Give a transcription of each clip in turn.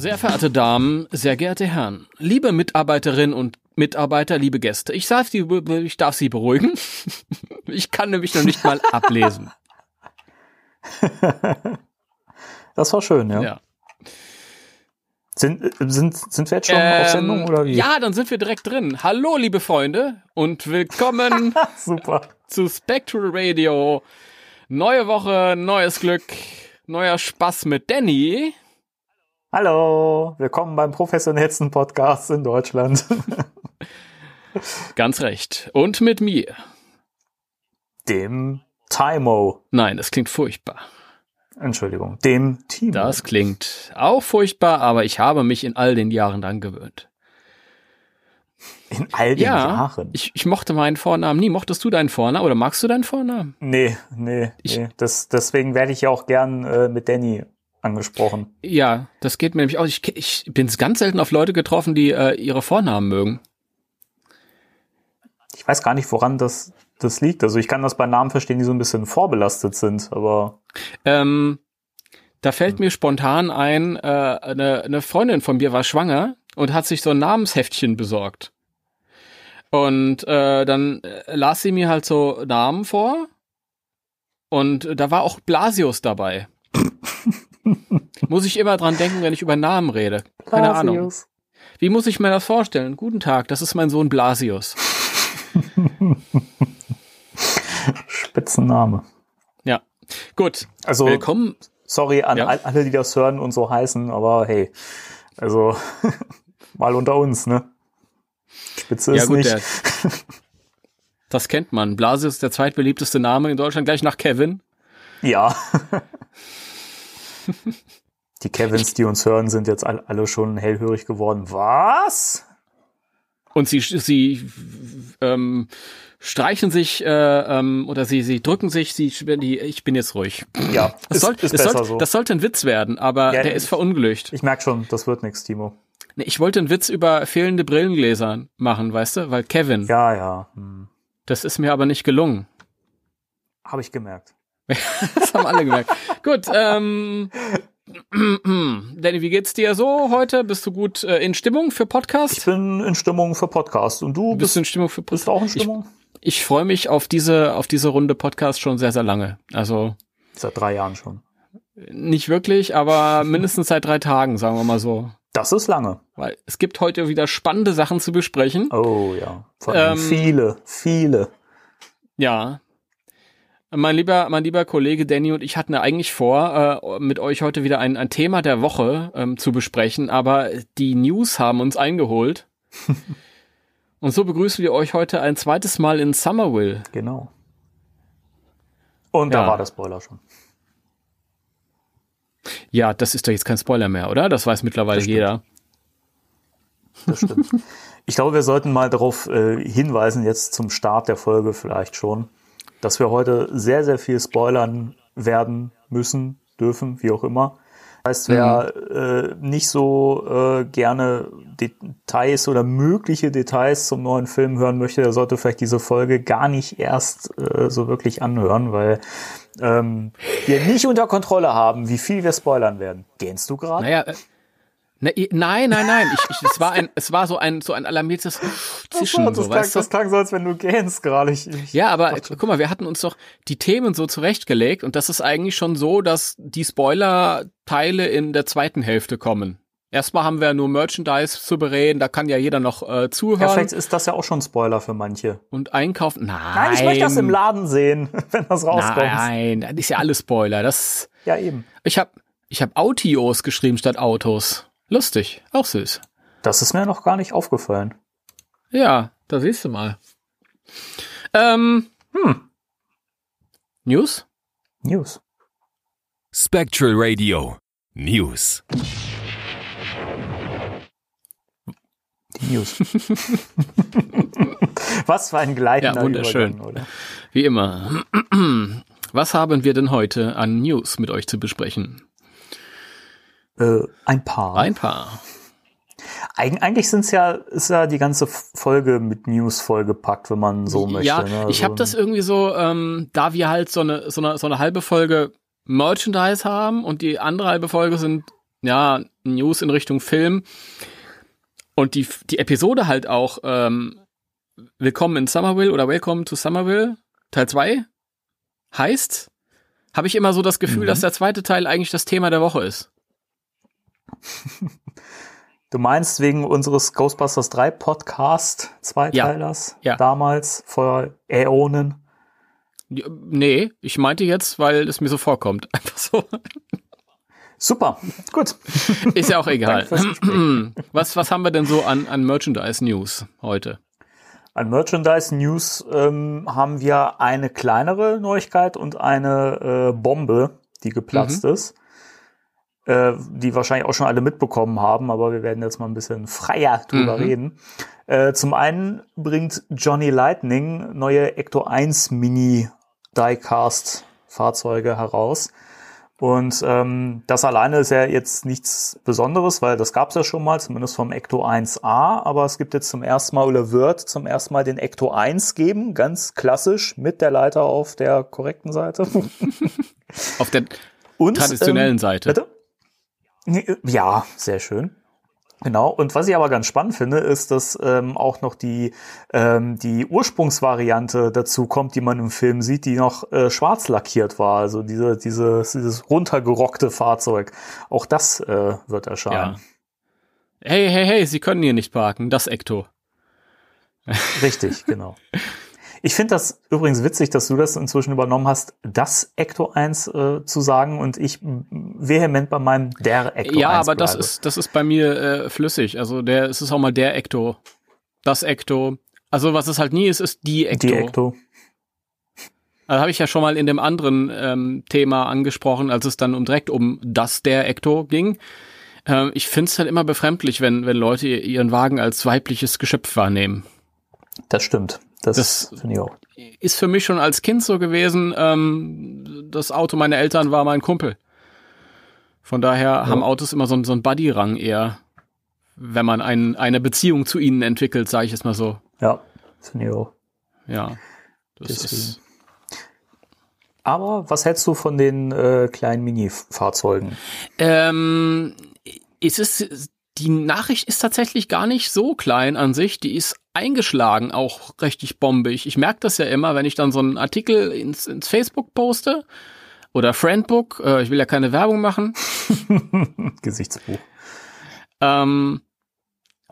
Sehr verehrte Damen, sehr geehrte Herren, liebe Mitarbeiterinnen und Mitarbeiter, liebe Gäste, ich darf Sie, ich darf Sie beruhigen. Ich kann nämlich noch nicht mal ablesen. Das war schön, ja. Ja. Sind, sind, sind wir jetzt schon auf Sendung oder wie? Ähm, Ja, dann sind wir direkt drin. Hallo, liebe Freunde, und willkommen Super. zu Spectral Radio. Neue Woche, neues Glück, neuer Spaß mit Danny. Hallo, willkommen beim professionellsten Podcast in Deutschland. Ganz recht. Und mit mir. Dem Timo. Nein, das klingt furchtbar. Entschuldigung, dem Timo. Das klingt auch furchtbar, aber ich habe mich in all den Jahren dran gewöhnt. In all den ja, Jahren. Ich, ich mochte meinen Vornamen nie. Mochtest du deinen Vornamen oder magst du deinen Vornamen? nee, nee, Ich- nee. Das, deswegen werde ich ja auch gern äh, mit Danny angesprochen. Ja, das geht mir nämlich auch. Ich, ich bin ganz selten auf Leute getroffen, die äh, ihre Vornamen mögen. Ich weiß gar nicht, woran das, das liegt. Also ich kann das bei Namen verstehen, die so ein bisschen vorbelastet sind, aber Ähm, da fällt mir spontan ein, äh, eine, eine Freundin von mir war schwanger und hat sich so ein Namensheftchen besorgt. Und äh, dann äh, las sie mir halt so Namen vor und äh, da war auch Blasius dabei. muss ich immer dran denken, wenn ich über Namen rede. Keine Ahnung. Blasius. Wie muss ich mir das vorstellen? Guten Tag, das ist mein Sohn Blasius. Spitzenname. Ja. Gut. Also Willkommen. sorry an Ja. all- alle, die das hören und so heißen, aber hey, also mal unter uns, ne? Spitze Ja ist gut, nicht. der, das kennt man. Blasius ist der zweitbeliebteste Name in Deutschland, gleich nach Kevin. Ja. die Kevins, die uns hören, sind jetzt all- alle schon hellhörig geworden. Was? Und sie, sie ähm, streichen sich äh, ähm, oder sie, sie drücken sich, sie, die, ich bin jetzt ruhig. Ja, Das, ist, soll, ist das, besser soll, so. das sollte ein Witz werden, aber Ja, der ist verunglückt. ich merke schon, das wird nichts, Timo. Nee, ich wollte einen Witz über fehlende Brillengläser machen, weißt du, weil Kevin. Ja, ja. Hm. Das ist mir aber nicht gelungen. Habe ich gemerkt. Das haben alle gemerkt. Gut, ähm, Danny, wie geht's dir so heute? Bist du gut äh, in Stimmung für Podcast? Ich bin in Stimmung für Podcast. Und du Bist bist, du in Stimmung für bist Podcast? du auch in Stimmung? Ich, ich freue mich auf diese, auf diese Runde Podcast schon sehr, sehr lange. Also Seit drei Jahren schon. nicht wirklich, aber mindestens seit drei Tagen, sagen wir mal so. Das ist lange. Weil es gibt heute wieder spannende Sachen zu besprechen. Oh ja. Vor allem Ähm, viele, viele. Ja. Mein lieber, mein lieber Kollege Danny und ich hatten ja eigentlich vor, äh, mit euch heute wieder ein, ein Thema der Woche ähm, zu besprechen, aber die News haben uns eingeholt. und so begrüßen wir euch heute ein zweites Mal in Somerville. Genau. Und da Ja. war der Spoiler schon. Ja, das ist doch jetzt kein Spoiler mehr, oder? Das weiß mittlerweile Das jeder. Das stimmt. ich glaube, wir sollten mal darauf äh, hinweisen, jetzt zum Start der Folge vielleicht schon, dass wir heute sehr, sehr viel spoilern werden müssen, dürfen, wie auch immer. Das heißt, wer äh, nicht so äh, gerne Details oder mögliche Details zum neuen Film hören möchte, der sollte vielleicht diese Folge gar nicht erst äh, so wirklich anhören, weil ähm, wir nicht unter Kontrolle haben, wie viel wir spoilern werden. Gähnst du gerade? Naja, ne, nein, nein, nein. Ich, ich, es war ein, es war so ein, so ein alarmiertes Zischen, das, so, klang, das klang so, als wenn du gähnst gerade. Ich, ich, Ja, aber äh, guck mal, wir hatten uns doch die Themen so zurechtgelegt und das ist eigentlich schon so, dass die Spoiler-Teile in der zweiten Hälfte kommen. Erstmal haben wir nur Merchandise zu bereden, da kann ja jeder noch äh, Ja, zuhören vielleicht ist das ja auch schon Spoiler für manche. und einkaufen. Nein, Nein, ich möchte das im Laden sehen, wenn das rauskommt. Nein, das ist ja alles Spoiler. Das, Ja, eben. ich habe ich hab Autios geschrieben statt Autos. Lustig, auch süß. Das ist mir noch gar nicht aufgefallen. Ja, da siehst du mal. Ähm, Hm. News? News. Spectral Radio News. Die News. Was für ein gleitender Ja, wunderschön. Übergang, oder? Wie immer. Was haben wir denn heute an News mit euch zu besprechen? Äh, ein paar. Ein paar. Eig eigentlich sind's ja, ist ja die ganze Folge mit News vollgepackt, wenn man so möchte. ja, ne? ich Also, habe das irgendwie so, ähm, da wir halt so eine, so eine, so eine halbe Folge Merchandise haben und die andere halbe Folge sind, ja, News in Richtung Film und die, die Episode halt auch ähm, Willkommen in Somerville oder Welcome to Somerville Teil 2 heißt, habe ich immer so das Gefühl, Mhm. dass der zweite Teil eigentlich das Thema der Woche ist. Du meinst wegen unseres Ghostbusters 3 Podcast Zweiteilers Ja. damals vor Äonen? Ja, Nee, ich meinte jetzt, weil es mir so vorkommt. Einfach so. Super, gut. Ist ja auch egal. Was, was haben wir denn so an, an Merchandise-News heute? An Merchandise News ähm, haben wir eine kleinere Neuigkeit und eine äh, Bombe, die geplatzt Mhm. ist. Äh, die wahrscheinlich auch schon alle mitbekommen haben, aber wir werden jetzt mal ein bisschen freier drüber Mhm. reden. Äh, zum einen bringt Johnny Lightning neue Ecto 1 Mini Diecast Fahrzeuge heraus. Und ähm, das alleine ist ja jetzt nichts Besonderes, weil das gab es ja schon mal, zumindest vom Ecto 1A, aber es gibt jetzt zum ersten Mal oder wird zum ersten Mal den Ecto 1 geben, ganz klassisch mit der Leiter auf der korrekten Seite. Auf der Und, traditionellen ähm, Seite. Bitte? Äh, Ja, sehr schön. Genau. Und was ich aber ganz spannend finde, ist, dass ähm, auch noch die, ähm, die Ursprungsvariante dazu kommt, die man im Film sieht, die noch äh, schwarz lackiert war. Also diese, dieses, dieses runtergerockte Fahrzeug. Auch das äh, wird Ja. erscheinen. Hey, hey, hey, Sie können hier nicht parken. Das Ecto. Richtig, genau. Ich finde das übrigens witzig, dass du das inzwischen übernommen hast, das Ecto 1 äh, zu sagen und ich vehement bei meinem der Ecto Ja, 1 aber das bleibe. ist, das ist bei mir äh, flüssig. Also der, es ist auch mal der Ecto. Das Ecto. Also was es halt nie ist, ist die Ecto. die Ecto. Also habe ich ja schon mal in dem anderen ähm, Thema angesprochen, als es dann um direkt um das der Ecto ging. Ähm, ich finde es halt immer befremdlich, wenn, wenn Leute ihren Wagen als weibliches Geschöpf wahrnehmen. Das stimmt. Das, Das- finde ich auch. Ist für mich schon als Kind so gewesen, ähm, das Auto meiner Eltern war mein Kumpel. Von daher haben Autos immer so, einen- so einen Buddy-Rang eher, wenn man ein, eine Beziehung zu ihnen entwickelt, sage ich es mal so. Ja, finde ich auch. Ja. Das Deswegen. ist, Aber was hältst du von den äh, kleinen Mini-Fahrzeugen? Ähm, es ist, die Nachricht ist tatsächlich gar nicht so klein an sich. Die ist eingeschlagen, auch richtig bombig. Ich merke das ja immer, wenn ich dann so einen Artikel ins, ins Facebook poste oder Friendbook. Äh, ich will ja keine Werbung machen. Gesichtsbuch. Ähm,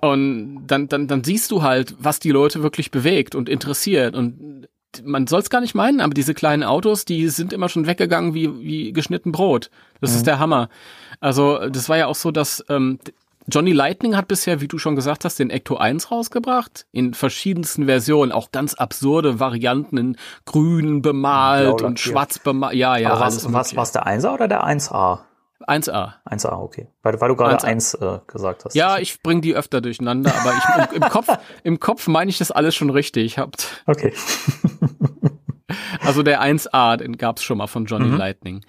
und dann, dann, dann siehst du halt, was die Leute wirklich bewegt und interessiert. Und man soll es gar nicht meinen, aber diese kleinen Autos, die sind immer schon weggegangen wie, wie geschnitten Brot. Das ist der Hammer. Also, das war ja auch so, dass ähm, Johnny Lightning hat bisher, wie du schon gesagt hast, den Ecto 1 rausgebracht. In verschiedensten Versionen, auch ganz absurde Varianten in grün bemalt und schwarz bemalt. Ja, ja, Aber was, was, was der 1er oder der 1A? 1A. 1A, okay. Weil, weil du gerade 1A. 1 äh, gesagt hast. Ja, ich bring die öfter durcheinander, aber ich, im, im Kopf, im Kopf meine ich das alles schon richtig. Habt Okay. also der 1A, den gab's schon mal von Johnny Lightning.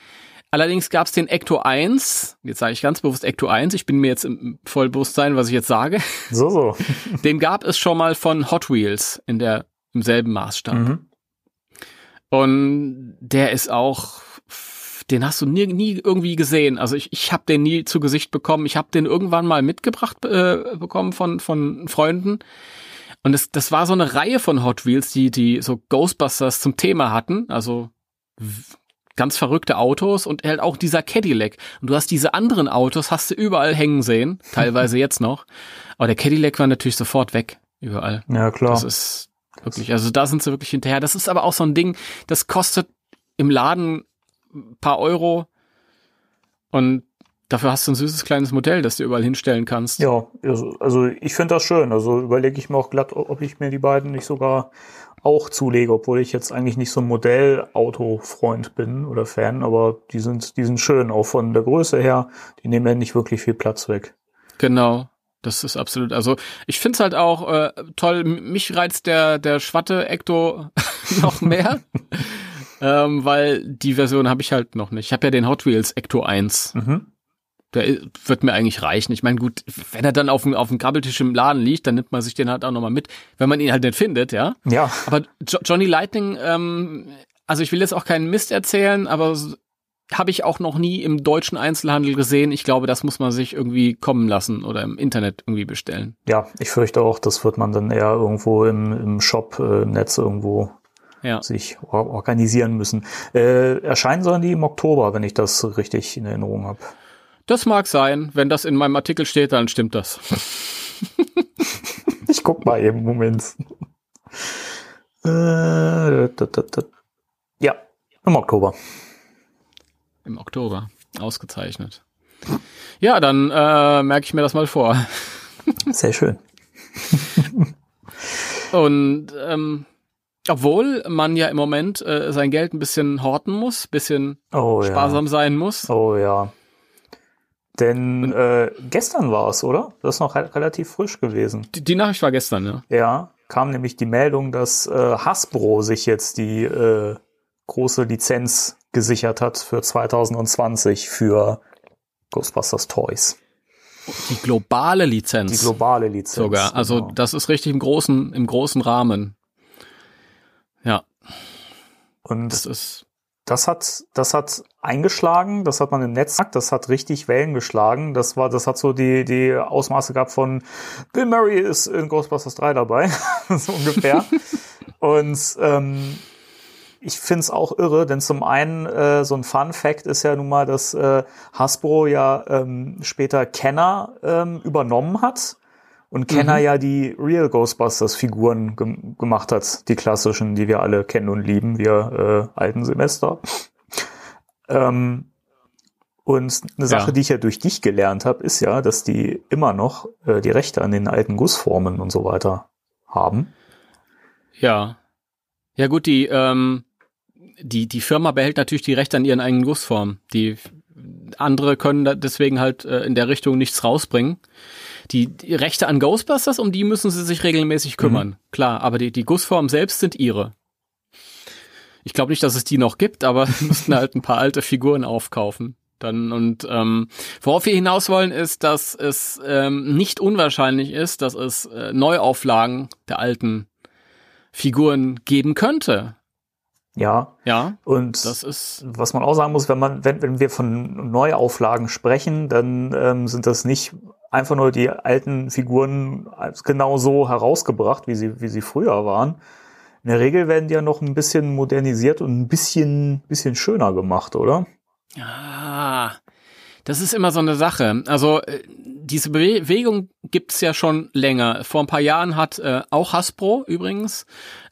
Allerdings gab's den Ecto 1, jetzt sage ich ganz bewusst Ecto 1, ich bin mir jetzt im Vollbewusstsein, was ich jetzt sage. So, so. Den gab es schon mal von Hot Wheels in der im selben Maßstab. Mhm. Und der ist auch, den hast du nie, nie irgendwie gesehen. Also ich, ich habe den nie zu Gesicht bekommen. Ich habe den irgendwann mal mitgebracht äh, bekommen von, von Freunden. Und das, das war so eine Reihe von Hot Wheels, die, die so Ghostbusters zum Thema hatten. Also ganz verrückte Autos und halt auch dieser Cadillac. Und du hast diese anderen Autos, hast du überall hängen sehen, teilweise jetzt noch. Aber der Cadillac war natürlich sofort weg, überall. Ja, klar. Das ist wirklich, also da sind sie wirklich hinterher. Das ist aber auch so ein Ding, das kostet im Laden ein paar Euro und dafür hast du ein süßes kleines Modell, das du überall hinstellen kannst. Ja, also, also ich finde das schön. Also überlege ich mir auch glatt, ob ich mir die beiden nicht sogar auch zulege, obwohl ich jetzt eigentlich nicht so ein Modellauto-Freund bin oder Fan, aber die sind, die sind schön, auch von der Größe her. Die nehmen ja nicht wirklich viel Platz weg. Genau. Das ist absolut, also ich find's halt auch äh, toll, mich reizt der, der Schwatte Ecto noch mehr, ähm, weil die Version habe ich halt noch nicht. Ich habe ja den Hot Wheels Ecto 1. Mhm. Der wird mir eigentlich reichen. Ich meine, gut, wenn er dann auf dem, auf dem Grabbeltisch im Laden liegt, dann nimmt man sich den halt auch nochmal mit, wenn man ihn halt nicht findet, ja. Ja. Aber jo Johnny Lightning, ähm, also ich will jetzt auch keinen Mist erzählen, aber habe ich auch noch nie im deutschen Einzelhandel gesehen. Ich glaube, das muss man sich irgendwie kommen lassen oder im Internet irgendwie bestellen. Ja, ich fürchte auch, das wird man dann eher irgendwo im, im Shop, äh, im Netz irgendwo Ja. sich or organisieren müssen. Äh, erscheinen sollen die im Oktober, wenn ich das richtig in Erinnerung habe. Das mag sein. Wenn das in meinem Artikel steht, dann stimmt das. Ich guck mal eben, Moment. Äh, da, da, da. Ja, im Oktober. Im Oktober. Ausgezeichnet. Ja, dann äh, merke ich mir das mal vor. Sehr schön. Und ähm, obwohl man ja im Moment äh, sein Geld ein bisschen horten muss, bisschen Oh sparsam sein muss. ja. Oh ja. Denn äh, gestern war es, oder? Das ist noch re relativ frisch gewesen. Die, die Nachricht war gestern, ja. Ja, kam nämlich die Meldung, dass äh, Hasbro sich jetzt die äh, große Lizenz gesichert hat für 2020 für Ghostbusters Toys. Die globale Lizenz. Die globale Lizenz. sogar. Also genau. das ist richtig im großen, im großen Rahmen. Ja, Und das ist das hat, das hat eingeschlagen, das hat man im Netz gesagt, das hat richtig Wellen geschlagen. Das war, das hat so die, die Ausmaße gehabt von Bill Murray ist in Ghostbusters 3 dabei, so ungefähr. Und ähm, ich find's auch irre, denn zum einen äh, so ein Fun Fact ist ja nun mal, dass äh, Hasbro ja ähm, später Kenner ähm, übernommen hat und Kenner ja die Real Ghostbusters Figuren gem gemacht hat, die klassischen, die wir alle kennen und lieben, wir äh, alten Semester. Ähm, und eine Sache, Ja. die ich ja durch dich gelernt habe, ist ja, dass die immer noch äh, die Rechte an den alten Gussformen und so weiter haben. ja. Ja gut, die, ähm, die, die Firma behält natürlich die Rechte an ihren eigenen Gussformen. Die andere können deswegen halt äh, in der Richtung nichts rausbringen. Die, die Rechte an Ghostbusters, um die müssen sie sich regelmäßig kümmern. Klar, aber die, die Gussformen selbst sind ihre. Ich glaube nicht, dass es die noch gibt, aber sie müssten halt ein paar alte Figuren aufkaufen. Dann und ähm, worauf wir hinaus wollen, ist, dass es ähm, nicht unwahrscheinlich ist, dass es äh, Neuauflagen der alten Figuren geben könnte. Ja, Ja, und das ist was man auch sagen muss, wenn man, wenn, wenn wir von Neuauflagen sprechen, dann ähm, sind das nicht einfach nur die alten Figuren als genau so herausgebracht, wie sie, wie sie früher waren. In der Regel werden die ja noch ein bisschen modernisiert und ein bisschen, bisschen schöner gemacht, oder? Ah, das ist immer so eine Sache. Also äh, diese Bewegung gibt's ja schon länger. Vor ein paar Jahren hat äh, auch Hasbro übrigens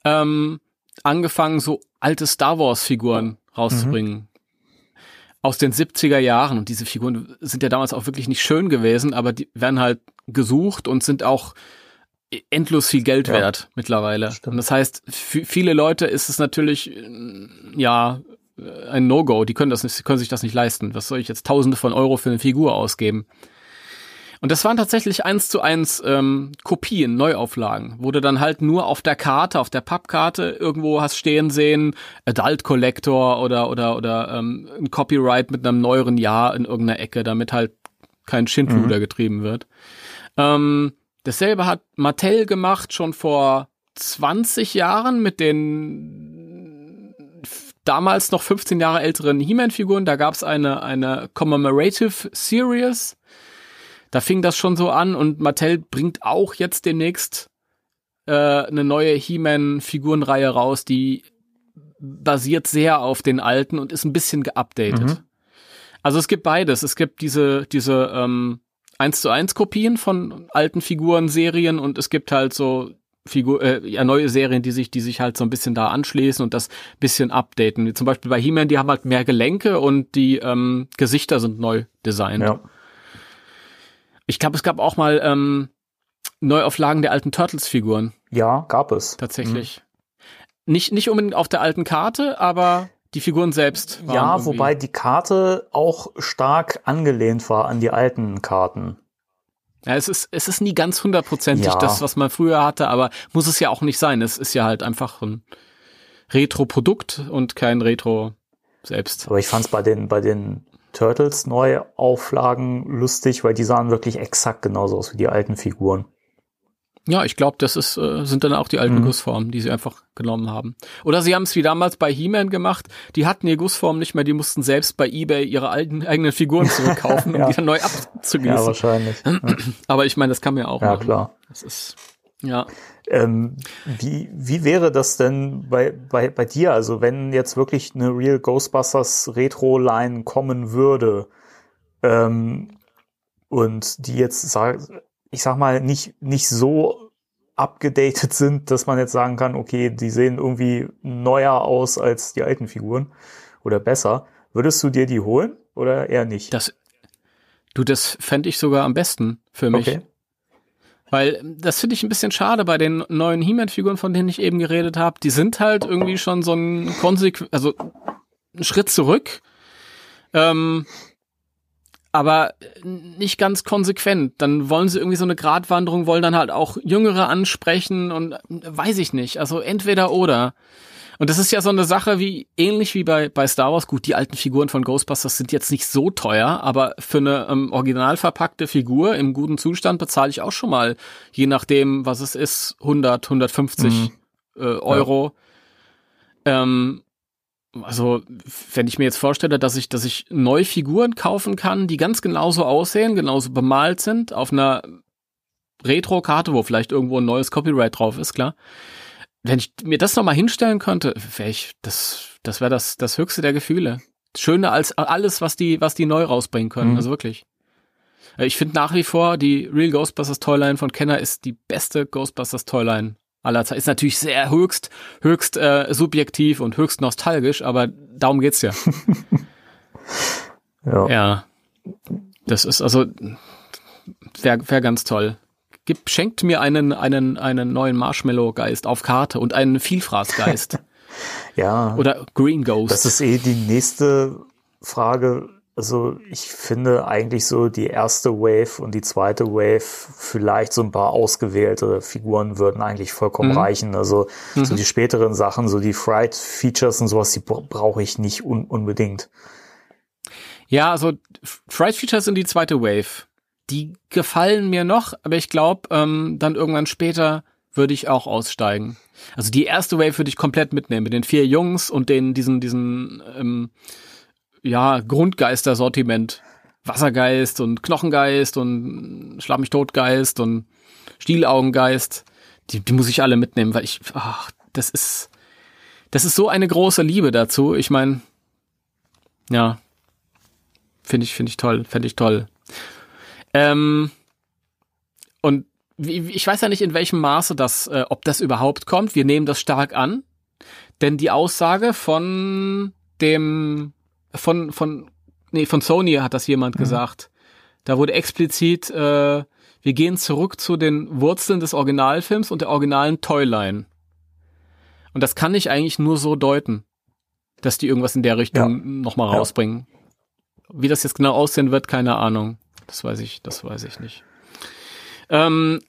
ähm, angefangen, so alte Star Wars-Figuren rauszubringen. Aus den 70er Jahren. Und diese Figuren sind ja damals auch wirklich nicht schön gewesen, aber die werden halt gesucht und sind auch endlos viel Geld Ja. wert mittlerweile. Stimmt. Und das heißt, für viele Leute ist es natürlich, äh, ja, ein No-Go. Die können das nicht, können sich das nicht leisten. Was soll ich jetzt Tausende von Euro für eine Figur ausgeben? Und das waren tatsächlich eins zu eins ähm, Kopien, Neuauflagen, wo du dann halt nur auf der Karte, auf der Pappkarte irgendwo hast stehen sehen, Adult Collector oder oder oder ähm, ein Copyright mit einem neueren Jahr in irgendeiner Ecke, damit halt kein Schindluder getrieben wird. Ähm, dasselbe hat Mattel gemacht schon vor 20 Jahren mit den damals noch 15 Jahre älteren He-Man-Figuren. Da gab es eine, eine Commemorative Series. Da fing das schon so an und Mattel bringt auch jetzt demnächst äh, eine neue He-Man-Figurenreihe raus, die basiert sehr auf den alten und ist ein bisschen geupdatet. Mhm. Also es gibt beides. Es gibt diese, diese ähm, 1 zu 1 Kopien von alten Figuren, Serien und es gibt halt so Figur, äh, ja, neue Serien, die sich, die sich halt so ein bisschen da anschließen und das bisschen updaten. Wie Zum Beispiel bei He-Man, die haben halt mehr Gelenke und die ähm, Gesichter sind neu designt. Ja. Ich glaube, es gab auch mal ähm, Neuauflagen der alten Turtles-Figuren, Ja, gab es. tatsächlich. Nicht, nicht unbedingt auf der alten Karte, aber die Figuren selbst. waren Ja, irgendwie- wobei die Karte auch stark angelehnt war an die alten Karten. Ja, es ist, es ist nie ganz hundertprozentig Ja. das, was man früher hatte, aber muss es ja auch nicht sein. Es ist ja halt einfach ein Retro-Produkt und kein Retro selbst. Aber ich fand es bei den, bei den Turtles Neuauflagen lustig, weil die sahen wirklich exakt genauso aus wie die alten Figuren. Ja, ich glaube, das ist, äh, sind dann auch die alten Mhm. Gussformen, die sie einfach genommen haben. Oder sie haben es wie damals bei He-Man gemacht. Die hatten ihre Gussformen nicht mehr, die mussten selbst bei eBay ihre alten eigenen Figuren zurückkaufen, Ja. um die dann neu Ja, abzugießen. wahrscheinlich. Ja, Aber ich meine, das kann man ja auch ja machen. klar. Das ist, ja. Ähm, wie, wie wäre das denn bei, bei, bei dir? Also wenn jetzt wirklich eine Real Ghostbusters Retro-Line kommen würde ähm, und die jetzt, sag, ich sag mal, nicht, nicht so abgedatet sind, dass man jetzt sagen kann, okay, die sehen irgendwie neuer aus als die alten Figuren oder besser. Würdest du dir die holen oder eher nicht? Das, du, das fände ich sogar am besten für mich. Okay. Weil ähm, das finde ich ein bisschen schade bei den neuen He-Man-Figuren, von denen ich eben geredet habe. Die sind halt irgendwie schon so ein konsequent, also ein Schritt zurück. Ähm, aber nicht ganz konsequent. Dann wollen sie irgendwie so eine Gratwanderung, wollen dann halt auch Jüngere ansprechen und äh, weiß ich nicht. Also entweder oder. Und das ist ja so eine Sache wie, ähnlich wie bei, bei Star Wars. Gut, die alten Figuren von Ghostbusters sind jetzt nicht so teuer, aber für eine ähm, original verpackte Figur im guten Zustand bezahle ich auch schon mal, je nachdem, was es ist, 100, 150 äh, Euro. Ähm, also, wenn ich mir jetzt vorstelle, dass ich, dass ich neue Figuren kaufen kann, die ganz genauso aussehen, genauso bemalt sind, auf einer Retro-Karte, wo vielleicht irgendwo ein neues Copyright drauf ist, klar. Wenn ich mir das nochmal hinstellen könnte, wäre ich, das, das wäre das, das höchste der Gefühle. Schöner als alles, was die, was die neu rausbringen können, Mhm. also wirklich. Äh, Ich finde nach wie vor, die Real Ghostbusters Toyline von Kenner ist die beste Ghostbusters Toyline aller Zeiten. Ist natürlich sehr höchst, höchst äh, subjektiv und höchst nostalgisch, aber darum geht's ja. Ja. Ja. Das ist also wäre wär ganz toll. Gib, schenkt mir einen, einen, einen neuen Marshmallow-Geist auf Karte und einen Vielfraßgeist. ja. Oder Green Ghost. Das ist eh die nächste Frage. Also ich finde eigentlich so die erste Wave und die zweite Wave vielleicht so ein paar ausgewählte Figuren würden eigentlich vollkommen Mhm. reichen. Also so die späteren Sachen, so die Fright Features und sowas, die bra- brauche ich nicht un unbedingt. Ja, also Fright Features sind die zweite Wave. Die gefallen mir noch, aber ich glaube, ähm, dann irgendwann später würde ich auch aussteigen. Also die erste Wave würde ich komplett mitnehmen, mit den vier Jungs und den, diesen, diesen, ähm, ja, Grundgeister-Sortiment. Wassergeist und Knochengeist und Schlag mich totgeist und Stielaugengeist. Die, die muss ich alle mitnehmen, weil ich, ach, das ist, das ist so eine große Liebe dazu. Ich meine, ja, finde ich, finde ich toll, fände ich toll. Ähm, und ich weiß ja nicht, in welchem Maße das, äh, ob das überhaupt kommt. Wir nehmen das stark an, denn die Aussage von dem, von, von, nee, von Sony hat das jemand gesagt. Da wurde explizit, äh, wir gehen zurück zu den Wurzeln des Originalfilms und der originalen Toyline. Und das kann ich eigentlich nur so deuten, dass die irgendwas in der Richtung Ja. nochmal Ja. rausbringen. Wie das jetzt genau aussehen wird, keine Ahnung. Das weiß ich, das weiß ich nicht. Ähm,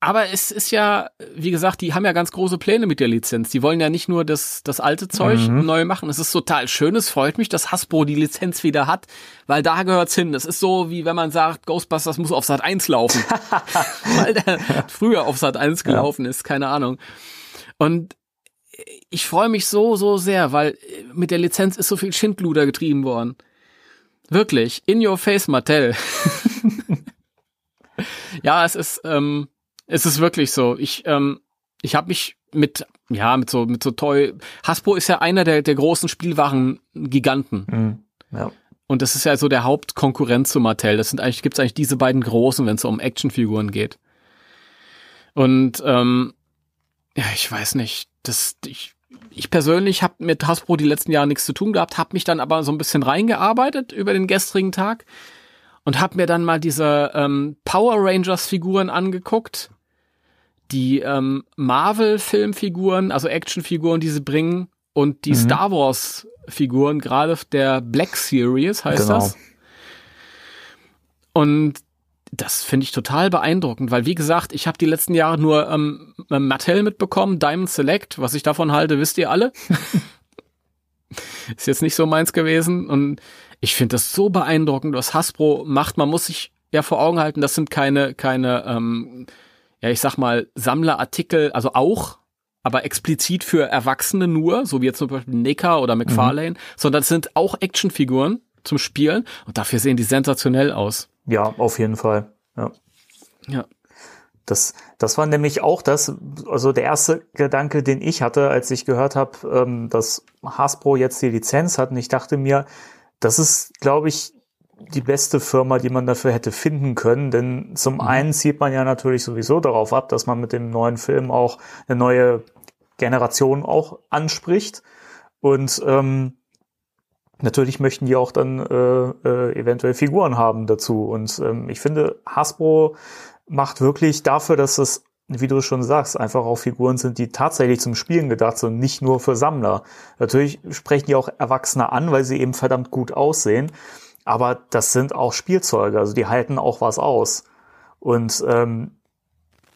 aber es ist ja, wie gesagt, die haben ja ganz große Pläne mit der Lizenz. Die wollen ja nicht nur das, das alte Zeug Mhm. neu machen. Es ist total schön. Es freut mich, dass Hasbro die Lizenz wieder hat, weil da gehört's hin. Das ist so, wie wenn man sagt, Ghostbusters muss auf Sat 1 laufen. weil der früher auf Sat 1 gelaufen ist, keine Ahnung. Und ich freue mich so, so sehr, weil mit der Lizenz ist so viel Schindluder getrieben worden. Wirklich. In your face, Mattel. ja, es ist, ähm, es ist wirklich so. Ich, ähm, ich habe mich mit, ja, mit so, mit so toll. Hasbro ist ja einer der, der großen Spielwaren-Giganten. Mhm. Ja. Und das ist ja so der Hauptkonkurrent zu Mattel. Das sind eigentlich, gibt's eigentlich diese beiden großen, wenn es um Actionfiguren geht. Und ähm, ja, ich weiß nicht. Das, ich, ich persönlich habe mit Hasbro die letzten Jahre nichts zu tun gehabt, habe mich dann aber so ein bisschen reingearbeitet über den gestrigen Tag und habe mir dann mal diese ähm, Power Rangers Figuren angeguckt, die ähm, Marvel Filmfiguren, also Actionfiguren, die sie bringen und die Mhm. Star Wars Figuren, gerade der Black Series heißt Genau. das. Und das finde ich total beeindruckend, weil wie gesagt, ich habe die letzten Jahre nur ähm, Mattel mitbekommen, Diamond Select, was ich davon halte, wisst ihr alle. Ist jetzt nicht so meins gewesen und ich finde das so beeindruckend, was Hasbro macht. Man muss sich ja vor Augen halten, das sind keine keine ähm, ja, ich sag mal Sammlerartikel, also auch aber explizit für Erwachsene nur, so wie jetzt zum Beispiel Nicker oder McFarlane, mhm. sondern es sind auch Actionfiguren zum Spielen und dafür sehen die sensationell aus. Ja, auf jeden Fall. Ja. Ja. Das, das war nämlich auch das, also der erste Gedanke, den ich hatte, als ich gehört habe, ähm, dass Hasbro jetzt die Lizenz hat. Und ich dachte mir, das ist, glaube ich, die beste Firma, die man dafür hätte finden können. Denn zum mhm. einen zieht man ja natürlich sowieso darauf ab, dass man mit dem neuen Film auch eine neue Generation auch anspricht. Und ähm, natürlich möchten die auch dann äh, äh, eventuell Figuren haben dazu. Und ähm, ich finde, Hasbro macht wirklich dafür, dass es, wie du schon sagst, einfach auch Figuren sind, die tatsächlich zum Spielen gedacht sind, nicht nur für Sammler. Natürlich sprechen die auch Erwachsene an, weil sie eben verdammt gut aussehen. Aber das sind auch Spielzeuge, also die halten auch was aus. Und ähm,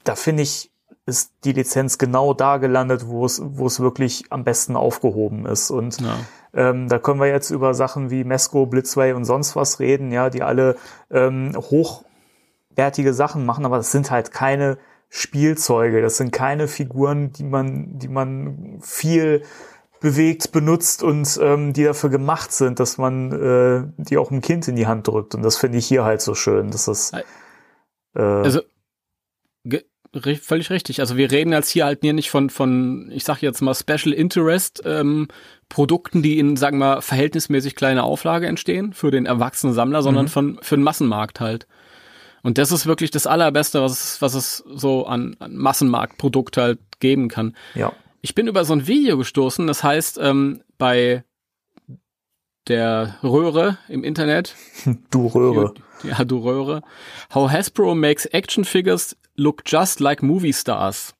da finde ich, ist die Lizenz genau da gelandet, wo es, wo es wirklich am besten aufgehoben ist. Und ja. Ähm, da können wir jetzt über Sachen wie Mesco, Blitzway und sonst was reden, ja, die alle ähm, hochwertige Sachen machen, aber das sind halt keine Spielzeuge, das sind keine Figuren, die man, die man viel bewegt, benutzt und ähm, die dafür gemacht sind, dass man äh, die auch einem Kind in die Hand drückt. Und das finde ich hier halt so schön, dass das äh, also völlig richtig. Also wir reden jetzt hier halt nicht von, von, ich sag jetzt mal Special Interest ähm, Produkten, die in, sagen wir, verhältnismäßig kleiner Auflage entstehen für den erwachsenen Sammler, sondern mhm. von für den Massenmarkt halt. Und das ist wirklich das allerbeste, was es, was es so an, an Massenmarktprodukt halt geben kann. Ja. Ich bin über so ein Video gestoßen, das heißt, ähm, bei der Röhre im Internet. Du Röhre. Ja, du Röhre. How Hasbro makes action figures look just like movie stars.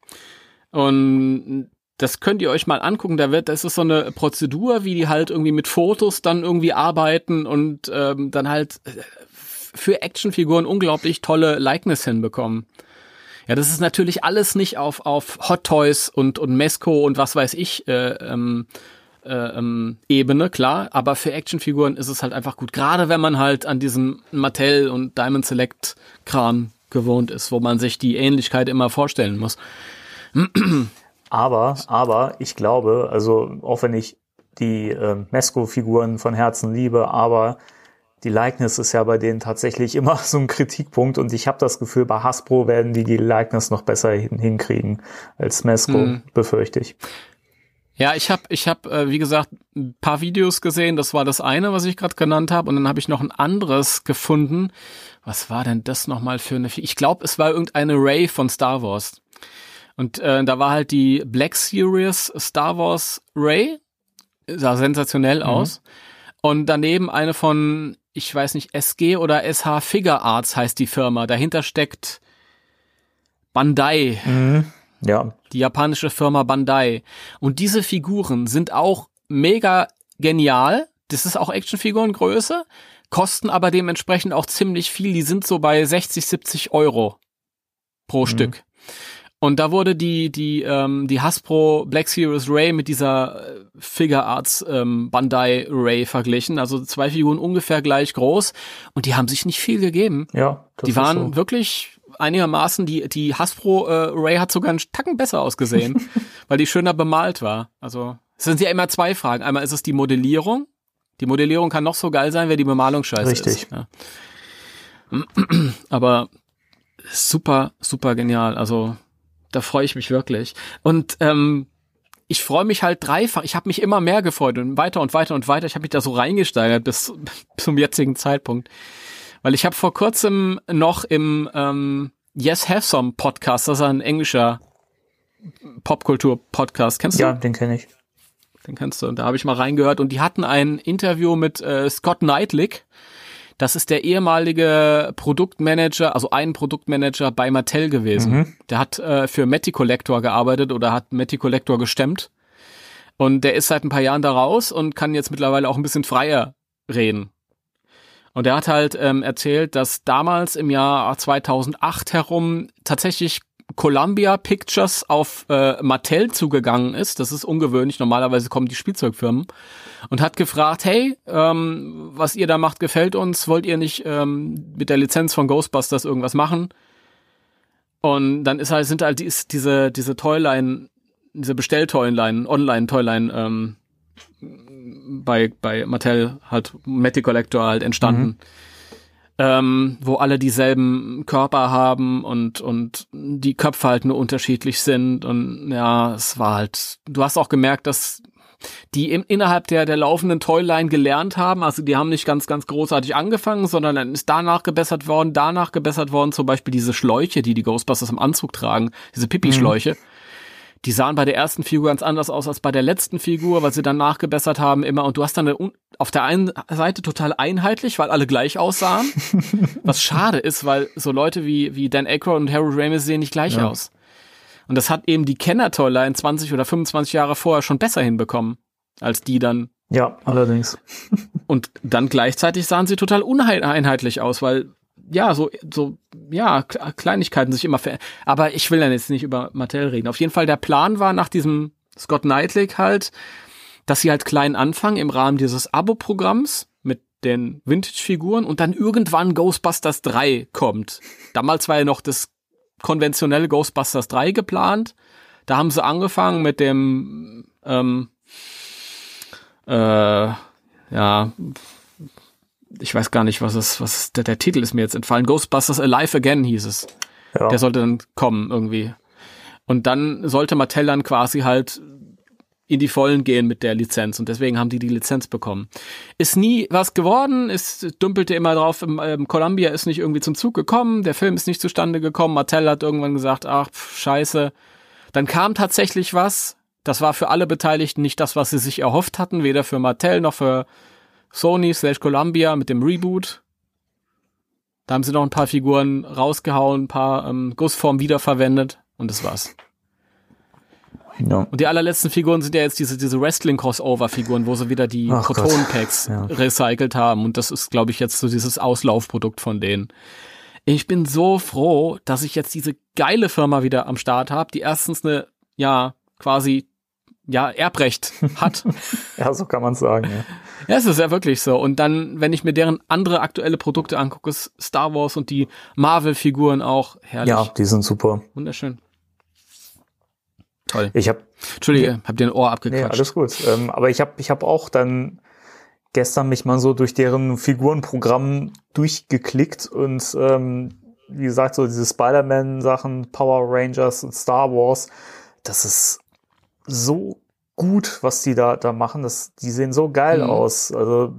Und das könnt ihr euch mal angucken. Da wird, das ist so eine Prozedur, wie die halt irgendwie mit Fotos dann irgendwie arbeiten und ähm, dann halt äh, für Actionfiguren unglaublich tolle Likeness hinbekommen. Ja, das ist natürlich alles nicht auf, auf Hot Toys und, und Mesco und was weiß ich äh, ähm, äh, ähm, Ebene, klar, aber für Actionfiguren ist es halt einfach gut. Gerade wenn man halt an diesem Mattel und Diamond Select Kram gewohnt ist, wo man sich die Ähnlichkeit immer vorstellen muss. Aber, aber ich glaube, also auch wenn ich die äh, Mesco-Figuren von Herzen liebe, aber die Likeness ist ja bei denen tatsächlich immer so ein Kritikpunkt und ich habe das Gefühl, bei Hasbro werden die die Likeness noch besser hin hinkriegen als Mesco, hm. befürchte ich. Ja, ich habe, ich hab, äh, wie gesagt, ein paar Videos gesehen. Das war das eine, was ich gerade genannt habe. Und dann habe ich noch ein anderes gefunden. Was war denn das nochmal für eine? Ich glaube, es war irgendeine Ray von Star Wars. Und äh, da war halt die Black Series Star Wars Ray. Sah sensationell mhm. aus. Und daneben eine von, ich weiß nicht, SG oder SH Figure Arts heißt die Firma. Dahinter steckt Bandai. Mhm. Ja. Die japanische Firma Bandai. Und diese Figuren sind auch mega genial. Das ist auch Actionfigurengröße, kosten aber dementsprechend auch ziemlich viel. Die sind so bei 60, 70 Euro pro mhm. Stück. Und da wurde die, die, ähm, die Hasbro Black Series Ray mit dieser äh, Figure Arts ähm, Bandai Ray verglichen. Also zwei Figuren ungefähr gleich groß. Und die haben sich nicht viel gegeben. Ja, Die waren so. wirklich einigermaßen, die, die Hasbro äh, Ray hat sogar einen Tacken besser ausgesehen, weil die schöner bemalt war. Also es sind ja immer zwei Fragen. Einmal ist es die Modellierung. Die Modellierung kann noch so geil sein, wenn die Bemalung scheiße Richtig. ist. Ja. Aber super, super genial. Also da freue ich mich wirklich. Und ähm, ich freue mich halt dreifach. Ich habe mich immer mehr gefreut und weiter und weiter und weiter. Ich habe mich da so reingesteigert bis zum jetzigen Zeitpunkt. Weil ich habe vor kurzem noch im ähm, Yes Have Some Podcast, das ist ein englischer Popkultur-Podcast, kennst du? Ja, den kenne ich. Den kennst du. Und da habe ich mal reingehört und die hatten ein Interview mit äh, Scott Knightlick. Das ist der ehemalige Produktmanager, also ein Produktmanager bei Mattel gewesen. Mhm. Der hat äh, für Matty Collector gearbeitet oder hat Matty Collector gestemmt. Und der ist seit ein paar Jahren da raus und kann jetzt mittlerweile auch ein bisschen freier reden. Und er hat halt ähm, erzählt, dass damals im Jahr 2008 herum tatsächlich Columbia Pictures auf äh, Mattel zugegangen ist. Das ist ungewöhnlich. Normalerweise kommen die Spielzeugfirmen und hat gefragt, hey, ähm, was ihr da macht, gefällt uns. Wollt ihr nicht ähm, mit der Lizenz von Ghostbusters irgendwas machen? Und dann ist halt, sind halt die, diese, diese Toyline, diese Bestelltoyline, Online-Toyline, ähm, bei, bei Mattel halt Matty Collector halt entstanden. Mhm. Ähm, wo alle dieselben Körper haben und, und die Köpfe halt nur unterschiedlich sind. Und ja, es war halt, du hast auch gemerkt, dass die im, innerhalb der, der laufenden Toyline gelernt haben. Also die haben nicht ganz, ganz großartig angefangen, sondern dann ist danach gebessert worden, danach gebessert worden. Zum Beispiel diese Schläuche, die die Ghostbusters im Anzug tragen, diese Pipi-Schläuche. Mhm die sahen bei der ersten Figur ganz anders aus als bei der letzten Figur, weil sie dann nachgebessert haben immer. Und du hast dann eine, auf der einen Seite total einheitlich, weil alle gleich aussahen. was schade ist, weil so Leute wie, wie Dan Aykroyd und Harold Ramis sehen nicht gleich ja. aus. Und das hat eben die Kenner-Toyline 20 oder 25 Jahre vorher schon besser hinbekommen, als die dann. Ja, allerdings. und dann gleichzeitig sahen sie total uneinheitlich aus, weil ja, so, so, ja, Kleinigkeiten sich immer verändern. Aber ich will dann jetzt nicht über Mattel reden. Auf jeden Fall, der Plan war nach diesem Scott Knightley halt, dass sie halt klein anfangen im Rahmen dieses Abo-Programms mit den Vintage-Figuren und dann irgendwann Ghostbusters 3 kommt. Damals war ja noch das konventionelle Ghostbusters 3 geplant. Da haben sie angefangen mit dem, ähm, äh, ja, ich weiß gar nicht, was es, was der, der Titel ist mir jetzt entfallen. Ghostbusters Alive Again hieß es. Ja. Der sollte dann kommen irgendwie. Und dann sollte Mattel dann quasi halt in die Vollen gehen mit der Lizenz und deswegen haben die die Lizenz bekommen. Ist nie was geworden, ist dümpelte immer drauf, ähm, Columbia ist nicht irgendwie zum Zug gekommen, der Film ist nicht zustande gekommen, Mattel hat irgendwann gesagt, ach, pf, scheiße. Dann kam tatsächlich was, das war für alle Beteiligten nicht das, was sie sich erhofft hatten, weder für Mattel noch für Sony slash Columbia mit dem Reboot. Da haben sie noch ein paar Figuren rausgehauen, ein paar ähm, Gussformen wiederverwendet und das war's. Ja. Und die allerletzten Figuren sind ja jetzt diese, diese Wrestling-Crossover-Figuren, wo sie wieder die Proton-Packs ja. recycelt haben. Und das ist, glaube ich, jetzt so dieses Auslaufprodukt von denen. Ich bin so froh, dass ich jetzt diese geile Firma wieder am Start habe, die erstens eine, ja, quasi, ja, Erbrecht hat. ja, so kann man sagen, ja. Ja, es ist ja wirklich so. Und dann, wenn ich mir deren andere aktuelle Produkte angucke, Star Wars und die Marvel-Figuren auch, herrlich. Ja, die sind super. Wunderschön. Toll. Ich habe Entschuldige, hab dir ein Ohr abgequatscht. Nee, alles gut. Ähm, aber ich habe ich hab auch dann gestern mich mal so durch deren Figurenprogramm durchgeklickt und ähm, wie gesagt, so diese Spider-Man-Sachen, Power Rangers und Star Wars, das ist so gut, was die da, da machen. Das, die sehen so geil mhm. aus. Also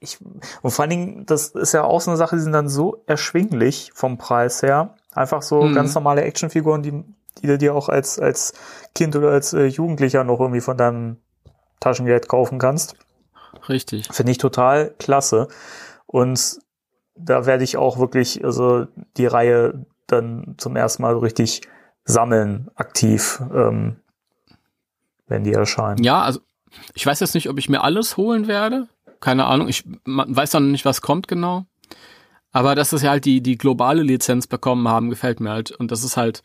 ich, und vor allen Dingen, das ist ja auch so eine Sache, die sind dann so erschwinglich vom Preis her. Einfach so mhm. ganz normale Actionfiguren, die, die du dir auch als, als Kind oder als äh, Jugendlicher noch irgendwie von deinem Taschengeld kaufen kannst. Richtig. Finde ich total klasse. Und da werde ich auch wirklich, also die Reihe dann zum ersten Mal so richtig sammeln, aktiv. Ähm, wenn die erscheinen. Ja, also ich weiß jetzt nicht, ob ich mir alles holen werde. Keine Ahnung. Ich weiß dann nicht, was kommt genau. Aber dass es ja halt die, die globale Lizenz bekommen haben, gefällt mir halt. Und das ist halt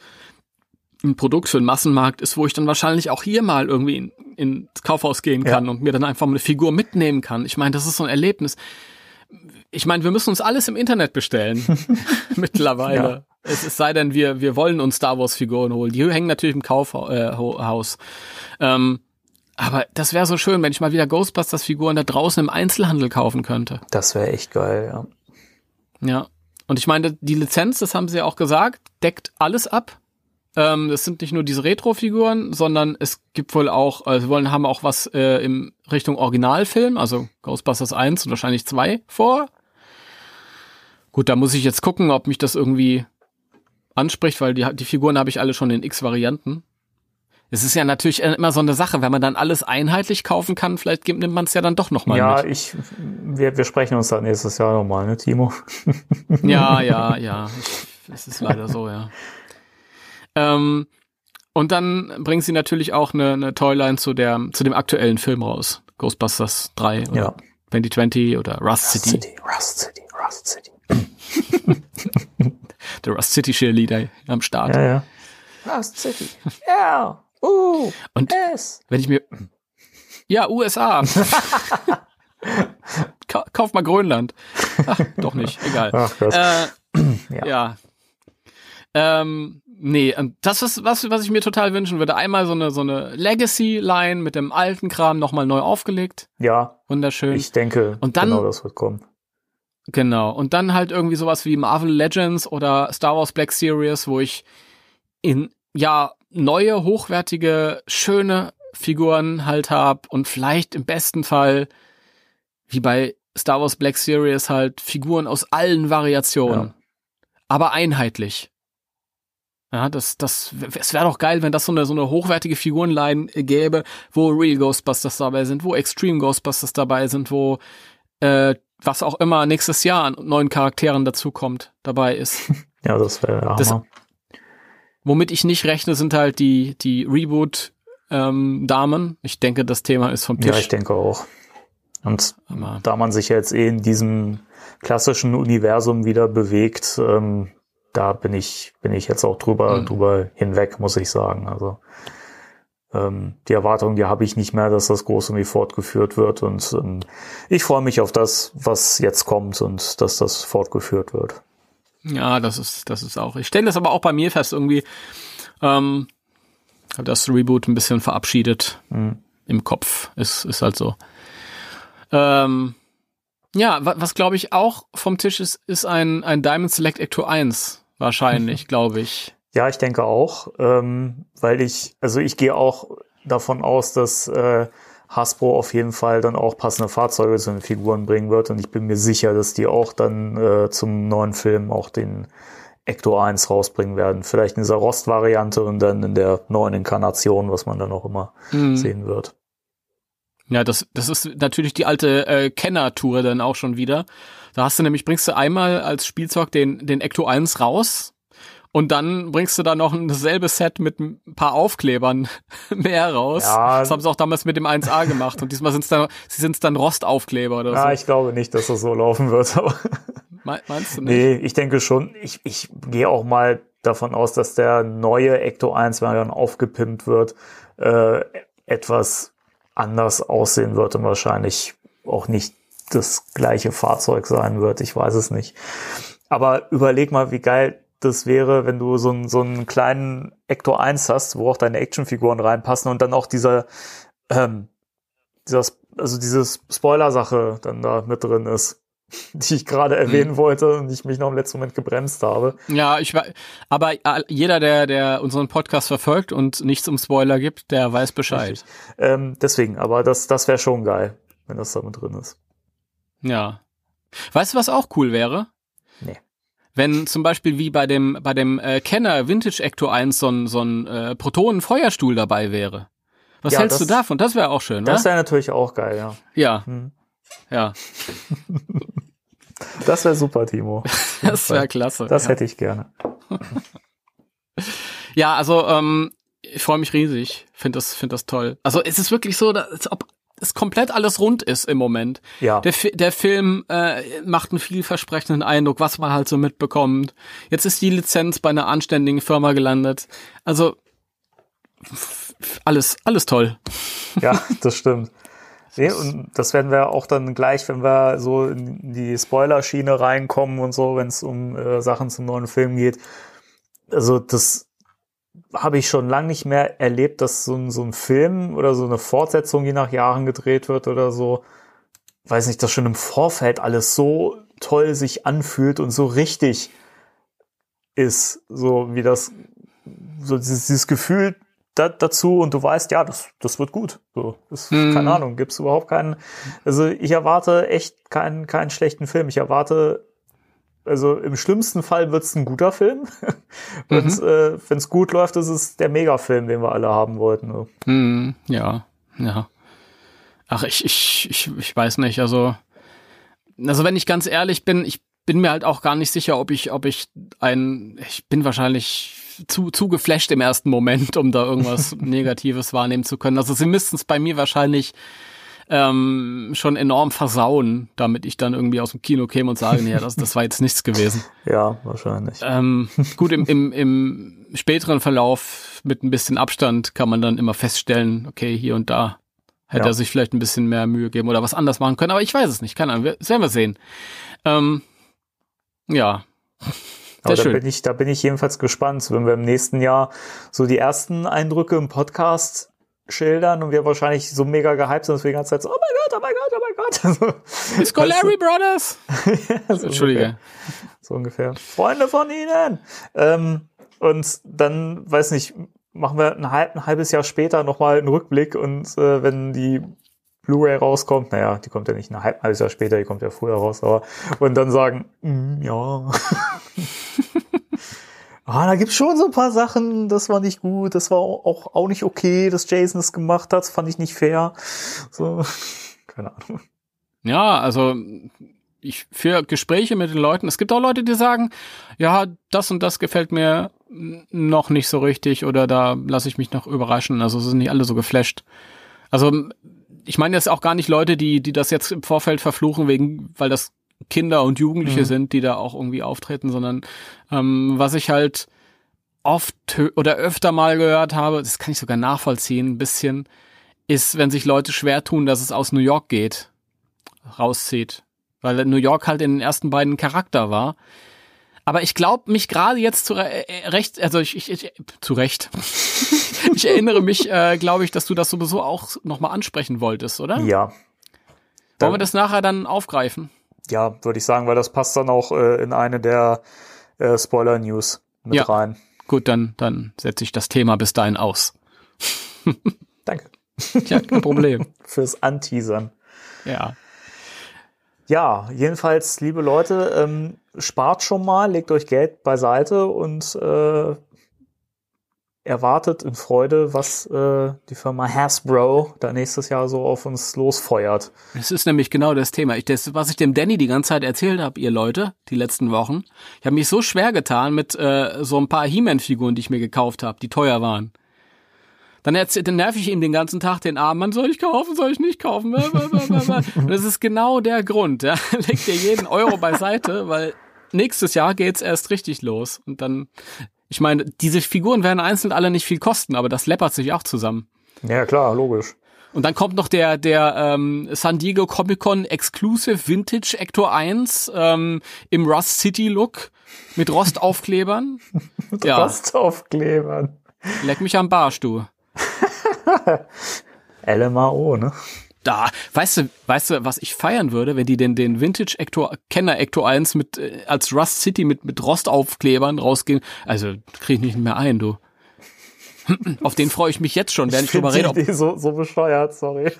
ein Produkt für den Massenmarkt ist, wo ich dann wahrscheinlich auch hier mal irgendwie in, ins Kaufhaus gehen kann ja. und mir dann einfach mal eine Figur mitnehmen kann. Ich meine, das ist so ein Erlebnis. Ich meine, wir müssen uns alles im Internet bestellen. mittlerweile. Ja. Es, es sei denn, wir, wir wollen uns Star Wars Figuren holen. Die hängen natürlich im Kaufhaus. Äh, ähm, aber das wäre so schön, wenn ich mal wieder Ghostbusters Figuren da draußen im Einzelhandel kaufen könnte. Das wäre echt geil, ja. Ja. Und ich meine, die Lizenz, das haben sie ja auch gesagt, deckt alles ab. Ähm, das sind nicht nur diese Retro-Figuren, sondern es gibt wohl auch, also wir wollen, haben auch was äh, in Richtung Originalfilm, also Ghostbusters 1 und wahrscheinlich 2 vor. Gut, da muss ich jetzt gucken, ob mich das irgendwie anspricht, weil die, die Figuren habe ich alle schon in x Varianten. Es ist ja natürlich immer so eine Sache, wenn man dann alles einheitlich kaufen kann, vielleicht nimmt man es ja dann doch nochmal ja, mit. Ja, ich, wir, wir sprechen uns dann nächstes Jahr nochmal, ne, Timo? ja, ja, ja. Es ist leider so, ja. Ähm, und dann bringen sie natürlich auch eine, eine Toyline zu der, zu dem aktuellen Film raus. Ghostbusters 3 oder ja. 2020 oder Rust City. City, Rust City, Rust City. Der Rust City Cheerleader am Start. Ja, ja. Rust City. Ja. Uh. Und S. wenn ich mir ja USA Ka kauf mal Grönland. Ach, doch nicht, egal. Ach Gott. Äh, Ja. ja. Ähm, nee, und das ist was, was ich mir total wünschen würde. Einmal so eine, so eine Legacy-Line mit dem alten Kram nochmal neu aufgelegt. Ja, Wunderschön. ich denke, Und dann- genau das wird kommen. Genau. Und dann halt irgendwie sowas wie Marvel Legends oder Star Wars Black Series, wo ich in, ja, neue, hochwertige, schöne Figuren halt hab und vielleicht im besten Fall, wie bei Star Wars Black Series halt Figuren aus allen Variationen. Ja. Aber einheitlich. Ja, das, das, es wäre doch geil, wenn das so eine, so eine hochwertige Figurenline gäbe, wo Real Ghostbusters dabei sind, wo Extreme Ghostbusters dabei sind, wo, äh, was auch immer nächstes Jahr an neuen Charakteren dazukommt, dabei ist. Ja, das wäre Das- Hammer. Womit ich nicht rechne, sind halt die, die Reboot-Damen. ich denke, das Thema ist vom Ja, Tisch. ich denke auch. Und aber, da man sich jetzt eh in diesem klassischen Universum wieder bewegt, ähm, da bin ich, bin ich jetzt auch drüber, Mhm. drüber hinweg, muss ich sagen. Also ähm, die Erwartung, die habe ich nicht mehr, dass das groß irgendwie fortgeführt wird. Und ähm, ich freue mich auf das, was jetzt kommt und dass das fortgeführt wird. ja, das ist, das ist auch. Ich stelle das aber auch bei mir fest, irgendwie, ähm, hab das Reboot ein bisschen verabschiedet Mhm. im Kopf. Ist, ist halt so. Ähm, ja, wa- was glaube ich auch vom Tisch ist, ist ein, ein Diamond Select Ecto 1. Wahrscheinlich, glaube ich. Ja, ich denke auch, ähm, weil ich, also ich gehe auch davon aus, dass äh, Hasbro auf jeden Fall dann auch passende Fahrzeuge zu den Figuren bringen wird und ich bin mir sicher, dass die auch dann äh, zum neuen Film auch den Ecto 1 rausbringen werden. Vielleicht in dieser Rost-Variante und dann in der neuen Inkarnation, was man dann auch immer Mhm. sehen wird. Ja, das, das ist natürlich die alte äh, Kenner-Tour dann auch schon wieder. Da hast du nämlich, bringst du einmal als Spielzeug den, den Ecto 1 raus und dann bringst du da noch ein dasselbe Set mit ein paar Aufklebern mehr raus. Ja. Das haben sie auch damals mit dem 1A gemacht und diesmal sind es dann, sie sind's dann Rostaufkleber oder Ja, so. ich glaube nicht, dass das so laufen wird, aber Me- Meinst du nicht? Nee, ich denke schon, ich, ich gehe auch mal davon aus, dass der neue Ecto 1, wenn er dann aufgepimpt wird, äh, etwas anders aussehen wird und wahrscheinlich auch nicht das gleiche Fahrzeug sein wird. Ich weiß es nicht. Aber überleg mal, wie geil das wäre, wenn du so einen, so einen kleinen Ecto 1 hast, wo auch deine Actionfiguren reinpassen und dann auch dieser, ähm, dieser, also dieses Spoiler-Sache dann da mit drin ist, die ich gerade erwähnen wollte und ich mich noch im letzten Moment gebremst habe. Ja, ich weiß, aber äh, jeder, der, der unseren Podcast verfolgt und nichts um Spoiler gibt, der weiß Bescheid. Ähm, deswegen, aber das, das wäre schon geil, wenn das da mit drin ist. Ja. Weißt du, was auch cool wäre? Nee. Wenn zum Beispiel wie bei dem, bei dem äh, Kenner Vintage Ecto 1 so ein, so ein äh, Protonen-Feuerstuhl dabei wäre. Was Ja, hältst das- du davon? Das wäre auch schön, Das wäre natürlich auch geil, ja. Ja, Hm. ja. Das wäre super, Timo. Das wäre klasse. Das ja. hätte ich gerne. ja, also ähm, ich freue mich riesig. Find das, find das toll. Also es ist wirklich so, dass, als ob es komplett alles rund ist im Moment. Ja. Der, der Film äh, macht einen vielversprechenden Eindruck, was man halt so mitbekommt. Jetzt ist die Lizenz bei einer anständigen Firma gelandet. Also alles, alles toll. Ja, das stimmt. Nee, und das werden wir auch dann gleich, wenn wir so in die Spoiler-Schiene reinkommen und so, wenn es um äh, Sachen zum neuen Film geht. Also das habe ich schon lange nicht mehr erlebt, dass so ein, so ein Film oder so eine Fortsetzung, die nach Jahren gedreht wird oder so, weiß nicht, dass schon im Vorfeld alles so toll sich anfühlt und so richtig ist, so wie das, so dieses, dieses Gefühl da, dazu und du weißt, ja, das, das wird gut. So, ist, Mhm. keine Ahnung, gibt's überhaupt keinen, also ich erwarte echt keinen, keinen schlechten Film. Ich erwarte, also im schlimmsten Fall wird's ein guter Film. Und äh, wenn's gut läuft, ist es der Megafilm, den wir alle haben wollten. So. Hm, ja, ja. Ach, ich, ich, ich, ich weiß nicht. Also, also wenn ich ganz ehrlich bin, ich bin mir halt auch gar nicht sicher, ob ich, ob ich ein, ich bin wahrscheinlich zu, zu geflasht im ersten Moment, um da irgendwas Negatives wahrnehmen zu können. Also sie müssten es bei mir wahrscheinlich ähm, schon enorm versauen, damit ich dann irgendwie aus dem Kino käme und sage, nee, das, das war jetzt nichts gewesen. Ja, wahrscheinlich. Ähm, gut, im, im, im späteren Verlauf mit ein bisschen Abstand kann man dann immer feststellen, okay, hier und da hätte Ja. er sich vielleicht ein bisschen mehr Mühe geben oder was anders machen können, aber ich weiß es nicht, keine Ahnung, wir, das werden wir sehen. Ähm, ja. Sehr da schön. bin ich, da bin ich jedenfalls gespannt, wenn wir im nächsten Jahr so die ersten Eindrücke im Podcast schildern und wir wahrscheinlich so mega gehypt sind, dass wir die ganze Zeit so, oh mein Gott, oh mein Gott, oh mein Gott. Die Scolari Brothers! so Entschuldige. Ungefähr, so ungefähr. Freunde von ihnen! Ähm, und dann, weiß nicht, machen wir ein, halb, ein halbes Jahr später nochmal einen Rückblick und äh, wenn die Blu-ray rauskommt, naja, die kommt ja nicht ein halb- halbes Jahr später, die kommt ja früher raus, aber und dann sagen, mm, ja. Ah, da gibt's schon so ein paar Sachen, das war nicht gut, das war auch, auch nicht okay, dass Jason es gemacht hat, das fand ich nicht fair. So, keine Ahnung. Ja, also ich für Gespräche mit den Leuten, es gibt auch Leute, die sagen, ja, das und das gefällt mir noch nicht so richtig oder da lasse ich mich noch überraschen. Also sind nicht alle so geflasht. Also ich meine jetzt auch gar nicht Leute, die die das jetzt im Vorfeld verfluchen wegen, weil das Kinder und Jugendliche Mhm. sind, die da auch irgendwie auftreten, sondern ähm, was ich halt oft oder öfter mal gehört habe, das kann ich sogar nachvollziehen, ein bisschen, ist, wenn sich Leute schwer tun, dass es aus New York geht rauszieht. Weil New York halt in den ersten beiden Charakter war. Aber ich glaube mich gerade jetzt zu re äh, recht, also ich, ich, ich zu Recht. ich erinnere mich, äh, glaube ich, dass du das sowieso auch nochmal ansprechen wolltest, oder? Ja. Wollen wir das nachher dann aufgreifen? Ja, würde ich sagen, weil das passt dann auch äh, in eine der äh, Spoiler-News mit Ja. rein. Gut, dann, dann setze ich das Thema bis dahin aus. Danke Ja, kein Problem. fürs Anteasern. Ja. Ja, jedenfalls, liebe Leute, ähm, spart schon mal, legt euch Geld beiseite und äh, erwartet in Freude, was äh, die Firma Hasbro da nächstes Jahr so auf uns losfeuert. Das ist nämlich genau das Thema. Ich, das, was ich dem Danny die ganze Zeit erzählt habe, ihr Leute, die letzten Wochen. Ich habe mich so schwer getan mit äh, so ein paar He-Man-Figuren, die ich mir gekauft habe, die teuer waren. Dann, dann nerv ich ihm den ganzen Tag den Arm, man soll ich kaufen, soll ich nicht kaufen. Und das ist genau der Grund. Ja. Leg dir jeden Euro beiseite, weil nächstes Jahr geht's erst richtig los. Und dann, ich meine, diese Figuren werden einzeln alle nicht viel kosten, aber das läppert sich auch zusammen. Ja, klar, logisch. Und dann kommt noch der, der ähm, San Diego Comic Con Exclusive Vintage Ector 1 ähm, im Rust City Look mit Rostaufklebern. ja, Rostaufklebern. leck mich am Barsch, du. LMAO, ne? Da, weißt du, weißt du, was ich feiern würde, wenn die den, den Vintage Ector, Kenner Ector 1 mit, äh, als Rust City mit, mit Rostaufklebern rausgehen. Also, krieg ich nicht mehr ein, du. Auf den freue ich mich jetzt schon, während ich, drüber find rede. die Ob, Idee so, so bescheuert, sorry.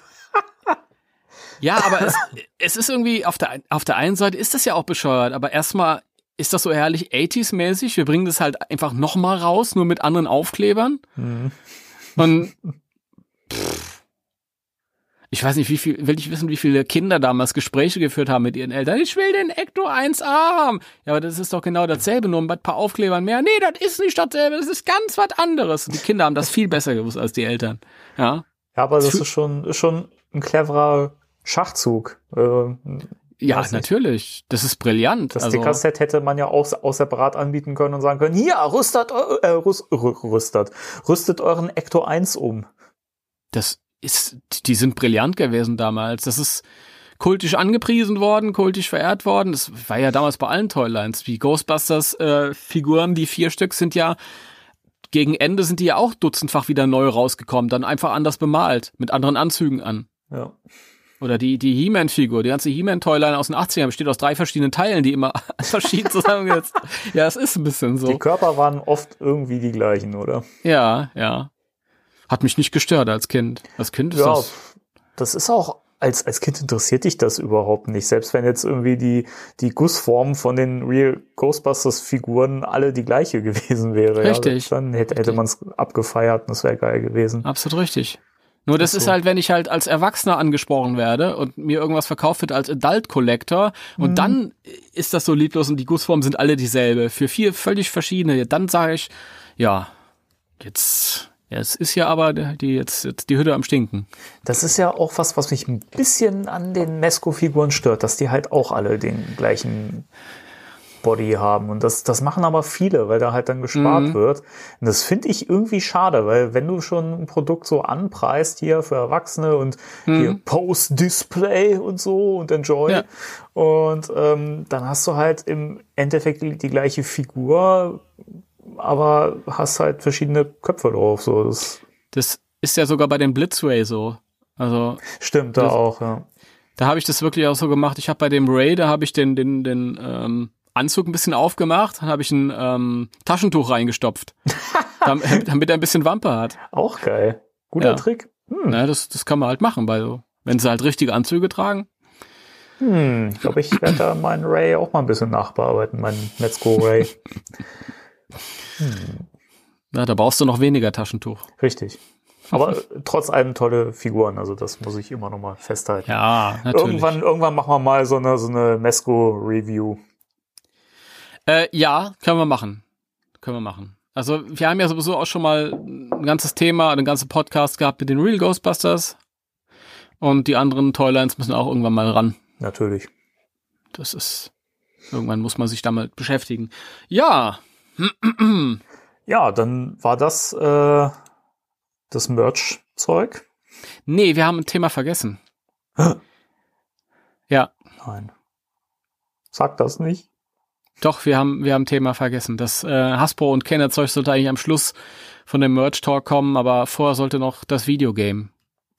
ja, aber es, es ist irgendwie, auf der, auf der einen Seite ist das ja auch bescheuert, aber erstmal ist das so herrlich 80s-mäßig. Wir bringen das halt einfach nochmal raus, nur mit anderen Aufklebern. Und pff, ich weiß nicht, wie viel, will ich wissen, wie viele Kinder damals Gespräche geführt haben mit ihren Eltern. Ich will den Ecto 1A haben. Ja, aber das ist doch genau dasselbe, nur ein paar Aufklebern mehr. Nee, das ist nicht dasselbe, das ist ganz was anderes. Und die Kinder haben das viel besser gewusst als die Eltern. Ja. Ja, aber das Für- ist schon, ist schon ein cleverer Schachzug. Äh, Ja, natürlich. Das ist brillant. Das also, Sticker-Set hätte man ja auch, auch separat anbieten können und sagen können, hier, rüstet, äh, rüst, rü- rüstet, rüstet euren Ecto 1 um. das ist, die sind brillant gewesen damals. Das ist kultisch angepriesen worden, kultisch verehrt worden. Das war ja damals bei allen Toylines. Wie Ghostbusters äh, die vier Stück sind ja gegen Ende sind die ja auch dutzendfach wieder neu rausgekommen, dann einfach anders bemalt, mit anderen Anzügen an. Ja. Oder die, die He-Man-Figur, die ganze He-Man-Toyline aus den 80ern besteht aus drei verschiedenen Teilen, die immer verschieden zusammengesetzt. ja, es ist ein bisschen Die so. Körper waren oft irgendwie die gleichen, oder? Ja, ja. Hat mich nicht gestört als Kind. Als Kind ist Ja, das. das ist auch, als, als Kind interessiert dich das überhaupt nicht. Selbst wenn jetzt irgendwie die, die Gussform von den Real Ghostbusters Figuren alle die gleiche gewesen wäre. Richtig. Ja, dann hätte, hätte man es abgefeiert und das wäre geil gewesen. Absolut richtig. Nur das so. ist halt, wenn ich halt als Erwachsener angesprochen werde und mir irgendwas verkauft wird als Adult Collector und Mhm. dann ist das so lieblos und die Gussformen sind alle dieselbe für vier völlig verschiedene, dann sage ich, ja, jetzt, Ja, es ist ja aber die, jetzt, jetzt die Hütte am Stinken. Das ist ja auch was, was mich ein bisschen an den Mesco-Figuren stört, dass die halt auch alle den gleichen Body haben. Und das, das machen aber viele, weil da halt dann gespart Mhm. wird. Und das finde ich irgendwie schade, weil wenn du schon ein Produkt so anpreist hier für Erwachsene und hier Post-Display und so und Enjoy. Mhm. Ja. Und ähm, dann hast du halt im Endeffekt die, die gleiche Figur, aber hast halt verschiedene Köpfe drauf. So, das Das ist ja sogar bei dem Blitzway so. Also stimmt da Das- auch, ja. da habe ich das wirklich auch so gemacht. Ich habe bei dem Ray, da habe ich den, den, den ähm, Anzug ein bisschen aufgemacht, dann habe ich ein ähm, Taschentuch reingestopft, damit, damit er ein bisschen Wampe hat. Auch geil. Guter Ja. Trick. Hm. Na, das, das kann man halt machen, bei so, wenn sie halt richtige Anzüge tragen. Hm, ich glaube, ich werde da meinen Ray auch mal ein bisschen nachbearbeiten, meinen Metzgo Ray. Na, da brauchst du noch weniger Taschentuch. Richtig. Aber äh, trotz allem tolle Figuren, also das muss ich immer noch mal festhalten. Ja, natürlich. irgendwann, irgendwann machen wir mal so eine, so eine Mesco-Review. Äh, ja, können wir machen. Können wir machen. Also wir haben ja sowieso auch schon mal ein ganzes Thema, einen ganzen Podcast gehabt mit den Real Ghostbusters. Und die anderen Toylines müssen auch irgendwann mal ran. Natürlich. Das ist, irgendwann muss man sich damit beschäftigen. Ja, Ja, dann war das äh, das Merch-Zeug. nee, wir haben ein Thema vergessen. Ja, Nein. Sag das nicht. doch, wir haben, wir haben ein Thema vergessen. Das äh, Hasbro und Kenner-Zeug sollte eigentlich am Schluss von dem Merch-Talk kommen, aber vorher sollte noch das Videogame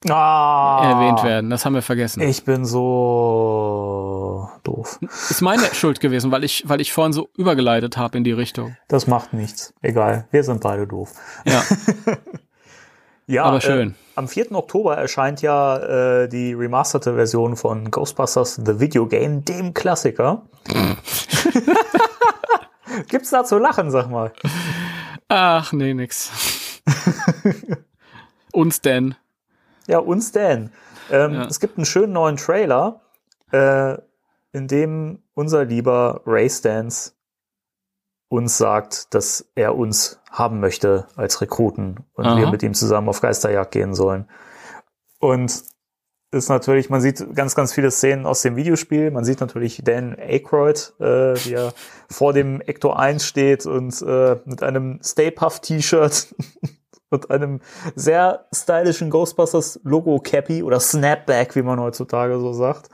Ah, erwähnt werden. Das haben wir vergessen. Ich bin so doof. Ist meine Schuld gewesen, weil ich, weil ich vorhin so übergeleitet habe in die Richtung. Das macht nichts. Egal. Wir sind beide doof. Ja, Ja, Aber schön. Äh, am 4. Oktober erscheint ja äh, die remasterte Version von Ghostbusters The Video Game, dem Klassiker. Gibt's da zu lachen, sag mal? ach nee, nix. Uns denn? Ja, uns denn. Ähm, Ja. Es gibt einen schönen neuen Trailer, äh, in dem unser lieber Ray Stans uns sagt, dass er uns haben möchte als Rekruten und Aha. wir mit ihm zusammen auf Geisterjagd gehen sollen. Und ist natürlich, man sieht ganz, ganz viele Szenen aus dem Videospiel. Man sieht natürlich Dan Aykroyd, äh, wie er vor dem Ector 1 steht und äh, mit einem Stay Puft T-Shirt und einem sehr stylischen Ghostbusters Logo Cappy oder Snapback, wie man heutzutage so sagt.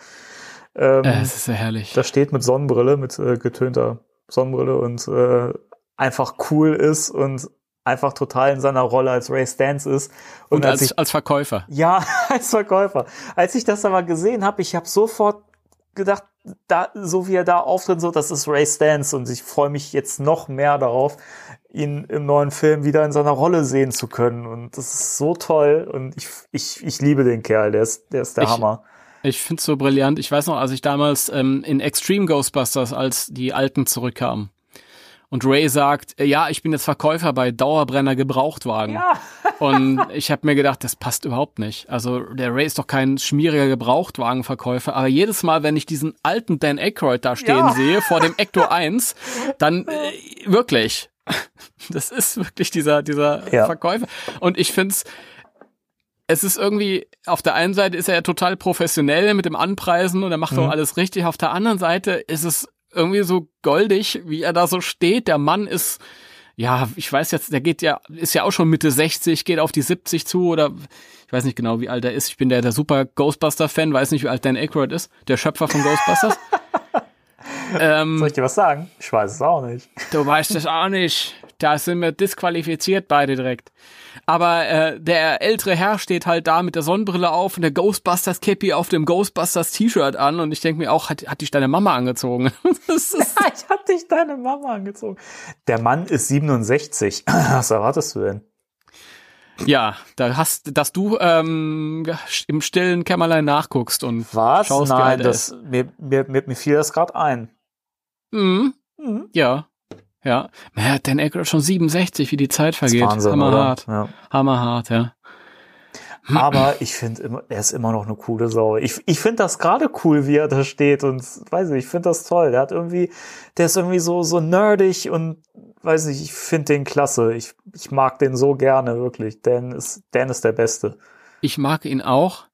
Ähm, Äh, es ist sehr herrlich. da steht mit Sonnenbrille, mit äh, getönter Sonnenbrille und äh, einfach cool ist und einfach total in seiner Rolle als Ray Stans ist. Und als als, ich, als Verkäufer. ja, als Verkäufer. Als ich das aber gesehen habe, ich habe sofort gedacht, da, so wie er da auftritt, so, das ist Ray Stans und ich freue mich jetzt noch mehr darauf, ihn im neuen Film wieder in seiner Rolle sehen zu können und das ist so toll und ich, ich, ich liebe den Kerl, der ist, der ist der Ich- Hammer. Ich find's so brillant. Ich weiß noch, als ich damals ähm, in Extreme Ghostbusters, als die Alten zurückkamen, und Ray sagt, äh, ja, ich bin jetzt Verkäufer bei Dauerbrenner Gebrauchtwagen. Ja. Und ich habe mir gedacht, das passt überhaupt nicht. Also der Ray ist doch kein schmieriger Gebrauchtwagenverkäufer, aber jedes Mal, wenn ich diesen alten Dan Aykroyd da stehen Ja. sehe, vor dem Ecto 1, dann äh, wirklich, das ist wirklich dieser, dieser Ja. Verkäufer. Und ich find's es ist irgendwie, auf der einen Seite ist er ja total professionell mit dem Anpreisen und er macht auch alles richtig. Auf der anderen Seite ist es irgendwie so goldig, wie er da so steht. Der Mann ist, ja, ich weiß jetzt, der geht ja, ist ja auch schon Mitte 60, geht auf die 70 zu oder ich weiß nicht genau, wie alt er ist. Ich bin der, der super Ghostbuster-Fan, weiß nicht, wie alt Dan Aykroyd ist, der Schöpfer von Ghostbusters. ähm, Soll ich dir was sagen? Ich weiß es auch nicht. Du weißt es auch nicht. Da sind wir disqualifiziert beide direkt. Aber äh, der ältere Herr steht halt da mit der Sonnenbrille auf und der Ghostbusters Cappy auf dem Ghostbusters T-Shirt an und ich denke mir auch, hat, hat dich deine Mama angezogen? das ist, ich hab dich deine Mama angezogen. Der Mann ist 67. Was erwartest du denn? ja, da hast, dass du ähm, im stillen Kämmerlein nachguckst und Was? schaust, Nein, das, mir, mir, mir, mir fiel das gerade ein. Mhm. Mhm. Ja. Ja. Ja, Dan Aykroyd schon 67, wie die Zeit vergeht. Wahnsinn, Hammerhart. Ja. Hammerhart, ja. Aber ich finde, immer, er ist immer noch eine coole Sau. Ich, ich finde das gerade cool, wie er da steht und weiß nicht, ich finde das toll. Der hat irgendwie, der ist irgendwie so, so nerdig und weiß nicht, ich finde den klasse. Ich, ich mag den so gerne, wirklich. Dan ist, Dan ist der Beste. Ich mag ihn auch.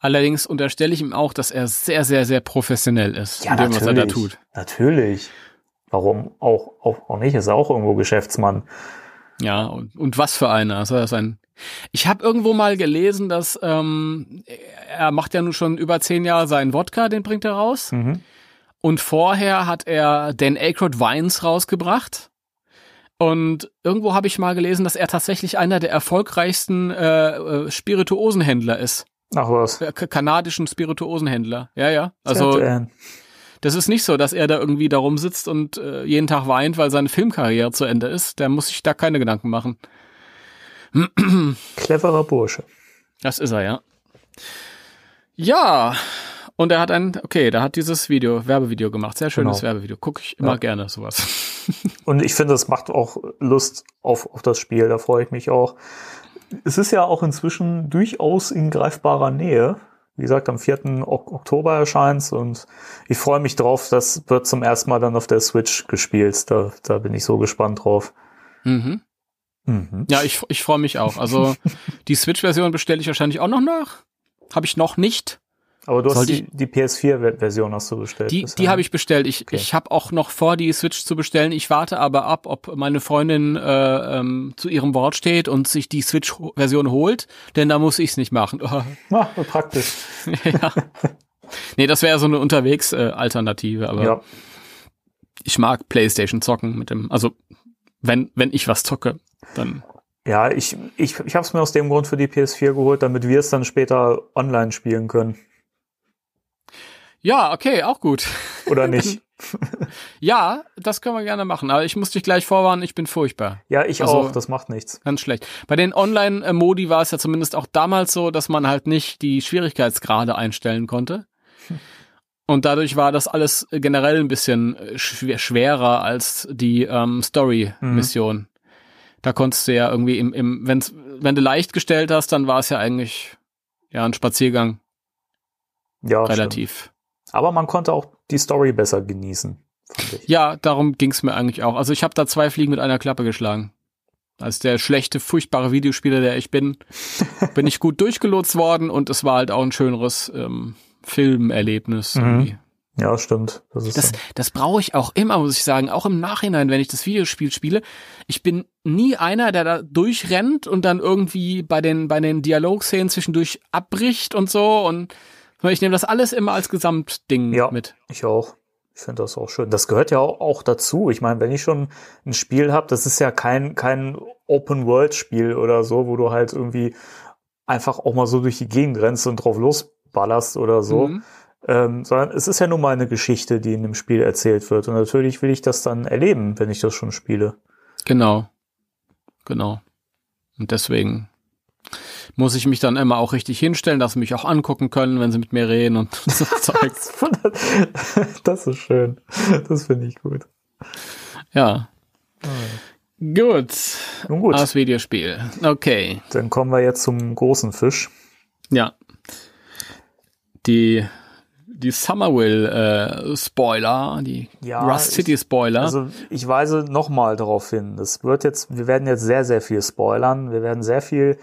Allerdings unterstelle ich ihm auch, dass er sehr, sehr, sehr professionell ist Ja, in dem, was er da natürlich. tut. Natürlich. Warum auch, auch, auch nicht? Ist er auch irgendwo Geschäftsmann. Ja, und, und was für einer. Also er ist ein ich habe irgendwo mal gelesen, dass ähm, er macht ja nun schon über zehn Jahre seinen Wodka, den bringt er raus. Mhm. Und vorher hat er Dan Aykroyd Wines rausgebracht. Und irgendwo habe ich mal gelesen, dass er tatsächlich einer der erfolgreichsten äh, äh, Spirituosenhändler ist. Ach was. Ka- kanadischen Spirituosenhändler. Ja, ja. Also das ist nicht so, dass er da irgendwie da rumsitzt und äh, jeden Tag weint, weil seine Filmkarriere zu Ende ist. Der muss sich da keine Gedanken machen. Cleverer Bursche. Das ist er, ja. Ja. Und er hat ein, okay, der hat dieses Video, Werbevideo gemacht. Sehr schönes Genau. Werbevideo. Gucke ich immer Ja. gerne sowas. Und ich finde, es macht auch Lust auf, auf das Spiel. Da freue ich mich auch. Es ist ja auch inzwischen durchaus in greifbarer Nähe. Wie gesagt, am 4. Ok Oktober erscheint's und ich freue mich drauf. Das wird zum ersten Mal dann auf der Switch gespielt. Da, da bin ich so gespannt drauf. Mhm. Mhm. Ja, ich, ich freue mich auch. Also die Switch-Version bestelle ich wahrscheinlich auch noch nach. Habe ich noch nicht. Aber du hast die, die PS4-Version hast du bestellt. Die, bisher, die ne? habe ich bestellt. Ich, Okay. ich habe auch noch vor, die Switch zu bestellen. Ich warte aber ab, ob meine Freundin äh, ähm, zu ihrem Wort steht und sich die Switch-Version holt, denn da muss ich es nicht machen. Ah, praktisch. ja. Nee, das wäre so eine Unterwegs-Alternative, aber Ja. ich mag PlayStation zocken mit dem, also wenn, wenn ich was zocke, dann. Ja, ich, ich, ich habe es mir aus dem Grund für die PS4 geholt, damit wir es dann später online spielen können. Ja, okay, auch gut. Oder nicht? Ja, das können wir gerne machen, aber ich muss dich gleich vorwarnen, ich bin furchtbar. ja, ich Also- auch. Das macht nichts. Ganz schlecht. Bei den Online-Modi war es ja zumindest auch damals so, dass man halt nicht die Schwierigkeitsgrade einstellen konnte. Und dadurch war das alles generell ein bisschen äh, schwer, schwerer als die ähm, Story-Mission. Da konntest du ja irgendwie im, im wenn's, wenn du leicht gestellt hast, dann war es ja eigentlich ja ein Spaziergang Ja, relativ. Stimmt. Aber man konnte auch die Story besser genießen, fand ich. Ja, darum ging's mir eigentlich auch. Also ich habe da zwei Fliegen mit einer Klappe geschlagen. Als der schlechte, furchtbare Videospieler, der ich bin, bin ich gut durchgelotst worden und es war halt auch ein schöneres ähm, Filmerlebnis. Mhm. Ja, stimmt. Das Das, das brauche ich auch immer, muss ich sagen. Auch im Nachhinein, wenn ich das Videospiel spiele. Ich bin nie einer, der da durchrennt und dann irgendwie bei den, bei den Dialogszenen zwischendurch abbricht und so. Und ich nehme das alles immer als Gesamtding Ja. mit. ich auch. Ich finde das auch schön. Das gehört ja auch, auch dazu. Ich meine, wenn ich schon ein Spiel habe, das ist ja kein, kein Open-World-Spiel oder so, wo du halt irgendwie einfach auch mal so durch die Gegend rennst und drauf losballerst oder so. Mhm. Ähm, sondern es ist ja nun mal eine Geschichte, die in dem Spiel erzählt wird. Und natürlich will ich das dann erleben, wenn ich das schon spiele. Genau. Genau. Und deswegen muss ich mich dann immer auch richtig hinstellen, dass sie mich auch angucken können, wenn sie mit mir reden und so Zeugs. Das ist schön. Das finde ich gut. Ja. Gut. Nun gut, Das Videospiel. Okay. dann kommen wir jetzt zum großen Fisch. Ja. Die, die Summerville äh, Spoiler, die Ja, Rust City Spoiler. Also ich weise nochmal darauf hin. Es wird jetzt, wir werden jetzt sehr, sehr viel spoilern. Wir werden sehr viel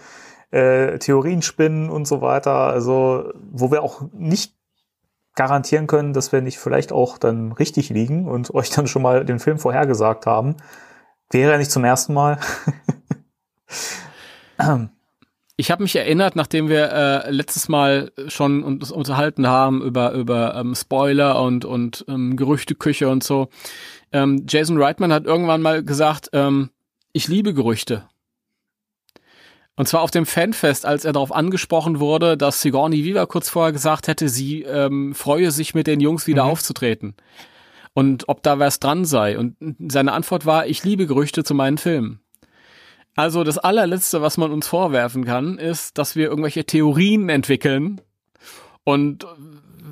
äh, Theorien spinnen und so weiter. Also, wo wir auch nicht garantieren können, dass wir nicht vielleicht auch dann richtig liegen und euch dann schon mal den Film vorhergesagt haben. Wäre ja nicht zum ersten Mal. Ich habe mich erinnert, nachdem wir äh, letztes Mal schon uns unterhalten haben über über ähm, Spoiler und und ähm, Gerüchteküche und so. Ähm, Jason Reitman hat irgendwann mal gesagt, ähm, ich liebe Gerüchte. Und zwar auf dem Fanfest, als er darauf angesprochen wurde, dass Sigourney Viva kurz vorher gesagt hätte, sie ähm, freue sich mit den Jungs wieder Mhm. aufzutreten. Und ob da was dran sei. Und seine Antwort war, ich liebe Gerüchte zu meinen Filmen. Also das allerletzte, was man uns vorwerfen kann, ist, dass wir irgendwelche Theorien entwickeln und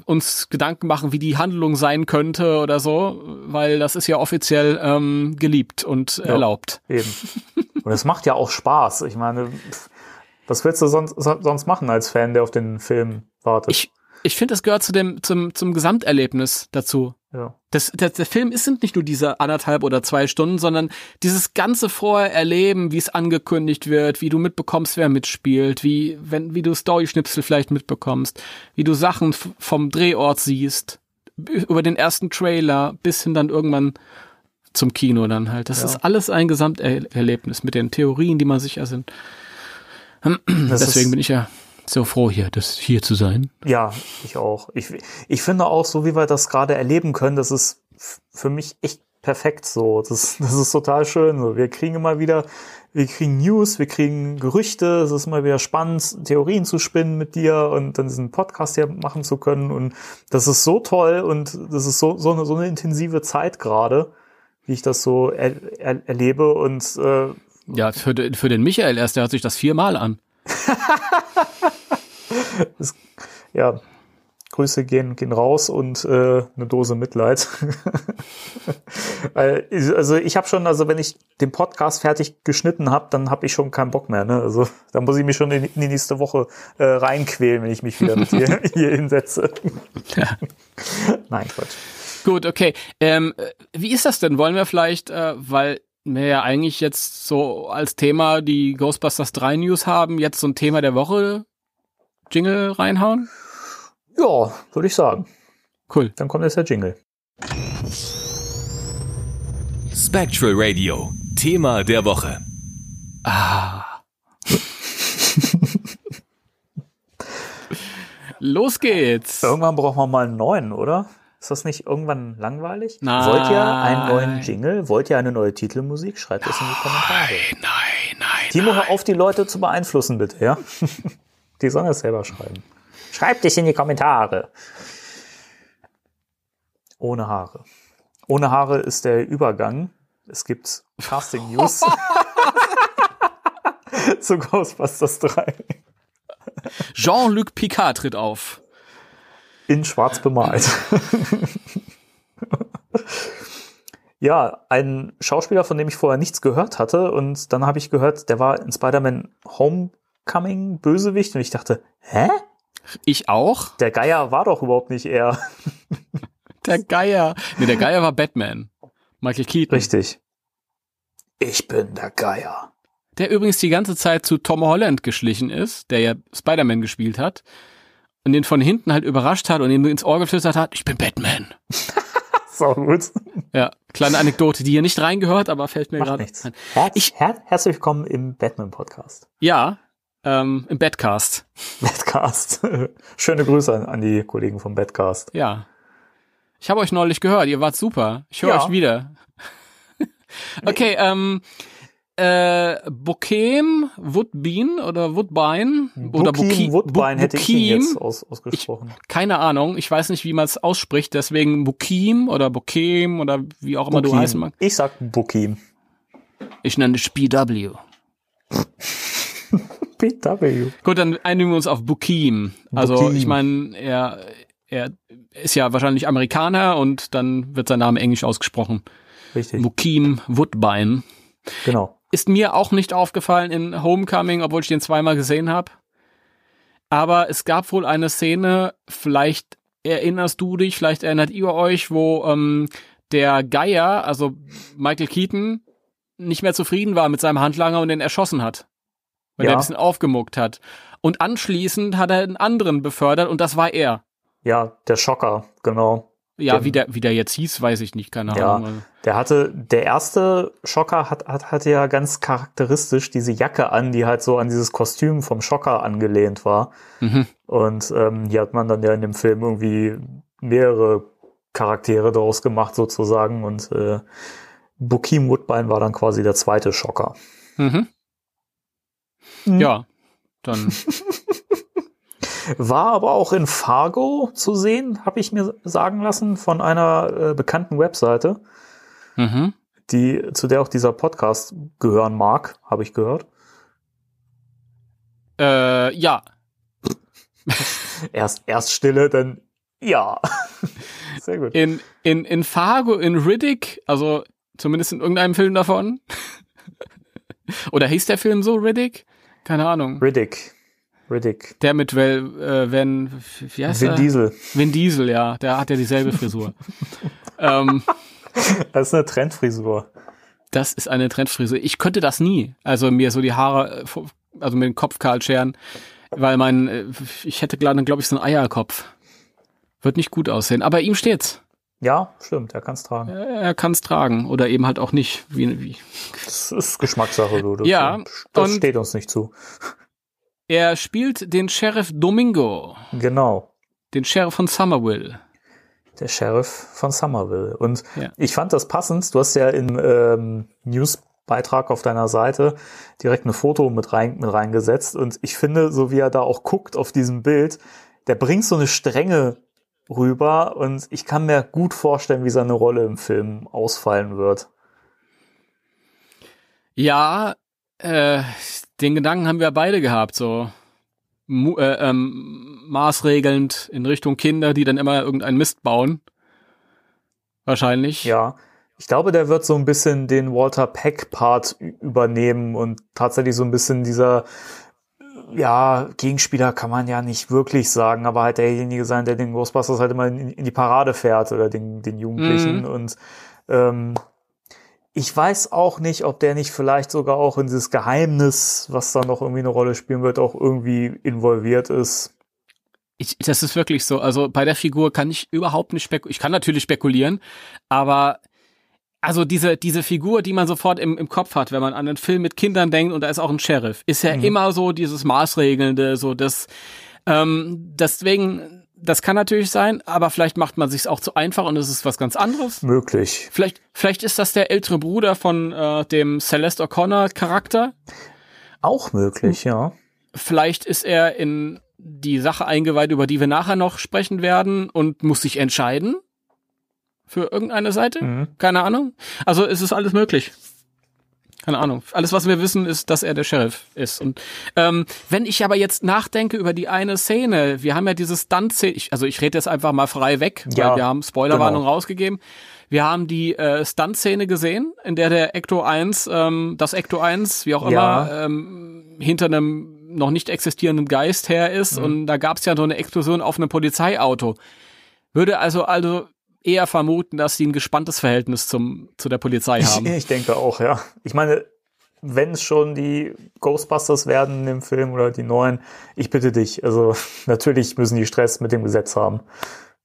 uns Gedanken machen, wie die Handlung sein könnte oder so, weil das ist ja offiziell ähm, geliebt und erlaubt. Eben. Und es macht ja auch Spaß. Ich meine, Was willst du sonst, sonst machen als Fan, der auf den Film wartet? Ich, ich finde, das gehört zu dem, zum, zum Gesamterlebnis dazu. ja. Das, der, der Film ist sind nicht nur diese anderthalb oder zwei Stunden, sondern dieses ganze vorher erleben, wie es angekündigt wird, wie du mitbekommst, wer mitspielt, wie, wenn, wie du Story-Schnipsel vielleicht mitbekommst, wie du Sachen vom Drehort siehst, über den ersten Trailer bis hin dann irgendwann zum Kino dann halt. Das Ja. ist alles ein Gesamterlebnis mit den Theorien, die man sich ersinnt. Das Deswegen bin ich ja so froh hier, das hier zu sein. Ja, ich auch. Ich, ich finde auch, so wie wir das gerade erleben können, das ist für mich echt perfekt so. Das, das ist total schön. So. Wir kriegen immer wieder, wir kriegen News, wir kriegen Gerüchte, es ist immer wieder spannend, Theorien zu spinnen mit dir und dann diesen Podcast hier machen zu können. Und das ist so toll und das ist so, so, eine, so eine intensive Zeit gerade, wie ich das so er, er, erlebe. Und äh, Ja, für, den- für den Michael erst, der hört sich das viermal an. ja, Grüße gehen, gehen raus und äh, eine Dose Mitleid. Also ich habe schon, also wenn ich den Podcast fertig geschnitten habe, dann habe ich schon keinen Bock mehr. Ne? Also da muss ich mich schon in, in die nächste Woche äh, reinquälen, wenn ich mich wieder mit dir hier hinsetze. Nein, Quatsch. Gut, okay. Ähm, äh, wie ist das denn? Wollen wir vielleicht, äh, weil wir ja eigentlich jetzt so als Thema die Ghostbusters 3 News haben, jetzt so ein Thema der Woche Jingle reinhauen? Ja, würde ich sagen. Cool. Dann kommt jetzt der Jingle. Spectral Radio, Thema der Woche. Ah. Los geht's. Irgendwann brauchen wir mal einen neuen, oder? Ist das nicht irgendwann langweilig? Nein. Wollt ihr einen neuen Jingle? Wollt ihr eine neue Titelmusik? Schreibt es in die Kommentare. Nein, nein. Timo, hör auf, die Leute zu beeinflussen, bitte, ja? Die sollen das selber schreiben. Schreibt es in die Kommentare. Ohne Haare. Ohne Haare ist der Übergang. Es gibt Casting News zu Ghostbusters 3. Jean-Luc Picard tritt auf. In schwarz bemalt. ja, ein Schauspieler, von dem ich vorher nichts gehört hatte. Und dann habe ich gehört, der war in Spider-Man Homecoming Bösewicht. Und ich dachte, hä? Ich auch. Der Geier war doch überhaupt nicht er. Der Geier. Nee, der Geier war Batman. Michael Keaton. Richtig. Ich bin der Geier. Der übrigens die ganze Zeit zu Tom Holland geschlichen ist, der ja Spider-Man gespielt hat. Und den von hinten halt überrascht hat und ihm ins Ohr geflüstert hat, ich bin Batman. So gut. Ja, kleine Anekdote, die hier nicht reingehört, aber fällt mir gerade nichts. ein. Herz, Ich- her herzlich willkommen im Batman-Podcast. Ja, ähm, im Badcast. Batcast. Schöne Grüße an, an die Kollegen vom Batcast. Ja. Ich habe euch neulich gehört, ihr wart super. Ich höre Ja. euch wieder. okay, ähm, äh, Bokem, Woodbean oder Woodbine oder Bukim Buki- Woodbine Bu- hätte ich ihn jetzt aus, ausgesprochen. Keine Ahnung, ich weiß nicht, wie man es ausspricht, deswegen Bukim oder Bokem oder wie auch immer du Bukim. heißen magst. Ich sag Bukim. Ich nenne es BW. PW. Gut, dann einigen wir uns auf Bukim. Also Bukim. ich meine, er, er ist ja wahrscheinlich Amerikaner und dann wird sein Name englisch ausgesprochen. Richtig. Bukim Woodbine. genau. Ist mir auch nicht aufgefallen in Homecoming, obwohl ich den zweimal gesehen habe. Aber es gab wohl eine Szene, vielleicht erinnerst du dich, vielleicht erinnert ihr euch, wo ähm, der Geier, also Michael Keaton, nicht mehr zufrieden war mit seinem Handlanger und den erschossen hat. Weil Ja. er ein bisschen aufgemuckt hat. Und anschließend hat er einen anderen befördert und das war er. Ja, der Schocker, genau. Ja, Den- wie der, wie der jetzt hieß, weiß ich nicht, keine Ja. Ahnung. Der hatte, der erste Schocker hat, hat, hatte ja ganz charakteristisch diese Jacke an, die halt so an dieses Kostüm vom Schocker angelehnt war. Mhm. Und ähm, hier hat man dann ja in dem Film irgendwie mehrere Charaktere daraus gemacht sozusagen und äh, Bukim Woodbine war dann quasi der zweite Schocker. Mhm. Mhm. Ja, dann War aber auch in Fargo zu sehen, habe ich mir sagen lassen, von einer äh, bekannten Webseite, mhm. die zu der auch dieser Podcast gehören mag, habe ich gehört. Äh, ja, Erst erst Stille, dann ja. Sehr gut. in, in, in Fargo, in Riddick, also zumindest in irgendeinem Film davon. Oder hieß der Film so, Riddick? keine Ahnung. Riddick. Riddick. Der mit Well, äh, wenn, wie heißt Vin er? Diesel. Vin Diesel, ja. Der hat ja dieselbe Frisur. ähm, Das ist eine Trendfrisur. das ist eine Trendfrisur. Ich könnte das nie. Also mir so die Haare, äh, also mit dem Kopf kahl scheren, weil mein, äh, ich hätte gerade, glaube ich, so einen Eierkopf. Wird nicht gut aussehen. Aber ihm steht's. Ja, stimmt, er kann es tragen. Er kann's tragen oder eben halt auch nicht. Wie, wie. Das ist Geschmackssache, du. Das, Ja, das steht uns nicht zu. Er spielt den Sheriff Domingo, Genau. den Sheriff von Somerville. Der Sheriff von Somerville. Und Ja. ich fand das passend. Du hast ja im ähm, Newsbeitrag auf deiner Seite direkt ein Foto mit, rein, mit reingesetzt. Und ich finde, so wie er da auch guckt auf diesem Bild, der bringt so eine Strenge rüber. Und ich kann mir gut vorstellen, wie seine Rolle im Film ausfallen wird. Ja, äh, den Gedanken haben wir beide gehabt, so äh, ähm, maßregelnd in Richtung Kinder, die dann immer irgendeinen Mist bauen. Wahrscheinlich. Ja. Ich glaube, der wird so ein bisschen den Walter Peck-Part übernehmen und tatsächlich so ein bisschen dieser, ja, Gegenspieler kann man ja nicht wirklich sagen, aber halt derjenige sein, der den Ghostbusters halt immer in, in die Parade fährt oder den, den Jugendlichen. Mhm. Und ähm, ich weiß auch nicht, ob der nicht vielleicht sogar auch in dieses Geheimnis, was da noch irgendwie eine Rolle spielen wird, auch irgendwie involviert ist. Ich, das ist wirklich so. Also bei der Figur kann ich überhaupt nicht spekulieren. Ich kann natürlich spekulieren, aber also diese, diese Figur, die man sofort im, im Kopf hat, wenn man an einen Film mit Kindern denkt und da ist auch ein Sheriff, ist ja immer so dieses Maßregelnde, so das, ähm, deswegen, das kann natürlich sein, aber vielleicht macht man sich's auch zu einfach und es ist was ganz anderes. Möglich. Vielleicht, vielleicht ist das der ältere Bruder von äh, dem Celeste O'Connor Charakter. Auch möglich, ja. Vielleicht ist er in die Sache eingeweiht, über die wir nachher noch sprechen werden und muss sich entscheiden für irgendeine Seite. Mhm. Keine Ahnung. Also es ist alles möglich. Keine Ahnung. Alles, was wir wissen, ist, dass er der Sheriff ist. Und ähm, wenn ich aber jetzt nachdenke über die eine Szene, wir haben ja diese Stunt-Szene, also ich rede jetzt einfach mal frei weg, Ja, weil wir haben Spoilerwarnung genau. rausgegeben. Wir haben die äh, Stunt-Szene gesehen, in der der Ecto 1, ähm, das Ecto 1, wie auch Ja. immer, ähm, hinter einem noch nicht existierenden Geist her Mhm. ist. Und da gab es ja so eine Explosion auf einem Polizeiauto. Würde also also eher vermuten, dass die ein gespanntes Verhältnis zum, zu der Polizei Ich, haben. ich denke auch, ja. Ich meine, wenn es schon die Ghostbusters werden im Film oder die neuen, ich bitte dich. Also natürlich müssen die Stress mit dem Gesetz haben.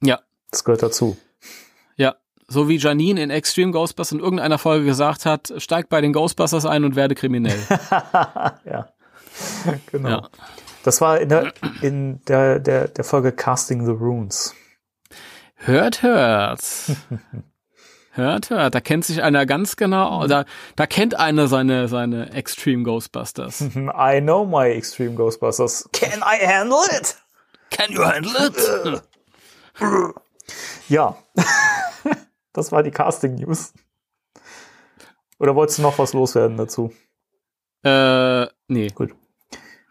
Ja, Das gehört dazu. ja. So wie Janine in Extreme Ghostbusters in irgendeiner Folge gesagt hat, steig bei den Ghostbusters ein und werde kriminell. Ja. genau. Ja. Das war in der, in der, der, der Folge Casting the Runes. Hört, hört. Hört, hört. Da kennt sich einer ganz genau, da, da kennt einer seine, seine Extreme Ghostbusters. I know my Extreme Ghostbusters. Can I handle it? Can you handle it? Ja. das war die Casting News. Oder wolltest du noch was loswerden dazu? äh, nee. Gut.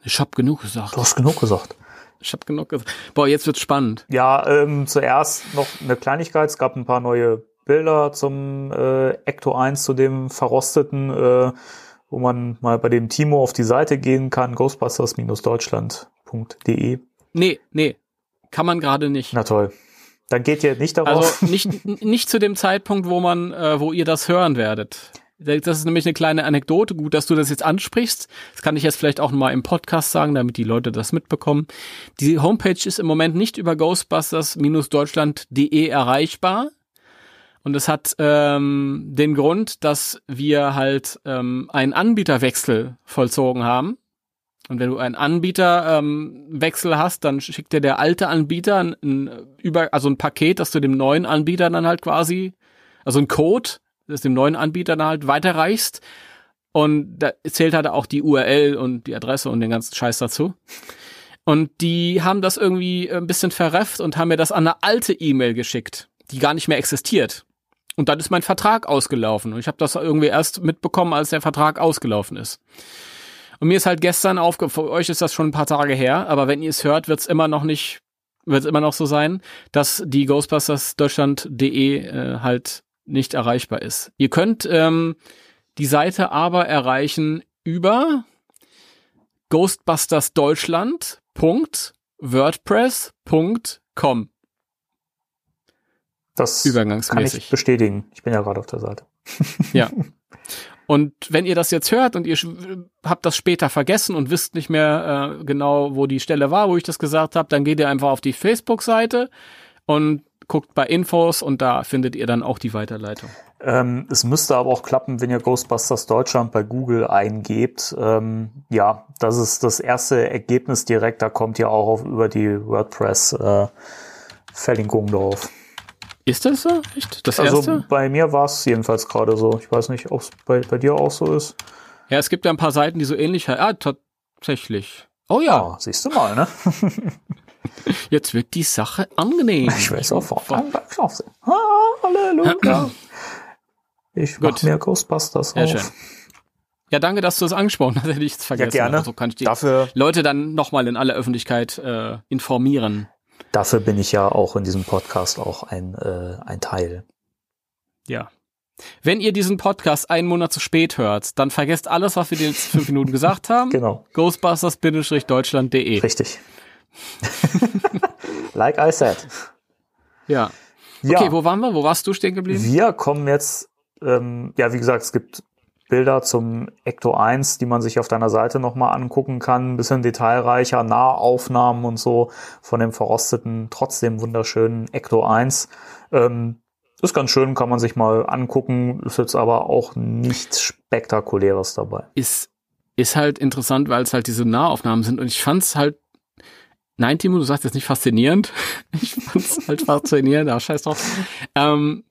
Ich hab genug gesagt. Du hast genug gesagt. Ich hab genug gesagt. Boah, jetzt wird's spannend. Ja, ähm, zuerst noch eine Kleinigkeit. Es gab ein paar neue Bilder zum äh, Ecto 1, zu dem verrosteten, äh, wo man mal bei dem Timo auf die Seite gehen kann, ghostbusters-deutschland.de. Nee, nee. Kann man gerade nicht. Na toll. Dann geht ihr nicht darauf. Also nicht, nicht zu dem Zeitpunkt, wo man, äh, wo ihr das hören werdet. Das ist nämlich eine kleine Anekdote. Gut, dass du das jetzt ansprichst. Das kann ich jetzt vielleicht auch mal im Podcast sagen, damit die Leute das mitbekommen. Die Homepage ist im Moment nicht über Ghostbusters-deutschland.de erreichbar. Und es hat ähm, den Grund, dass wir halt ähm, einen Anbieterwechsel vollzogen haben. Und wenn du einen Anbieterwechsel ähm, hast, dann schickt dir der alte Anbieter ein, ein, über, also ein Paket, das du dem neuen Anbieter dann halt quasi, also ein Code, das dem neuen Anbieter dann halt weiterreichst. Und da zählt halt auch die URL und die Adresse und den ganzen Scheiß dazu. Und die haben das irgendwie ein bisschen verrefft und haben mir das an eine alte E-Mail geschickt, die gar nicht mehr existiert. Und dann ist mein Vertrag ausgelaufen. Und ich habe das irgendwie erst mitbekommen, als der Vertrag ausgelaufen ist. Und mir ist halt gestern aufgefallen, für euch ist das schon ein paar Tage her, aber wenn ihr es hört, wird es immer noch nicht, wird es immer noch so sein, dass die Ghostbusters Deutschland.de äh, halt nicht erreichbar ist. Ihr könnt ähm, die Seite aber erreichen über ghostbustersdeutschland.wordpress.com. Das Übergangsmäßig. kann ich bestätigen. Ich bin ja gerade auf der Seite. Ja. Und wenn ihr das jetzt hört und ihr habt das später vergessen und wisst nicht mehr äh, genau, wo die Stelle war, wo ich das gesagt habe, dann geht ihr einfach auf die Facebook-Seite und guckt bei Infos und da findet ihr dann auch die Weiterleitung. Ähm, es müsste aber auch klappen, wenn ihr Ghostbusters Deutschland bei Google eingebt. Ähm, ja, das ist das erste Ergebnis direkt. Da kommt ihr auch auf, über die WordPress-Verlinkung äh, drauf. Ist das so? Echt? Das also erste? bei mir war es jedenfalls gerade so. Ich weiß nicht, ob es bei, bei dir auch so ist. Ja, es gibt ja ein paar Seiten, die so ähnlich. Ah, tatsächlich. Oh ja. Ah, siehst du mal, ne? Jetzt wird die Sache angenehm. Ich will sofort beim Schlafsinn. Ah, Halleluja. Ich mach Gut. mir Ghostbusters Sehr auf. schön. Ja, danke, dass du es angesprochen hast. Hätte ich es Ja, vergessen. gerne. Also kann ich die Dafür, Leute dann nochmal in aller Öffentlichkeit äh, informieren. dafür bin ich ja auch in diesem Podcast auch ein, äh, ein Teil. Ja. Wenn ihr diesen Podcast einen Monat zu spät hört, dann vergesst alles, was wir dir jetzt fünf Minuten gesagt haben. Genau, Ghostbusters-deutschland.de. richtig. like I said. Ja. Ja, Okay, wo waren wir? Wo warst du stehen geblieben? wir kommen jetzt, ähm, ja, wie gesagt, es gibt Bilder zum Ecto 1, die man sich auf deiner Seite nochmal angucken kann, ein bisschen detailreicher, Nahaufnahmen und so von dem verrosteten, trotzdem wunderschönen Ecto 1. Ähm, ist ganz schön, kann man sich mal angucken, ist jetzt aber auch nichts Spektakuläres dabei. Ist, ist halt interessant, weil es halt diese Nahaufnahmen sind und ich fand's halt Nein, Timo, du sagst jetzt nicht faszinierend. Ich fand's halt faszinierend, aber scheiß drauf. Ähm,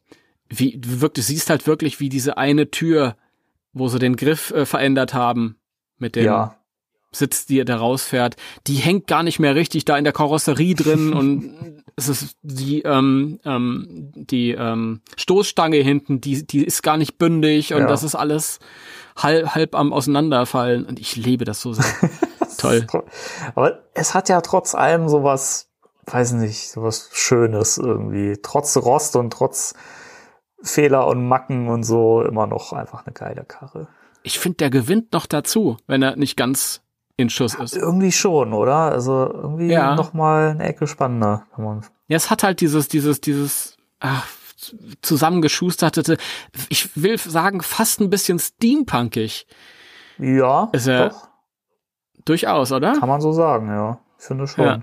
wie, du wirklich, du siehst halt wirklich, wie diese eine Tür, wo sie den Griff äh, verändert haben, mit dem Ja, Sitz, die da rausfährt, die hängt gar nicht mehr richtig da in der Karosserie drin und es ist die ähm, ähm, die ähm, Stoßstange hinten, die die ist gar nicht bündig und Ja. das ist alles halb halb am auseinanderfallen und ich liebe das so sehr. Toll. aber es hat ja trotz allem sowas, weiß nicht, sowas Schönes irgendwie. Trotz Rost und trotz Fehler und Macken und so immer noch einfach eine geile Karre. Ich finde, der gewinnt noch dazu, wenn er nicht ganz in Schuss ist. Irgendwie schon, oder? Also irgendwie Ja. noch mal eine Ecke spannender. Ja, es hat halt dieses, dieses, dieses ach, zusammengeschusterte, ich will sagen, fast ein bisschen steampunkig. ja, Ist er- doch, Durchaus, oder? kann man so sagen, ja. Ich finde schon. Ja.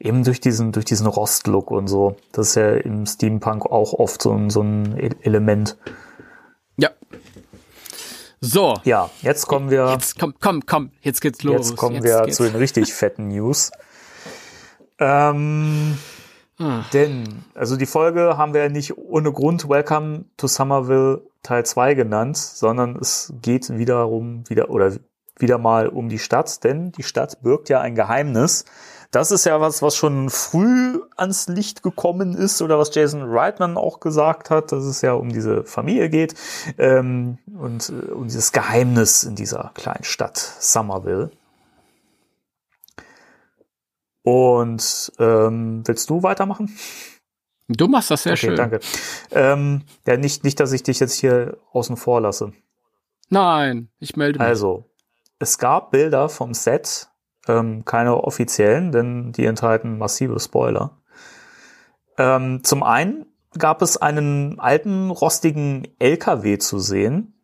Eben durch diesen, durch diesen Rostlook und so. Das ist ja im Steampunk auch oft so ein, so ein E- Element. Ja. So, Ja, jetzt kommen wir. jetzt komm, komm, komm, jetzt geht's los. Jetzt kommen wir geht's. zu den richtig fetten News. Ähm, Ah. denn, also die Folge haben wir ja nicht ohne Grund Welcome to Somerville Teil 2 genannt, sondern es geht wiederum wieder oder wieder mal um die Stadt, denn die Stadt birgt ja ein Geheimnis. Das ist ja was, was schon früh ans Licht gekommen ist oder was Jason Reitman auch gesagt hat, dass es ja um diese Familie geht ähm, und äh, um dieses Geheimnis in dieser kleinen Stadt Somerville. Und ähm, willst du weitermachen? Du machst das sehr okay, schön. danke. Ähm, ja, nicht, nicht, dass ich dich jetzt hier außen vor lasse. Nein, ich melde mich. Also, es gab Bilder vom Set, ähm, keine offiziellen, denn die enthalten massive Spoiler. Ähm, zum einen gab es einen alten, rostigen LKW zu sehen.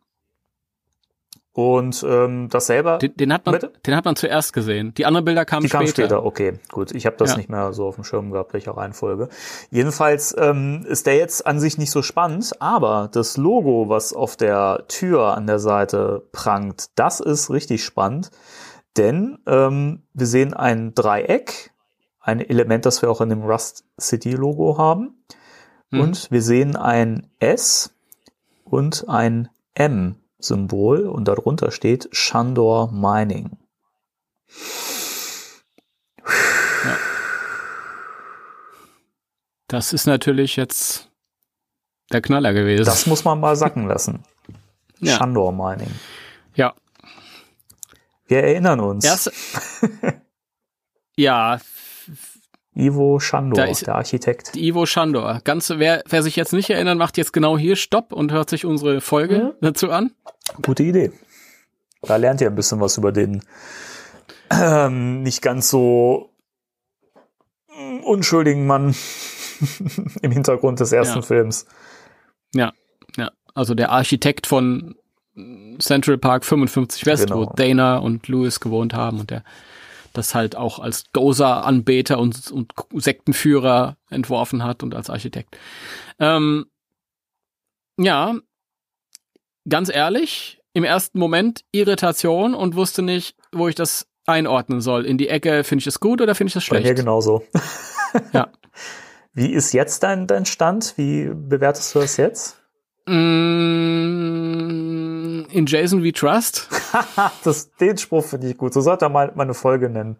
Und ähm, das selber. den, den, hat man, Bitte? den hat man zuerst gesehen. Die anderen Bilder kamen Die später. später, okay, gut. Ich habe das Ja. nicht mehr so auf dem Schirm gehabt, welcher Reihenfolge. Jedenfalls ähm, ist der jetzt an sich nicht so spannend, aber das Logo, was auf der Tür an der Seite prangt, das ist richtig spannend, denn ähm, wir sehen ein Dreieck, ein Element, das wir auch in dem Rust City Logo haben, Mhm. und wir sehen ein S und ein M. Symbol und darunter steht Shandor Mining. Das ist natürlich jetzt der Knaller gewesen. Das muss man mal sacken lassen. Ja. Shandor Mining. ja. Wir erinnern uns. Erst, ja, Ivo ist- der Architekt. Ivo Shandor. Ganz, wer, wer sich jetzt nicht erinnert, macht jetzt genau hier Stopp und hört sich unsere Folge dazu an. Gute Idee. Da lernt ihr ein bisschen was über den ähm, nicht ganz so mm, unschuldigen Mann im Hintergrund des ersten Ja. Films. Ja, ja. Also der Architekt von Central Park 55 West, Genau. wo Dana und Louis gewohnt haben und der das halt auch als Gozer-Anbeter und, und Sektenführer entworfen hat und als Architekt. Ähm, ja, ganz ehrlich, im ersten Moment Irritation und wusste nicht, wo ich das einordnen soll. In die Ecke, finde ich das gut oder finde ich das Bei mir schlecht? genauso. Ja. Wie ist jetzt dein, dein Stand? Wie bewertest du das jetzt? Mm, in Jason We Trust. das, den Spruch finde ich gut. So sollte er mal meine Folge nennen.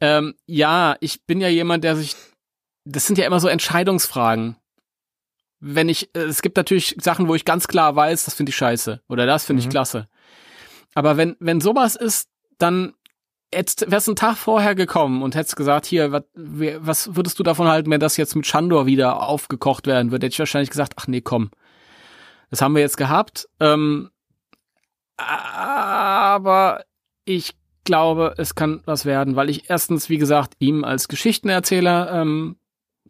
Ähm, ja, ich bin ja jemand, der sich. Das sind ja immer so Entscheidungsfragen. Wenn ich, äh, es gibt natürlich Sachen, wo ich ganz klar weiß, das finde ich scheiße oder das finde ich Mhm. klasse. Aber wenn, wenn sowas ist, dann jetzt wär's einen Tag vorher gekommen und hättest gesagt, hier, wat, was würdest du davon halten, wenn das jetzt mit Chandor wieder aufgekocht werden würde? Hätte ich wahrscheinlich gesagt, ach nee, komm. Das haben wir jetzt gehabt. Ähm, aber ich glaube, es kann was werden, weil ich erstens, wie gesagt, ihm als Geschichtenerzähler ähm,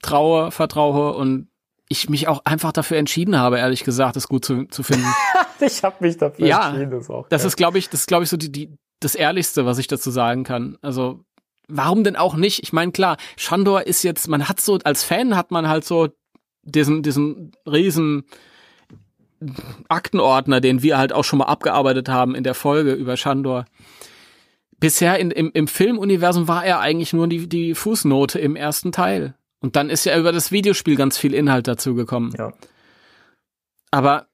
traue, vertraue und ich mich auch einfach dafür entschieden habe, ehrlich gesagt, es gut zu, zu finden. Ich habe mich dafür Ja, entschieden. Das auch Das geil. ist, glaube ich, das ist, glaube ich, so die, die, das Ehrlichste, was ich dazu sagen kann. Also, warum denn auch nicht? Ich meine, klar, Shandor ist jetzt, man hat so, als Fan hat man halt so diesen, diesen riesen Aktenordner, den wir halt auch schon mal abgearbeitet haben in der Folge über Shandor. Bisher in, im, im Filmuniversum war er eigentlich nur die, die Fußnote im ersten Teil. Und dann ist ja über das Videospiel ganz viel Inhalt dazu gekommen. Ja. Aber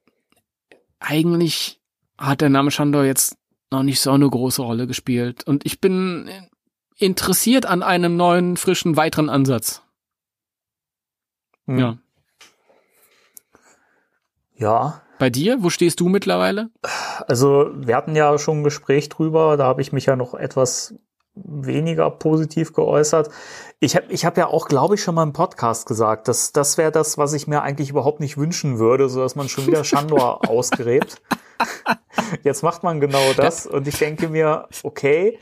eigentlich hat der Name Shandor jetzt noch nicht so eine große Rolle gespielt. Und ich bin interessiert an einem neuen, frischen, weiteren Ansatz. Hm. Ja. Ja, Bei dir, wo stehst du mittlerweile? also wir hatten ja schon ein Gespräch drüber, da habe ich mich ja noch etwas weniger positiv geäußert. Ich habe ich hab ja auch, glaube ich, schon mal im Podcast gesagt, dass das wäre das, was ich mir eigentlich überhaupt nicht wünschen würde, so dass man schon wieder Shandor ausgräbt. Jetzt macht man genau das und ich denke mir, okay,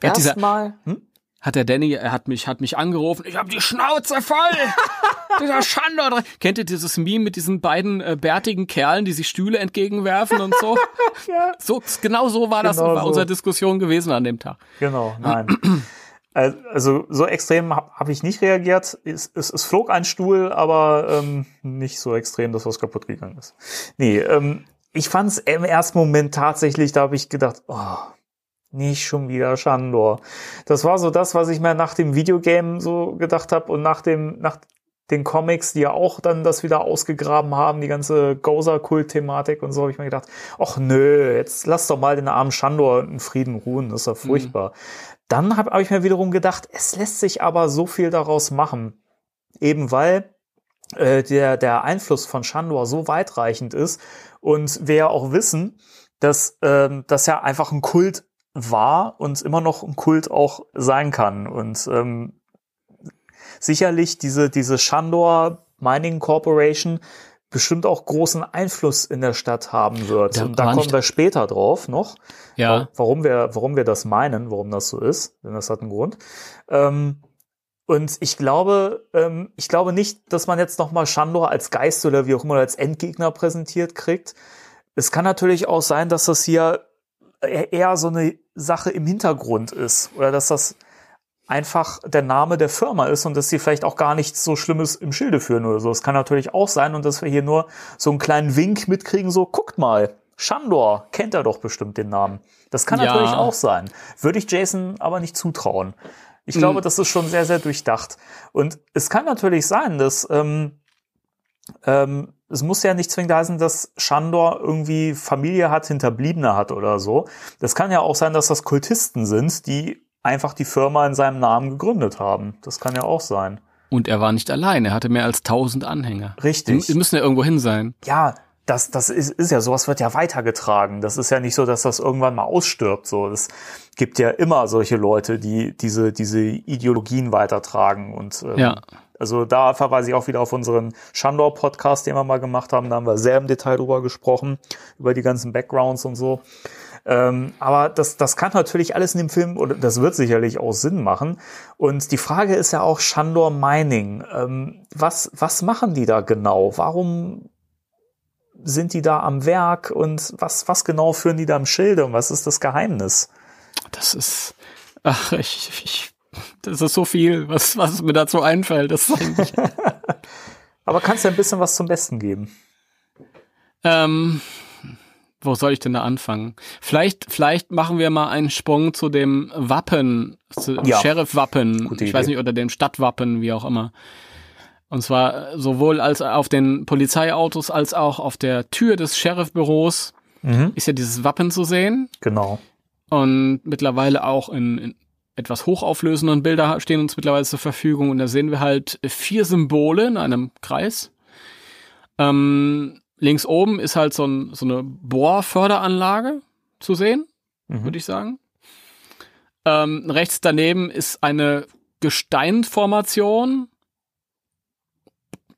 erstmal, hm? Hat der Danny, er hat mich, hat mich angerufen, ich habe die Schnauze voll! Dieser Shandor drin. Kennt ihr dieses Meme mit diesen beiden äh, bärtigen Kerlen, die sich Stühle entgegenwerfen und so? ja, so genau so war das Genau bei so. unserer Diskussion gewesen an dem Tag. Genau, nein. Al- Also so extrem habe hab ich nicht reagiert. Es, es, es flog ein Stuhl, aber ähm, nicht so extrem, dass was kaputt gegangen ist. Nee, ähm, ich fand es im ersten Moment tatsächlich, da habe ich gedacht, oh, nicht schon wieder Shandor. Das war so das, was ich mir nach dem Videogame so gedacht habe und nach dem nach den Comics, die ja auch dann das wieder ausgegraben haben, die ganze Gozer-Kult-Thematik und so, habe ich mir gedacht, ach nö, jetzt lass doch mal den armen Shandor in Frieden ruhen, das ist ja furchtbar. Dann habe hab ich mir wiederum gedacht, es lässt sich aber so viel daraus machen. Eben weil äh, der, der Einfluss von Shandor so weitreichend ist und wir ja auch wissen, dass ähm, das ja einfach ein Kult war und immer noch ein Kult auch sein kann. Und ähm, sicherlich diese, diese Shandor Mining Corporation bestimmt auch großen Einfluss in der Stadt haben wird. Da und da kommen wir später drauf noch Ja. warum wir, warum wir das meinen, warum das so ist, denn das hat einen Grund. Ähm, und ich glaube, ähm, ich glaube nicht, dass man jetzt nochmal Shandor als Geist oder wie auch immer als Endgegner präsentiert kriegt. Es kann natürlich auch sein, dass das hier e- eher so eine Sache im Hintergrund ist oder dass das einfach der Name der Firma ist und dass sie vielleicht auch gar nichts so Schlimmes im Schilde führen oder so. Es kann natürlich auch sein und dass wir hier nur so einen kleinen Wink mitkriegen, so guckt mal, Shandor, kennt er doch bestimmt den Namen. Das kann Ja. natürlich auch sein. Würde ich Jason aber nicht zutrauen. Ich glaube, das ist schon sehr, sehr durchdacht. Und es kann natürlich sein, dass ähm, ähm, es muss ja nicht zwingend heißen, dass Shandor irgendwie Familie hat, Hinterbliebene hat oder so. Das kann ja auch sein, dass das Kultisten sind, die einfach die Firma in seinem Namen gegründet haben. Das kann ja auch sein. Und er war nicht allein, er hatte mehr als 1000 Anhänger. Richtig. Die müssen ja irgendwo hin sein. Ja, das, das ist, ist ja, sowas wird ja weitergetragen. Das ist ja nicht so, dass das irgendwann mal ausstirbt. So, es gibt ja immer solche Leute, die diese, diese Ideologien weitertragen. Und ähm, Ja. Also da verweise ich auch wieder auf unseren Shandor-Podcast, den wir mal gemacht haben. Da haben wir sehr im Detail drüber gesprochen, über die ganzen Backgrounds und so. Ähm, aber das, das kann natürlich alles in dem Film, oder das wird sicherlich auch Sinn machen. Und die Frage ist ja auch Shandor Mining. Ähm, was, was machen die da genau? Warum sind die da am Werk und was, was genau führen die da im Schilde und was ist das Geheimnis? Das ist, ach, ich, ich, das ist so viel, was, was mir dazu einfällt. Das Aber kannst du ein bisschen was zum Besten geben? Ähm, wo soll ich denn da anfangen? Vielleicht, vielleicht machen wir mal einen Sprung zu dem Wappen, zu dem Ja. Sheriff-Wappen. Ich weiß Idee. nicht, oder dem Stadtwappen, wie auch immer. Und zwar sowohl als auf den Polizeiautos als auch auf der Tür des Sheriff-Büros Mhm. ist ja dieses Wappen zu sehen. Genau. Und mittlerweile auch in, in etwas hochauflösenden Bilder stehen uns mittlerweile zur Verfügung. Und da sehen wir halt vier Symbole in einem Kreis. Ähm, links oben ist halt so, ein, so eine Bohrförderanlage zu sehen, Mhm. würde ich sagen. Ähm, rechts daneben ist eine Gesteinformation.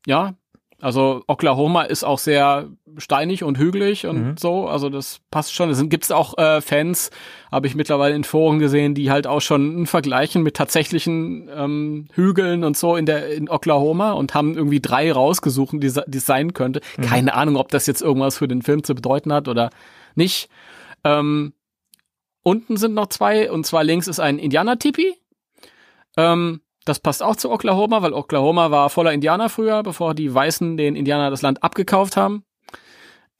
Ja, also Oklahoma ist auch sehr steinig und hügelig und Mhm. so. Also das passt schon. Es gibt auch äh, Fans, habe ich mittlerweile in Foren gesehen, die halt auch schon vergleichen mit tatsächlichen ähm, Hügeln und so in der in Oklahoma und haben irgendwie drei rausgesucht, die es sein könnte. Keine Ahnung, ob das jetzt irgendwas für den Film zu bedeuten hat oder nicht. Ähm, unten sind noch zwei und zwar links ist ein Indianer-Tipi. Ähm, das passt auch zu Oklahoma, weil Oklahoma war voller Indianer früher, bevor die Weißen den Indianer das Land abgekauft haben.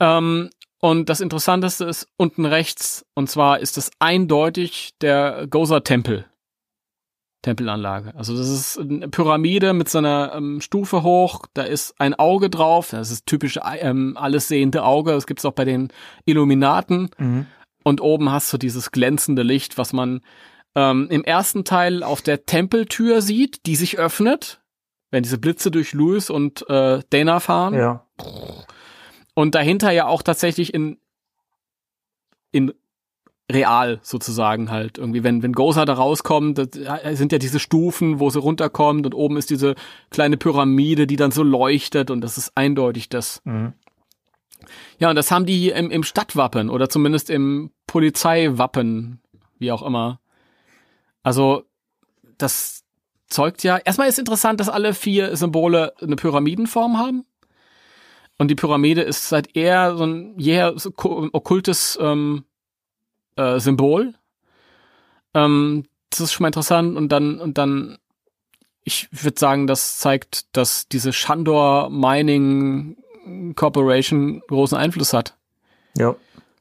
Ähm, und das Interessanteste ist unten rechts, und zwar ist es eindeutig der Gozer-Tempel. Tempelanlage. Also das ist eine Pyramide mit so einer ähm, Stufe hoch, da ist ein Auge drauf, das ist typische ähm, alles sehende Auge, das gibt's auch bei den Illuminaten. Mhm. Und oben hast du dieses glänzende Licht, was man ähm, im ersten Teil auf der Tempeltür sieht, die sich öffnet, wenn diese Blitze durch Lewis und äh, Dana fahren. Ja. Und dahinter ja auch tatsächlich in, in real sozusagen halt irgendwie, wenn, wenn Gozer da rauskommt, das sind ja diese Stufen, wo sie runterkommt und oben ist diese kleine Pyramide, die dann so leuchtet und das ist eindeutig das. Mhm. Ja, und das haben die im, im Stadtwappen oder zumindest im Polizeiwappen, wie auch immer. Also, das zeugt ja, erstmal ist interessant, dass alle vier Symbole eine Pyramidenform haben. Und die Pyramide ist seit eher so ein jeher so okkultes ähm, äh, Symbol. Ähm, das ist schon mal interessant. Und dann, und dann, ich würde sagen, das zeigt, dass diese Shandor Mining Corporation großen Einfluss hat. Ja.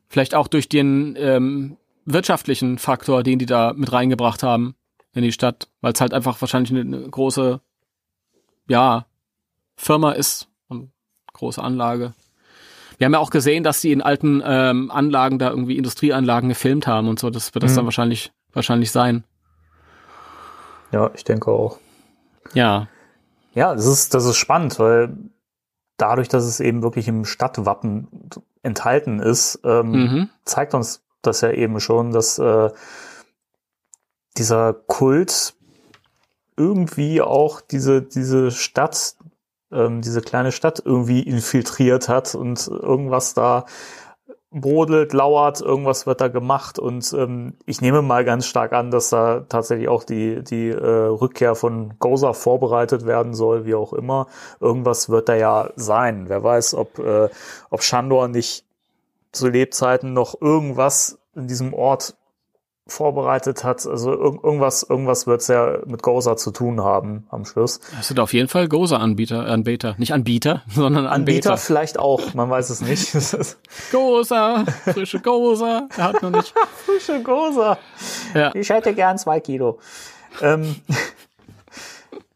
Vielleicht auch durch den ähm, wirtschaftlichen Faktor, den die da mit reingebracht haben in die Stadt, weil es halt einfach wahrscheinlich eine, große, ja, Firma ist und große Anlage. Wir haben ja auch gesehen, dass die in alten ähm, Anlagen da irgendwie Industrieanlagen gefilmt haben und so. Das wird das Mhm. dann wahrscheinlich wahrscheinlich sein. Ja, ich denke auch. Ja, Ja, das ist, das ist spannend, weil dadurch, dass es eben wirklich im Stadtwappen enthalten ist, ähm, mhm. zeigt uns das ja eben schon, dass äh, dieser Kult irgendwie auch diese, diese Stadt, ähm, diese kleine Stadt irgendwie infiltriert hat und irgendwas da brodelt, lauert, irgendwas wird da gemacht und ähm, ich nehme mal ganz stark an, dass da tatsächlich auch die, die äh, Rückkehr von Goza vorbereitet werden soll, wie auch immer. Irgendwas wird da ja sein. Wer weiß, ob, äh, ob Shandor nicht zu Lebzeiten noch irgendwas in diesem Ort vorbereitet hat. Also irg irgendwas, irgendwas wird es ja mit Goza zu tun haben am Schluss. Das sind auf jeden Fall Goza-Anbieter, Anbieter. Nicht Anbieter, sondern Anbieter Anbieter. vielleicht auch, man weiß es nicht. Goza, frische Goza. Er hat noch nicht. Frische Goza. Ja. Ich hätte gern zwei Kilo. Ähm,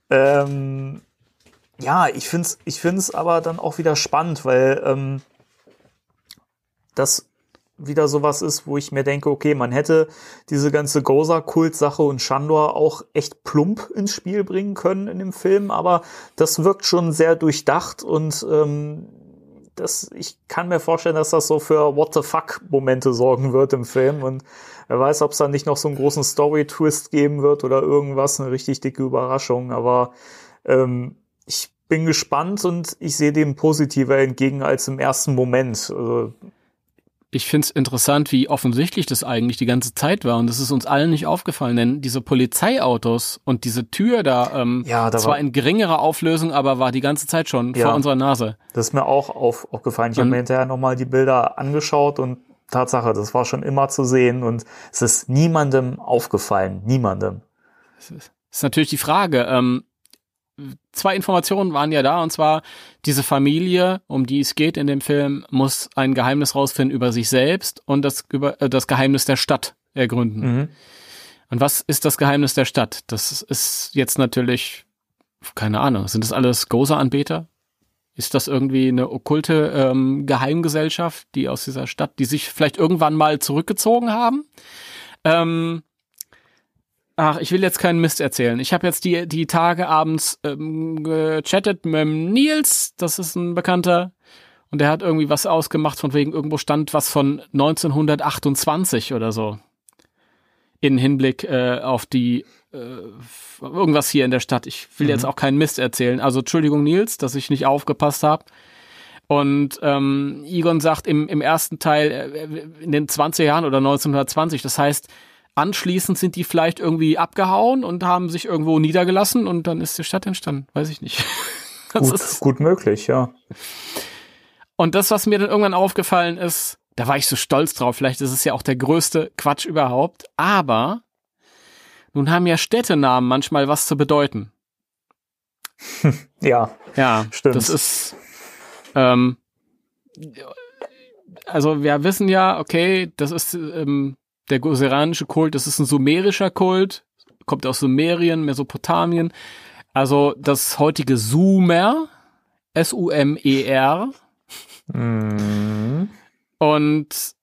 ähm, ja, ich finde es ich find's aber dann auch wieder spannend, weil ähm, das wieder sowas ist, wo ich mir denke, okay, man hätte diese ganze Goza-Kult-Sache und Shandor auch echt plump ins Spiel bringen können in dem Film, aber das wirkt schon sehr durchdacht und ähm, das, ich kann mir vorstellen, dass das so für What the fuck-Momente sorgen wird im Film und wer weiß, ob es da nicht noch so einen großen Story-Twist geben wird oder irgendwas, eine richtig dicke Überraschung, aber ähm, ich bin gespannt und ich sehe dem positiver entgegen als im ersten Moment. Also, ich finde es interessant, wie offensichtlich das eigentlich die ganze Zeit war. Und das ist uns allen nicht aufgefallen, denn diese Polizeiautos und diese Tür da, ähm, Ja, da zwar war- in geringerer Auflösung, aber war die ganze Zeit schon Ja. vor unserer Nase. Das ist mir auch auf, aufgefallen. Ich habe Und- mir hinterher nochmal die Bilder angeschaut und Tatsache, das war schon immer zu sehen und es ist niemandem aufgefallen. Niemandem. ist natürlich die Frage. Ähm, zwei Informationen waren ja da, und zwar diese Familie, um die es geht in dem Film, muss ein Geheimnis rausfinden über sich selbst und das, über, äh, das Geheimnis der Stadt ergründen. Mhm. Und was ist das Geheimnis der Stadt? Das ist jetzt natürlich, keine Ahnung, sind das alles Goza-Anbeter? Ist das irgendwie eine okkulte ähm, Geheimgesellschaft, die aus dieser Stadt, die sich vielleicht irgendwann mal zurückgezogen haben? Ähm, ach, ich will jetzt keinen Mist erzählen. Ich habe jetzt die, die Tage abends ähm, gechattet mit Nils, das ist ein Bekannter, und der hat irgendwie was ausgemacht, von wegen irgendwo stand was von 1928 oder so in Hinblick äh, auf die äh, irgendwas hier in der Stadt. Ich will jetzt auch keinen Mist erzählen. Also Entschuldigung, Nils, dass ich nicht aufgepasst habe. Und ähm, Egon sagt im, im ersten Teil äh, in den 20er Jahren oder 1920, das heißt, anschließend sind die vielleicht irgendwie abgehauen und haben sich irgendwo niedergelassen und dann ist die Stadt entstanden. Weiß ich nicht. Das Gut, ist, gut möglich, ja. und das, was mir dann irgendwann aufgefallen ist, da war ich so stolz drauf, vielleicht ist es ja auch der größte Quatsch überhaupt, aber nun haben ja Städtenamen manchmal was zu bedeuten. Ja, Ja, Stimmt. das ist, ähm, also wir wissen ja, okay, das ist ähm, der goseranische Kult, das ist ein sumerischer Kult, kommt aus Sumerien, Mesopotamien. Also das heutige Sumer, S-U-M-E-R, Mhm. Und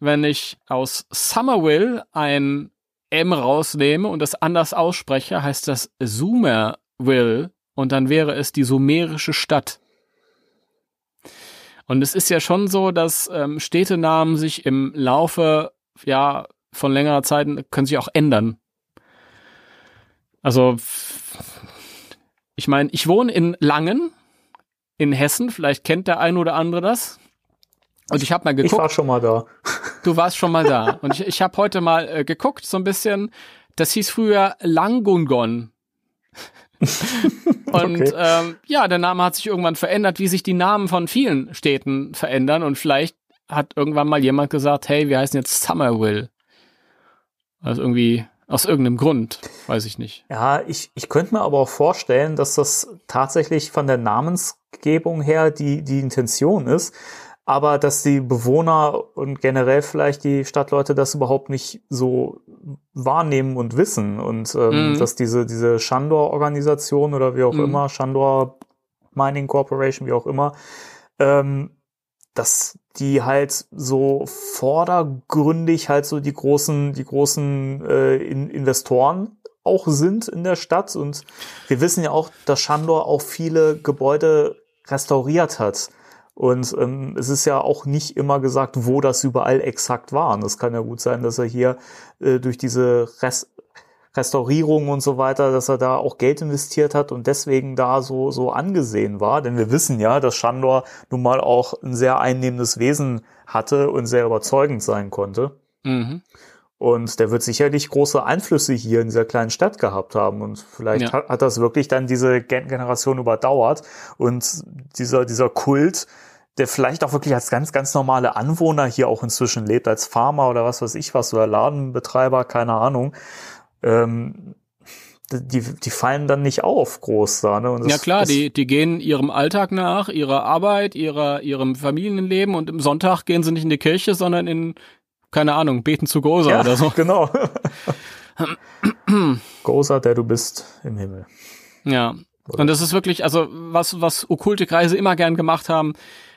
wenn ich aus Somerville ein M rausnehme und das anders ausspreche, heißt das Sumerville und dann wäre es die sumerische Stadt. Und es ist ja schon so, dass ähm, Städtenamen sich im Laufe ja von längerer Zeit können sich auch ändern. Also ich meine, ich wohne in Langen in Hessen, vielleicht kennt der ein oder andere das. Und ich habe mal Ich geguckt, war schon mal da. du warst schon mal da. Und ich, ich habe heute mal äh, geguckt, so ein bisschen. Das hieß früher Langungon. Und Okay. ähm, ja, der Name hat sich irgendwann verändert, wie sich die Namen von vielen Städten verändern. Und vielleicht hat irgendwann mal jemand gesagt, hey, wir heißen jetzt Somerville. Also irgendwie aus irgendeinem Grund, weiß ich nicht. Ja, ich, ich könnte mir aber auch vorstellen, dass das tatsächlich von der Namensgebung her die, die Intention ist, aber dass die Bewohner und generell vielleicht die Stadtleute das überhaupt nicht so wahrnehmen und wissen und ähm, Mhm. dass diese, diese Shandor-Organisation oder wie auch Mhm. immer, Shandor Mining Corporation, wie auch immer, ähm, dass die halt so vordergründig halt so die großen, die großen äh, in Investoren auch sind in der Stadt. Und wir wissen ja auch, dass Shandor auch viele Gebäude restauriert hat. Und ähm, es ist ja auch nicht immer gesagt, wo das überall exakt war. Und es kann ja gut sein, dass er hier äh, durch diese Rest Restaurierung und so weiter, dass er da auch Geld investiert hat und deswegen da so, so angesehen war. Denn wir wissen ja, dass Shandor nun mal auch ein sehr einnehmendes Wesen hatte und sehr überzeugend sein konnte. Mhm. Und der wird sicherlich große Einflüsse hier in dieser kleinen Stadt gehabt haben. Und vielleicht Ja. hat, hat das wirklich dann diese Gen Generation überdauert. Und dieser, dieser Kult, der vielleicht auch wirklich als ganz, ganz normale Anwohner hier auch inzwischen lebt, als Farmer oder was weiß ich was, oder Ladenbetreiber, keine Ahnung, ähm, die, die fallen dann nicht auf groß da. Ne? Das- Ja klar, die, die gehen ihrem Alltag nach, ihrer Arbeit, ihrer, ihrem Familienleben und im Sonntag gehen sie nicht in die Kirche, sondern in, keine Ahnung, beten zu Gosa ja, oder so. Genau. Großer, der du bist im Himmel. Ja. Und das ist wirklich, also was, was okkulte Kreise immer gern gemacht haben.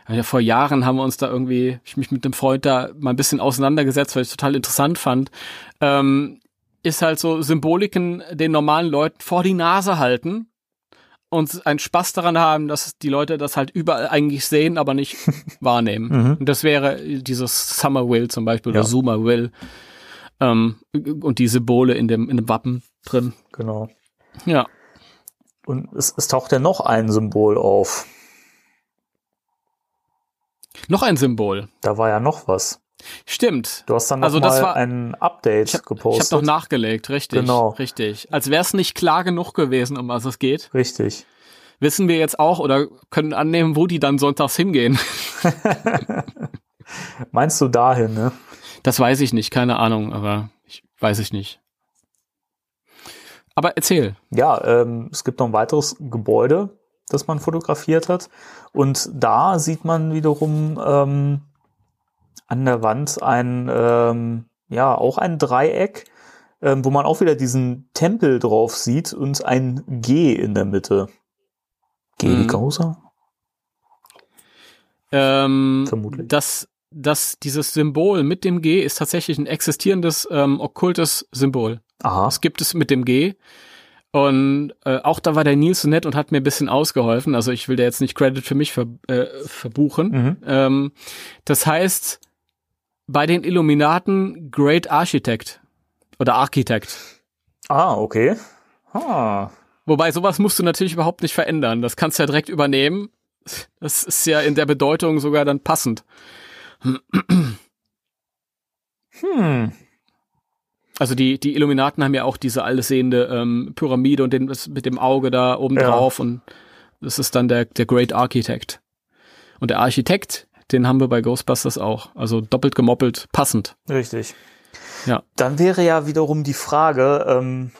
Ja, vor Jahren haben wir uns da irgendwie, ich mich mit einem Freund da mal ein bisschen auseinandergesetzt, weil ich es total interessant fand. Ähm, ist halt so Symboliken den normalen Leuten vor die Nase halten und einen Spaß daran haben, dass die Leute das halt überall eigentlich sehen, aber nicht wahrnehmen. Mhm. Und das wäre dieses Summer Will zum Beispiel Ja. oder Zoomer Will. Ähm, und die Symbole in dem, in dem Wappen drin. Genau. Ja. Und es, es taucht ja noch ein Symbol auf. Noch ein Symbol. Da war ja noch was. Stimmt. Du hast dann noch Also das war- ein Update Ich habe gepostet. hab noch nachgelegt, richtig. Genau. Richtig. Als wäre es nicht klar genug gewesen, um was es geht. Richtig. Wissen wir jetzt auch oder können annehmen, wo die dann sonntags hingehen. Meinst du dahin, ne? Das weiß ich nicht, keine Ahnung, aber ich weiß ich nicht. Aber erzähl. Ja, ähm, es gibt noch ein weiteres Gebäude, das man fotografiert hat. Und da sieht man wiederum ähm, an der Wand ein, ähm, ja, auch ein Dreieck, ähm, wo man auch wieder diesen Tempel drauf sieht und ein G in der Mitte. G wie Mhm. Gauser? Ähm, Vermutlich. Das, das, dieses Symbol mit dem G ist tatsächlich ein existierendes ähm, okkultes Symbol. Aha. Das gibt es mit dem G. Und äh, auch da war der Nils so nett und hat mir ein bisschen ausgeholfen. Also ich will da jetzt nicht Credit für mich ver, äh, verbuchen. Mhm. Ähm, das heißt, bei den Illuminaten Great Architect oder Architect. Ah, okay. Ah. Wobei sowas musst du natürlich überhaupt nicht verändern. Das kannst du ja direkt übernehmen. Das ist ja in der Bedeutung sogar dann passend. Hm. Also die, die Illuminaten haben ja auch diese allsehende ähm, Pyramide und den, das mit dem Auge da oben Ja. drauf und das ist dann der, der Great Architect. Und der Architekt, den haben wir bei Ghostbusters auch. Also doppelt gemoppelt, passend. Richtig. Ja. Dann wäre ja wiederum die Frage, ähm,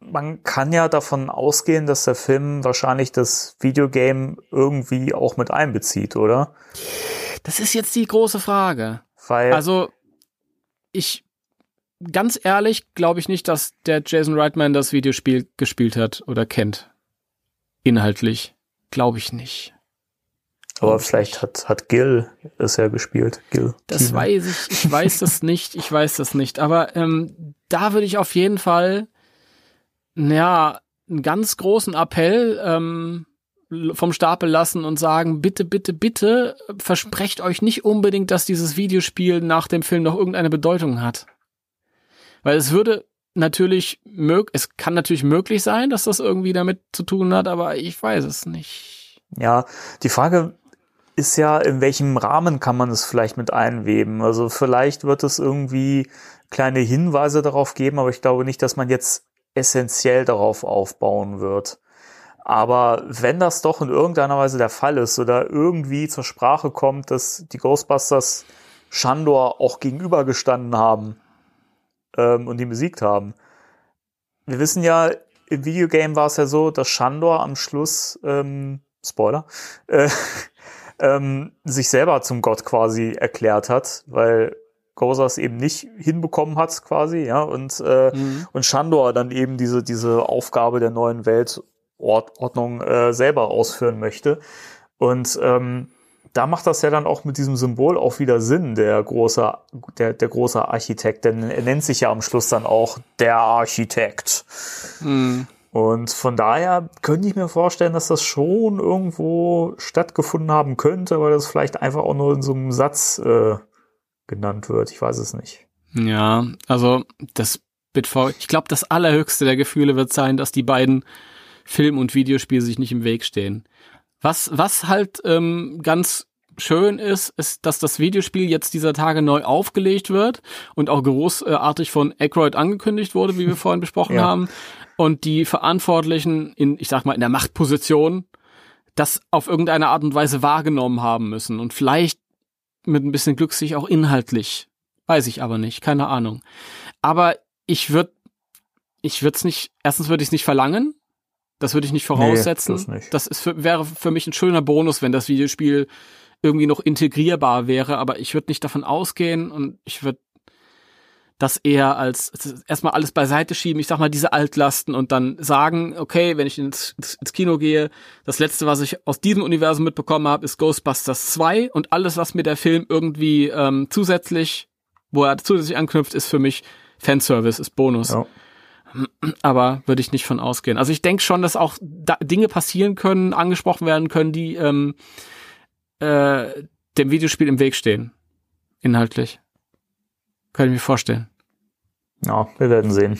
man kann ja davon ausgehen, dass der Film wahrscheinlich das Videogame irgendwie auch mit einbezieht, oder? Das ist jetzt die große Frage. Weil, Also ich ganz ehrlich glaube ich nicht, dass der Jason Reitman das Videospiel gespielt hat oder kennt. Inhaltlich glaube ich nicht. Aber vielleicht hat, hat Gil es ja gespielt. Gil. Das Keegan. weiß ich, ich weiß das nicht, ich weiß das nicht. Aber ähm, da würde ich auf jeden Fall, ja, einen ganz großen Appell ähm, vom Stapel lassen und sagen, bitte, bitte, bitte, versprecht euch nicht unbedingt, dass dieses Videospiel nach dem Film noch irgendeine Bedeutung hat. Weil es würde natürlich mög es kann natürlich möglich sein, dass das irgendwie damit zu tun hat, aber ich weiß es nicht. Ja, die Frage ist ja, in welchem Rahmen kann man es vielleicht mit einweben? Also vielleicht wird es irgendwie kleine Hinweise darauf geben, aber ich glaube nicht, dass man jetzt essentiell darauf aufbauen wird. Aber wenn das doch in irgendeiner Weise der Fall ist oder irgendwie zur Sprache kommt, dass die Ghostbusters Shandor auch gegenübergestanden haben ähm, und ihn besiegt haben. Wir wissen ja, im Videogame war es ja so, dass Shandor am Schluss, ähm, Spoiler, äh, ähm, sich selber zum Gott quasi erklärt hat, weil es eben nicht hinbekommen hat quasi, ja, und, äh, Mhm. und Shandor dann eben diese, diese Aufgabe der neuen Weltordnung äh, selber ausführen möchte. Und ähm, da macht das ja dann auch mit diesem Symbol auch wieder Sinn, der große, der, der große Architekt, denn er nennt sich ja am Schluss dann auch der Architekt. Mhm. Und von daher könnte ich mir vorstellen, dass das schon irgendwo stattgefunden haben könnte, aber das vielleicht einfach auch nur in so einem Satz äh, genannt wird. Ich weiß es nicht. Ja, also das BitV, ich glaube, das allerhöchste der Gefühle wird sein, dass die beiden Film und Videospiel sich nicht im Weg stehen. Was, was halt ähm, ganz schön ist, ist, dass das Videospiel jetzt dieser Tage neu aufgelegt wird und auch großartig von Aykroyd angekündigt wurde, wie wir vorhin besprochen Ja. haben. Und die Verantwortlichen in, ich sag mal, in der Machtposition das auf irgendeine Art und Weise wahrgenommen haben müssen und vielleicht mit ein bisschen Glück sich auch inhaltlich. Weiß ich aber nicht, keine Ahnung. Aber ich würde, ich würde es nicht, erstens würde ich es nicht verlangen. Das würde ich nicht voraussetzen. das nicht. das ist für, wäre für mich ein schöner Bonus, wenn das Videospiel irgendwie noch integrierbar wäre, aber ich würde nicht davon ausgehen und ich würde das eher als erstmal alles beiseite schieben, ich sag mal diese Altlasten und dann sagen, okay, wenn ich ins, ins, Kino gehe, das letzte, was ich aus diesem Universum mitbekommen habe, ist Ghostbusters 2 und alles, was mir der Film irgendwie ähm, zusätzlich, wo er zusätzlich anknüpft, ist für mich Fanservice, ist Bonus. Ja. Aber würde ich nicht von ausgehen. Also ich denke schon, dass auch da Dinge passieren können, angesprochen werden können, die ähm, äh, dem Videospiel im Weg stehen. Inhaltlich. Könnte ich mir vorstellen. Ja, wir werden sehen.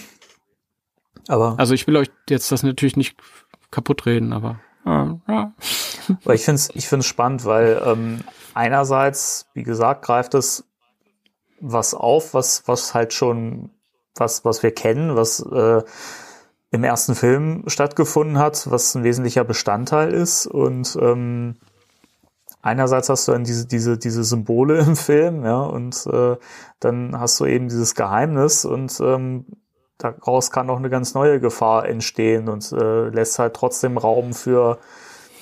Aber Also ich will euch jetzt das natürlich nicht kaputt reden, aber ja. Aber ich finde es ich find's spannend, weil ähm, einerseits, wie gesagt, greift es was auf, was, was halt schon, was, was wir kennen, was äh, im ersten Film stattgefunden hat, was ein wesentlicher Bestandteil ist. Und ähm, einerseits hast du dann diese, diese, diese Symbole im Film, ja, und äh, dann hast du eben dieses Geheimnis und ähm, daraus kann auch eine ganz neue Gefahr entstehen und äh, lässt halt trotzdem Raum für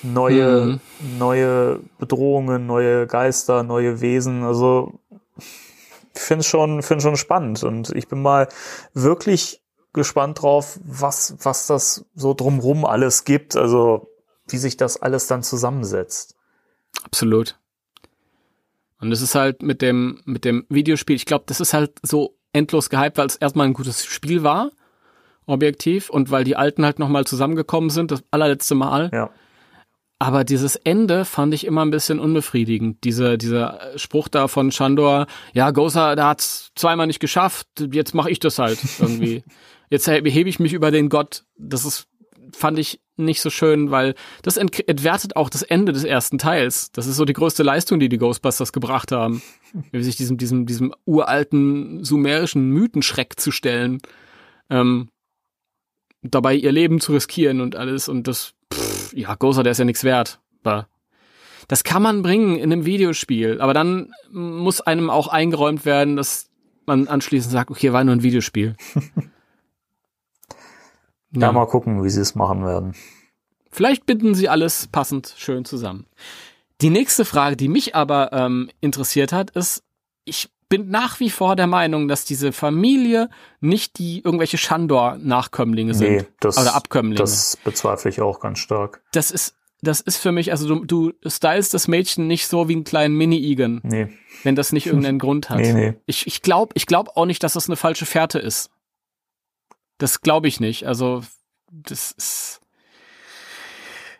neue, mhm. neue Bedrohungen, neue Geister, neue Wesen. Also ich finde es schon, finde schon spannend und ich bin mal wirklich gespannt drauf, was, was das so drumrum alles gibt, also wie sich das alles dann zusammensetzt. Absolut. Und es ist halt mit dem, mit dem Videospiel, ich glaube, das ist halt so endlos gehypt, weil es erstmal ein gutes Spiel war, objektiv, und weil die Alten halt nochmal zusammengekommen sind, das allerletzte Mal. Ja. Aber dieses Ende fand ich immer ein bisschen unbefriedigend. Diese, dieser Spruch da von Shandor, ja, Gosa, der hat's zweimal nicht geschafft, jetzt mache ich das halt irgendwie. jetzt hebe ich mich über den Gott. Das ist, fand ich nicht so schön, weil das entwertet auch das Ende des ersten Teils. Das ist so die größte Leistung, die die Ghostbusters gebracht haben. Wie sich diesem, diesem, diesem uralten sumerischen Mythenschreck zu stellen. Ähm, dabei ihr Leben zu riskieren und alles und das, pff, ja, Gozer, der ist ja nichts wert. Das kann man bringen in einem Videospiel, aber dann muss einem auch eingeräumt werden, dass man anschließend sagt, okay, war nur ein Videospiel. ja. ja, mal gucken, wie sie es machen werden. Vielleicht binden sie alles passend schön zusammen. Die nächste Frage, die mich aber ähm, interessiert hat, ist, ich bin nach wie vor der Meinung, dass diese Familie nicht die irgendwelche Shandor-Nachkömmlinge sind. Nee, das, oder Abkömmlinge. Das bezweifle ich auch ganz stark. Das ist, das ist für mich, also du, du stylst das Mädchen nicht so wie einen kleinen Mini-Egan. Nee. Wenn das nicht irgendeinen Grund hat. Nee, nee. Ich, ich glaube ich glaub auch nicht, dass das eine falsche Fährte ist. Das glaube ich nicht. Also, das ist.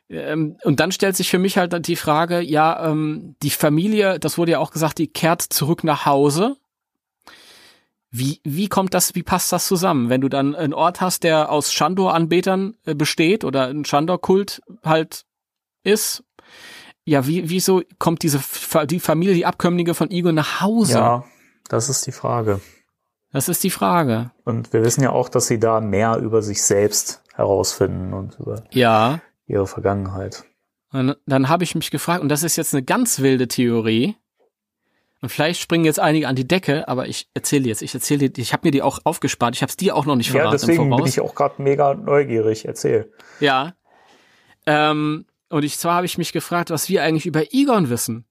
Ähm, und dann stellt sich für mich halt die Frage, ja, ähm, die Familie, das wurde ja auch gesagt, die kehrt zurück nach Hause. Wie, wie kommt das, wie passt das zusammen? Wenn du dann einen Ort hast, der aus Shandor-Anbetern äh, besteht oder ein Shandor-Kult halt ist, ja, wie, wieso kommt diese, die Familie, die Abkömmlinge von Igor nach Hause? Ja, das ist die Frage. Das ist die Frage. Und wir wissen ja auch, dass sie da mehr über sich selbst herausfinden und über ja ihre Vergangenheit. Und dann habe ich mich gefragt, und das ist jetzt eine ganz wilde Theorie, und vielleicht springen jetzt einige an die Decke, aber ich erzähle jetzt, ich erzähle dir, ich habe mir die auch aufgespart, ich habe es dir auch noch nicht verraten. Ja, deswegen bin ich auch gerade mega neugierig. Erzähl. Ja. Ähm, und ich zwar habe ich mich gefragt, was wir eigentlich über Egon wissen.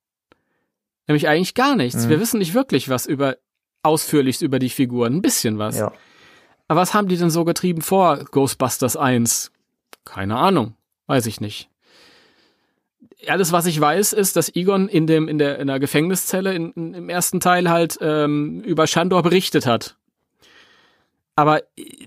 Nämlich eigentlich gar nichts. Mhm. Wir wissen nicht wirklich was über ausführlichst über die Figuren, ein bisschen was. Ja. Aber was haben die denn so getrieben vor Ghostbusters 1? Keine Ahnung. Weiß ich nicht. Alles, was ich weiß, ist, dass Egon in dem in der in der Gefängniszelle in, in, im ersten Teil halt ähm, über Shandor berichtet hat. Aber äh,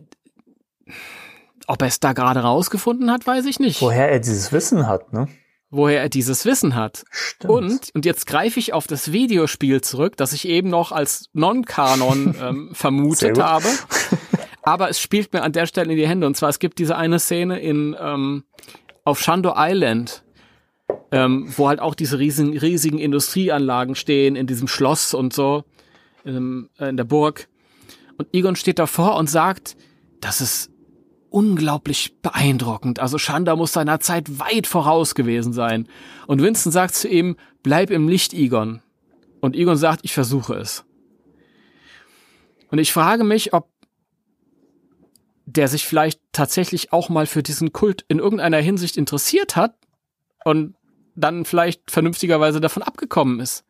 ob er es da gerade rausgefunden hat, weiß ich nicht. Woher er dieses Wissen hat, ne? Woher er dieses Wissen hat. Stimmt. Und, und jetzt greife ich auf das Videospiel zurück, das ich eben noch als Non-Kanon ähm, vermutet habe. Aber es spielt mir an der Stelle in die Hände. Und zwar, es gibt diese eine Szene in ähm, auf Shando Island, ähm, wo halt auch diese riesigen, riesigen Industrieanlagen stehen in diesem Schloss und so, in, äh, in der Burg. Und Egon steht davor und sagt, das ist unglaublich beeindruckend. Also Shanda muss seiner Zeit weit voraus gewesen sein. Und Winston sagt zu ihm, bleib im Licht, Egon. Und Egon sagt, ich versuche es. Und ich frage mich, ob der sich vielleicht tatsächlich auch mal für diesen Kult in irgendeiner Hinsicht interessiert hat und dann vielleicht vernünftigerweise davon abgekommen ist.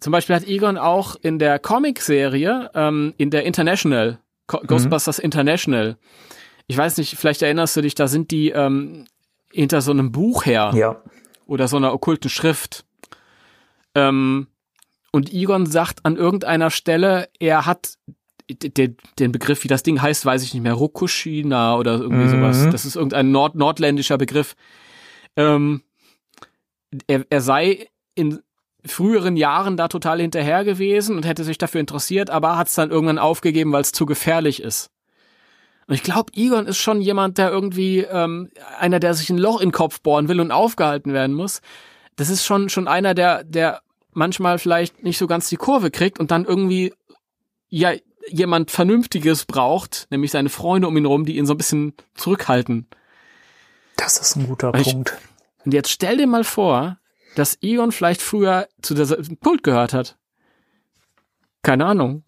Zum Beispiel hat Egon auch in der Comic-Serie, ähm, in der International, Co mhm. Ghostbusters International, ich weiß nicht, vielleicht erinnerst du dich, da sind die ähm, hinter so einem Buch her. Ja. Oder so einer okkulten Schrift. Ähm, und Egon sagt an irgendeiner Stelle, er hat den, den Begriff, wie das Ding heißt, weiß ich nicht mehr, Rokushina oder irgendwie mhm. sowas. Das ist irgendein nord nordländischer Begriff. Ähm, er, er sei in früheren Jahren da total hinterher gewesen und hätte sich dafür interessiert, aber hat es dann irgendwann aufgegeben, weil es zu gefährlich ist. Und ich glaube, Egon ist schon jemand, der irgendwie ähm, einer, der sich ein Loch in den Kopf bohren will und aufgehalten werden muss. Das ist schon schon einer, der der manchmal vielleicht nicht so ganz die Kurve kriegt und dann irgendwie ja jemand Vernünftiges braucht, nämlich seine Freunde um ihn rum, die ihn so ein bisschen zurückhalten. Das ist ein guter Ich- Punkt. Und jetzt stell dir mal vor, dass Egon vielleicht früher zu der Kult gehört hat. Keine Ahnung.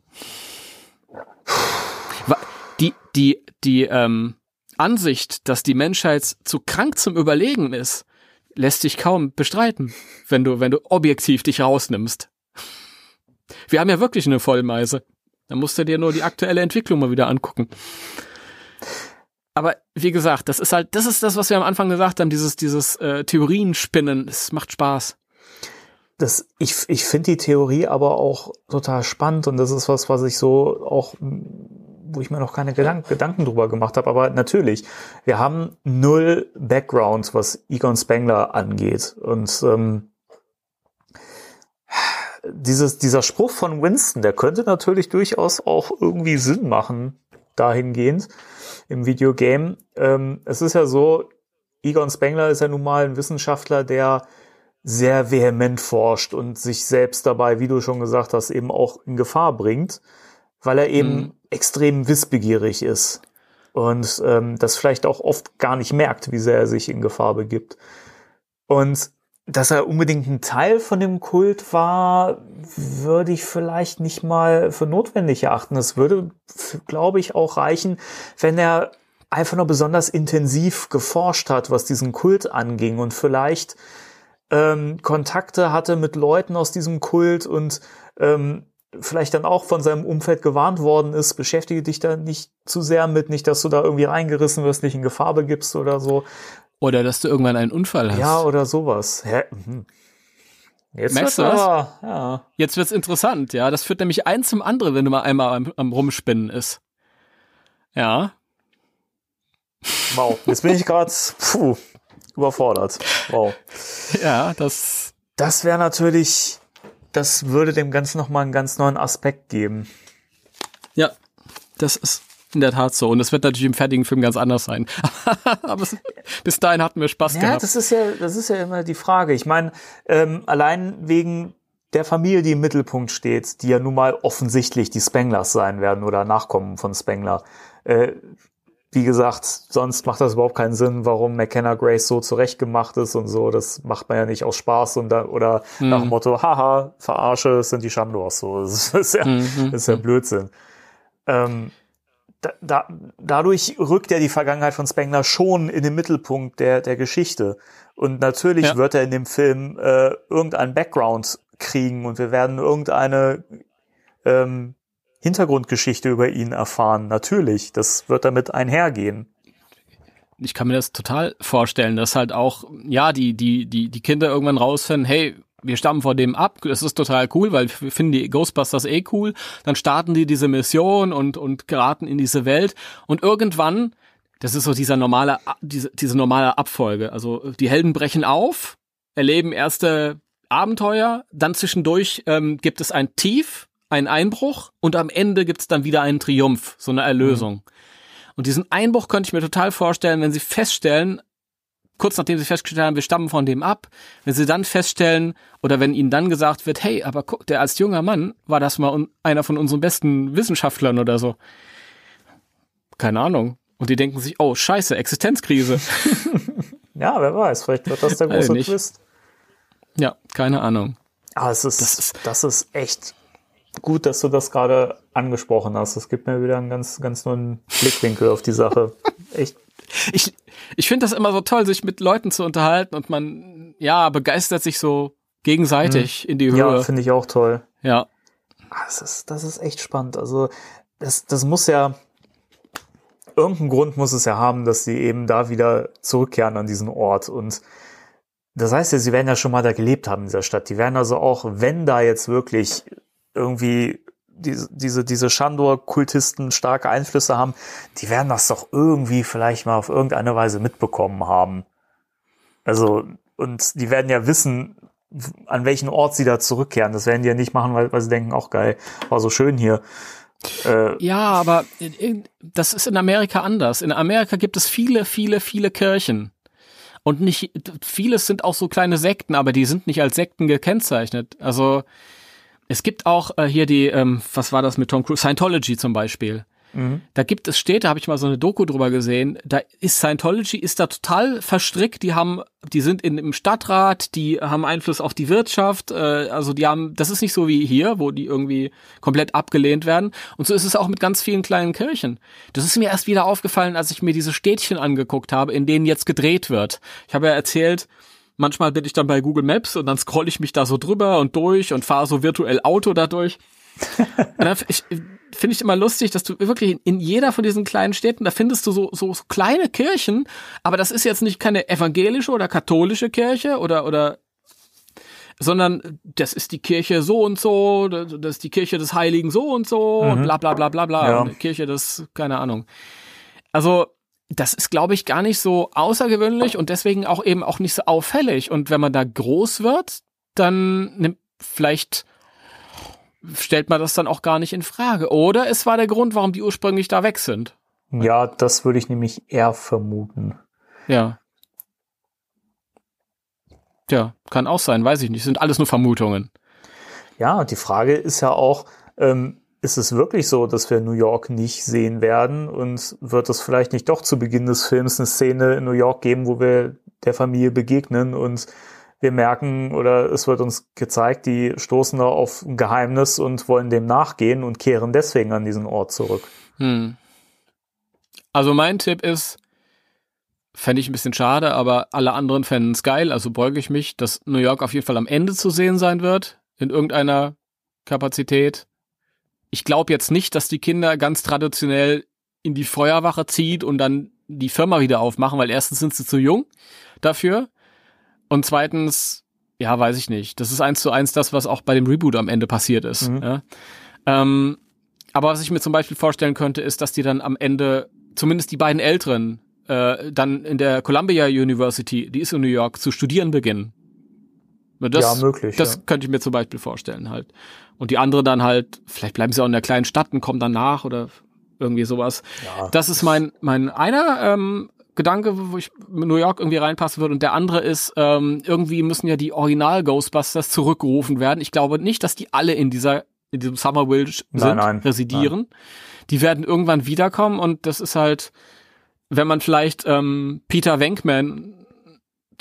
Die, die, die ähm, Ansicht, dass die Menschheit zu krank zum Überlegen ist, lässt sich kaum bestreiten, wenn du, wenn du objektiv dich rausnimmst. Wir haben ja wirklich eine Vollmeise. Da musst du dir nur die aktuelle Entwicklung mal wieder angucken. Aber wie gesagt, das ist halt, das ist das, was wir am Anfang gesagt haben, dieses, dieses äh, Theorienspinnen, es macht Spaß. Das, ich ich finde die Theorie aber auch total spannend und das ist was, was ich so auch, wo ich mir noch keine Gedank Gedanken drüber gemacht habe. Aber natürlich, wir haben null Background, was Egon Spengler angeht. Und ähm, dieses, dieser Spruch von Winston, der könnte natürlich durchaus auch irgendwie Sinn machen, dahingehend im Videogame. Ähm, es ist ja so, Egon Spengler ist ja nun mal ein Wissenschaftler, der sehr vehement forscht und sich selbst dabei, wie du schon gesagt hast, eben auch in Gefahr bringt, weil er eben Mhm. extrem wissbegierig ist und ähm, das vielleicht auch oft gar nicht merkt, wie sehr er sich in Gefahr begibt. Und dass er unbedingt ein Teil von dem Kult war, würde ich vielleicht nicht mal für notwendig erachten. Es würde, glaube ich, auch reichen, wenn er einfach nur besonders intensiv geforscht hat, was diesen Kult anging und vielleicht ähm, Kontakte hatte mit Leuten aus diesem Kult und ähm, vielleicht dann auch von seinem Umfeld gewarnt worden ist, beschäftige dich da nicht zu sehr mit, nicht, dass du da irgendwie reingerissen wirst, nicht in Gefahr begibst oder so. Oder dass du irgendwann einen Unfall hast. Ja, oder sowas. Hä? Mhm. Jetzt Merkst wird's du aber, ja. Jetzt wird's interessant, ja. Das führt nämlich eins zum anderen, wenn du mal einmal am, am Rumspinnen ist. Ja. Wow. Jetzt bin ich gerade überfordert. Wow. Ja, das. Das wäre natürlich, das würde dem Ganzen nochmal einen ganz neuen Aspekt geben. Ja, das ist in der Tat so. Und es wird natürlich im fertigen Film ganz anders sein. Aber bis dahin hatten wir Spaß Ja, gehabt. das ist ja, das ist ja immer die Frage. Ich meine, ähm, allein wegen der Familie, die im Mittelpunkt steht, die ja nun mal offensichtlich die Spenglers sein werden oder Nachkommen von Spengler. Äh, wie gesagt, sonst macht das überhaupt keinen Sinn, warum McKenna Grace so zurechtgemacht ist und so. Das macht man ja nicht aus Spaß und da, oder nach dem Motto, haha, verarsche, es sind die Shandors. So, das ist ja, das ist ja Blödsinn. Ähm, da, da, dadurch rückt ja die Vergangenheit von Spengler schon in den Mittelpunkt der, der Geschichte. Und natürlich Ja. wird er in dem Film äh, irgendeinen Background kriegen und wir werden irgendeine ähm, Hintergrundgeschichte über ihn erfahren. Natürlich, das wird damit einhergehen. ich kann mir das total vorstellen, dass halt auch, ja, die, die, die, die Kinder irgendwann rausfinden, hey, wir stammen vor dem ab, das ist total cool, weil wir finden die Ghostbusters eh cool. Dann starten die diese Mission und, und geraten in diese Welt. Und irgendwann, das ist so dieser normale, diese, diese normale Abfolge. Also die Helden brechen auf, erleben erste Abenteuer, dann zwischendurch ähm, gibt es ein Tief, einen Einbruch und am Ende gibt es dann wieder einen Triumph, so eine Erlösung. Und diesen Einbruch könnte ich mir total vorstellen, wenn sie feststellen, kurz nachdem sie festgestellt haben, wir stammen von dem ab, wenn sie dann feststellen oder wenn ihnen dann gesagt wird, hey, aber guck, der als junger Mann war das mal einer von unseren besten Wissenschaftlern oder so. Keine Ahnung. Und die denken sich, oh, scheiße, Existenzkrise. Ja, wer weiß, vielleicht wird das der große nicht. Twist. ja, keine Ahnung. Ah, es ist, Das das ist- ist, echt gut, dass du das gerade angesprochen hast. Das gibt mir wieder einen ganz, ganz neuen Blickwinkel auf die Sache. Echt. Ich, ich finde das immer so toll, sich mit Leuten zu unterhalten und man, ja, begeistert sich so gegenseitig in die Ja, Höhe. finde ich auch toll. Ja, Ah, Das ist, das ist echt spannend. Also, das, das muss ja, irgendeinen Grund muss es ja haben, dass sie eben da wieder zurückkehren an diesen Ort. Und das heißt ja, sie werden ja schon mal da gelebt haben in dieser Stadt. Die werden also auch, wenn da jetzt wirklich irgendwie diese, diese, diese Shandor-Kultisten starke Einflüsse haben, die werden das doch irgendwie vielleicht mal auf irgendeine Weise mitbekommen haben. Also, und die werden ja wissen, an welchen Ort sie da zurückkehren. Das werden die ja nicht machen, weil, weil sie denken, auch geil, war so schön hier. Äh, ja, aber das ist in Amerika anders. In Amerika gibt es viele, viele, viele Kirchen. Und nicht, vieles sind auch so kleine Sekten, aber die sind nicht als Sekten gekennzeichnet. Also es gibt auch äh, hier die, ähm, was war das mit Tom Cruise? Scientology zum Beispiel. Mhm. Da gibt es Städte, habe ich mal so eine Doku drüber gesehen, da ist Scientology ist da total verstrickt, die haben die sind in, im Stadtrat, die haben Einfluss auf die Wirtschaft, äh, also die haben das ist nicht so wie hier, wo die irgendwie komplett abgelehnt werden und so ist es auch mit ganz vielen kleinen Kirchen. Das ist mir erst wieder aufgefallen, als ich mir diese Städtchen angeguckt habe, in denen jetzt gedreht wird. Ich habe ja erzählt, manchmal bin ich dann bei Google Maps und dann scroll ich mich da so drüber und durch und fahre so virtuell Auto dadurch. ich, finde ich immer lustig, dass du wirklich in jeder von diesen kleinen Städten, da findest du so, so, so kleine Kirchen, aber das ist jetzt nicht keine evangelische oder katholische Kirche oder, oder, sondern das ist die Kirche so und so, das ist die Kirche des Heiligen so und so mhm. und bla, bla, bla, bla, bla, ja. Kirche des, keine Ahnung. Also, das ist, glaube ich, gar nicht so außergewöhnlich und deswegen auch eben auch nicht so auffällig. Und wenn man da groß wird, dann nimmt vielleicht stellt man das dann auch gar nicht in Frage. Oder es war der Grund, warum die ursprünglich da weg sind. Ja, das würde ich nämlich eher vermuten. Ja. Ja, kann auch sein, weiß ich nicht. Sind alles nur Vermutungen. Ja, und die Frage ist ja auch, ähm, ist es wirklich so, dass wir New York nicht sehen werden? Und wird es vielleicht nicht doch zu Beginn des Films eine Szene in New York geben, wo wir der Familie begegnen und wir merken oder es wird uns gezeigt, die stoßen da auf ein Geheimnis und wollen dem nachgehen und kehren deswegen an diesen Ort zurück. Hm. Also mein Tipp ist, fände ich ein bisschen schade, aber alle anderen fänden es geil, also beuge ich mich, dass New York auf jeden Fall am Ende zu sehen sein wird, in irgendeiner Kapazität. Ich glaube jetzt nicht, dass die Kinder ganz traditionell in die Feuerwache zieht und dann die Firma wieder aufmachen, weil erstens sind sie zu jung dafür. Und zweitens, ja, weiß ich nicht. Das ist eins zu eins das, was auch bei dem Reboot am Ende passiert ist. Mhm. Ja? Ähm, aber was ich mir zum Beispiel vorstellen könnte, ist, dass die dann am Ende, zumindest die beiden Älteren, äh, dann in der Columbia University, die ist in New York, zu studieren beginnen. Das, ja, möglich. Das ja. könnte ich mir zum Beispiel vorstellen halt. Und die andere dann halt, vielleicht bleiben sie auch in der kleinen Stadt und kommen dann nach oder irgendwie sowas. Ja. Das ist mein, mein einer ähm, Gedanke, wo ich New York irgendwie reinpassen würde. Und der andere ist, ähm, irgendwie müssen ja die Original Ghostbusters zurückgerufen werden. Ich glaube nicht, dass die alle in dieser in diesem Summerville sind, nein, nein, residieren. Nein. Die werden irgendwann wiederkommen und das ist halt, wenn man vielleicht ähm, Peter Venkman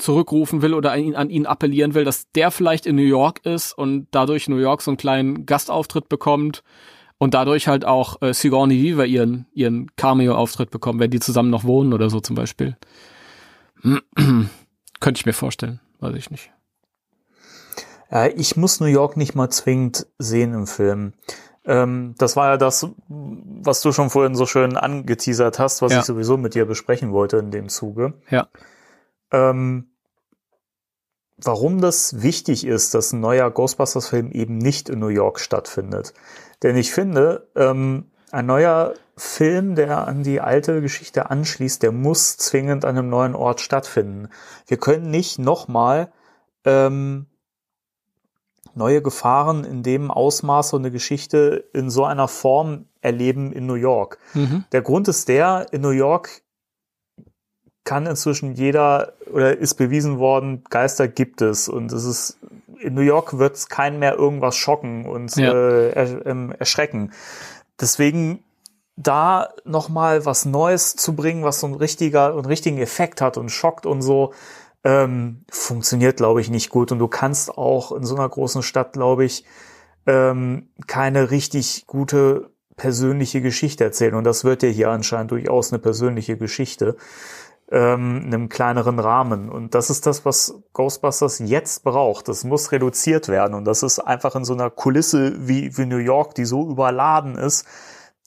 zurückrufen will oder an ihn, appellieren will, dass der vielleicht in New York ist und dadurch New York so einen kleinen Gastauftritt bekommt und dadurch halt auch äh, Sigourney Weaver ihren, ihren Cameo-Auftritt bekommen, wenn die zusammen noch wohnen oder so zum Beispiel. Könnte ich mir vorstellen, weiß ich nicht. Ja, ich muss New York nicht mal zwingend sehen im Film. Ähm, das war ja das, was du schon vorhin so schön angeteasert hast, was ja. ich sowieso mit dir besprechen wollte in dem Zuge. Ja. Ähm, warum das wichtig ist, dass ein neuer Ghostbusters-Film eben nicht in New York stattfindet. Denn ich finde, ähm, ein neuer Film, der an die alte Geschichte anschließt, der muss zwingend an einem neuen Ort stattfinden. Wir können nicht nochmal ähm, neue Gefahren in dem Ausmaß und eine Geschichte in so einer Form erleben in New York. Mhm. Der Grund ist der, in New York kann inzwischen jeder oder ist bewiesen worden, Geister gibt es und es ist in New York wird es keinen mehr irgendwas schocken und ja. äh, er, ähm, erschrecken. Deswegen da nochmal was Neues zu bringen, was so ein richtiger, einen richtigen Effekt hat und schockt und so, ähm, funktioniert, glaube ich, nicht gut. Und du kannst auch in so einer großen Stadt, glaube ich, ähm, keine richtig gute persönliche Geschichte erzählen. Und das wird ja hier anscheinend durchaus eine persönliche Geschichte ähm, einem kleineren Rahmen. Und das ist das, was Ghostbusters jetzt braucht. Das muss reduziert werden. Und das ist einfach in so einer Kulisse wie, wie New York, die so überladen ist,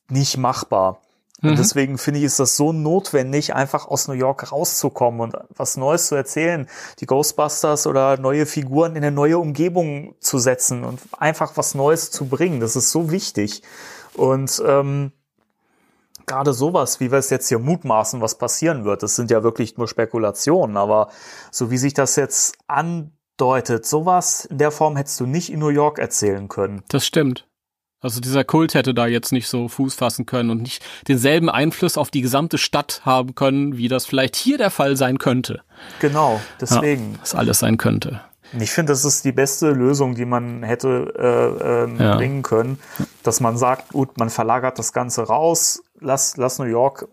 nicht machbar. Und mhm. deswegen finde ich, ist das so notwendig, einfach aus New York rauszukommen und was Neues zu erzählen, die Ghostbusters oder neue Figuren in eine neue Umgebung zu setzen und einfach was Neues zu bringen. Das ist so wichtig. Und ähm, gerade sowas, wie wir es jetzt hier mutmaßen, was passieren wird, das sind ja wirklich nur Spekulationen, aber so wie sich das jetzt andeutet, sowas in der Form hättest du nicht in New York erzählen können. Das stimmt. Also dieser Kult hätte da jetzt nicht so Fuß fassen können und nicht denselben Einfluss auf die gesamte Stadt haben können, wie das vielleicht hier der Fall sein könnte. Genau, deswegen. Ja, das alles sein könnte. Ich finde, das ist die beste Lösung, die man hätte äh, äh, ja. bringen können, dass man sagt, gut, man verlagert das Ganze raus, lass, lass New York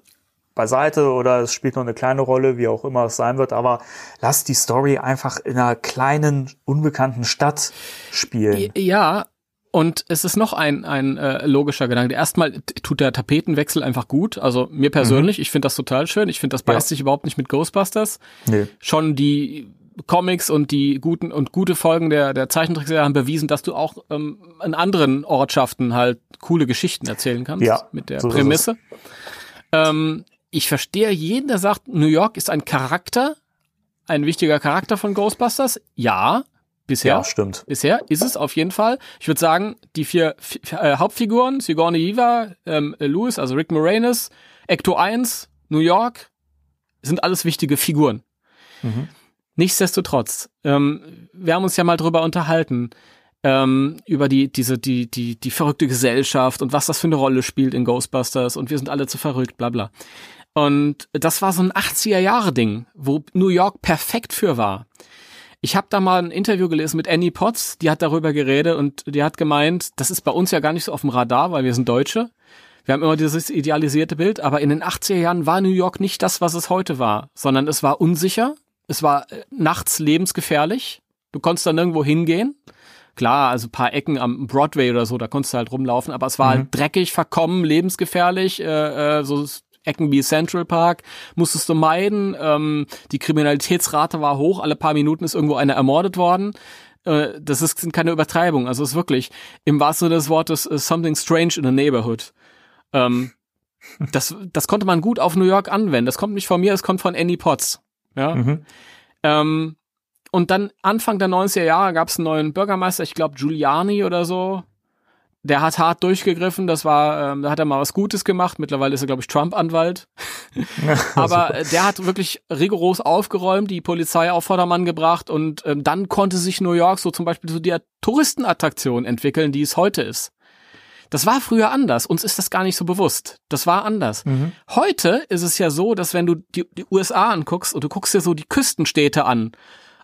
beiseite oder es spielt nur eine kleine Rolle, wie auch immer es sein wird, aber lass die Story einfach in einer kleinen, unbekannten Stadt spielen. Ja, und es ist noch ein, ein äh, logischer Gedanke. Erstmal tut der Tapetenwechsel einfach gut. Also mir persönlich, mhm. ich finde das total schön. Ich finde, das beißt ja. sich überhaupt nicht mit Ghostbusters. Nee. Schon die Comics und die guten und gute Folgen der, der Zeichentrickserie haben bewiesen, dass du auch ähm, in anderen Ortschaften halt coole Geschichten erzählen kannst. Ja, mit der so Prämisse. Ähm, ich verstehe jeden, der sagt, New York ist ein Charakter, ein wichtiger Charakter von Ghostbusters. Ja, Bisher. Ja, stimmt. Bisher ist es auf jeden Fall. Ich würde sagen, die vier äh, Hauptfiguren, Sigourney Weaver, ähm, Lewis, also Rick Moranis, Ecto 1, New York, sind alles wichtige Figuren. Mhm. Nichtsdestotrotz, ähm, wir haben uns ja mal drüber unterhalten, ähm, über die, diese, die, die, die verrückte Gesellschaft und was das für eine Rolle spielt in Ghostbusters und wir sind alle zu verrückt, bla bla. Und das war so ein 80er-Jahre-Ding, wo New York perfekt für war. Ich habe da mal ein Interview gelesen mit Annie Potts, die hat darüber geredet und die hat gemeint, das ist bei uns ja gar nicht so auf dem Radar, weil wir sind Deutsche. Wir haben immer dieses idealisierte Bild, aber in den 80er Jahren war New York nicht das, was es heute war, sondern es war unsicher, es war äh, nachts lebensgefährlich. Du konntest dann irgendwo hingehen. Klar, also paar Ecken am Broadway oder so, da konntest du halt rumlaufen, aber es war halt mhm. halt dreckig, verkommen, lebensgefährlich, äh, äh, so Ecken wie Central Park musstest du meiden. Ähm, die Kriminalitätsrate war hoch. Alle paar Minuten ist irgendwo einer ermordet worden. Äh, das ist, sind keine Übertreibung. Also es ist wirklich im wahrsten Sinne des Wortes uh, something strange in the neighborhood. Ähm, das, das konnte man gut auf New York anwenden. Das kommt nicht von mir, das kommt von Annie Potts. Ja. Mhm. Ähm, und dann Anfang der 90er Jahre gab es einen neuen Bürgermeister, ich glaube Giuliani oder so der hat hart durchgegriffen, das war, ähm, da hat er mal was Gutes gemacht. Mittlerweile ist er, glaube ich, Trump-Anwalt. Aber äh, der hat wirklich rigoros aufgeräumt, die Polizei auf Vordermann gebracht und ähm, dann konnte sich New York so zum Beispiel zu der Touristenattraktion entwickeln, die es heute ist. Das war früher anders. Uns ist das gar nicht so bewusst. Das war anders. Mhm. Heute ist es ja so, dass wenn du die, die USA anguckst und du guckst dir so die Küstenstädte an,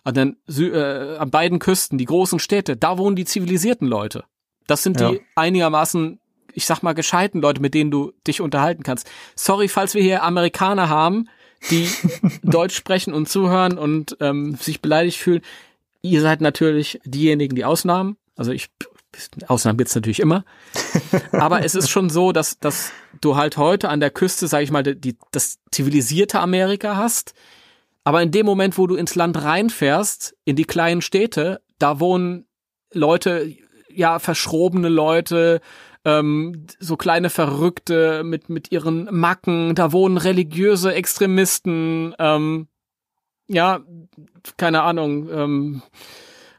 an, den, äh, an beiden Küsten, die großen Städte, da wohnen die zivilisierten Leute. Das sind ja. die einigermaßen, ich sag mal, gescheiten Leute, mit denen du dich unterhalten kannst. Sorry, falls wir hier Amerikaner haben, die Deutsch sprechen und zuhören und ähm, sich beleidigt fühlen. Ihr seid natürlich diejenigen, die Ausnahmen. Also ich, Ausnahmen gibt's natürlich immer. Aber es ist schon so, dass, dass du halt heute an der Küste, sag ich mal, die, das zivilisierte Amerika hast. Aber in dem Moment, wo du ins Land reinfährst, in die kleinen Städte, da wohnen Leute, ja verschrobene Leute, ähm, so kleine Verrückte mit mit ihren Macken. Da wohnen religiöse Extremisten. Ähm, ja, keine Ahnung. Ähm,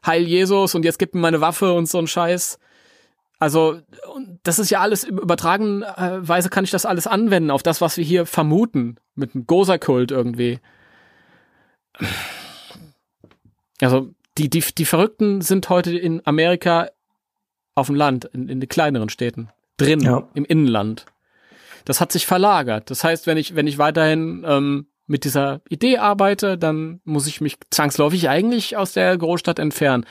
Heil Jesus und jetzt gib mir meine Waffe und so ein Scheiß. Also, das ist ja alles im übertragenen äh, Weise kann ich das alles anwenden auf das, was wir hier vermuten. Mit einem Gosa-Kult irgendwie. Also, die, die, die Verrückten sind heute in Amerika auf dem Land, in, in den kleineren Städten, drin, ja. im Innenland. Das hat sich verlagert. Das heißt, wenn ich, wenn ich weiterhin ähm, mit dieser Idee arbeite, dann muss ich mich zwangsläufig eigentlich aus der Großstadt entfernen.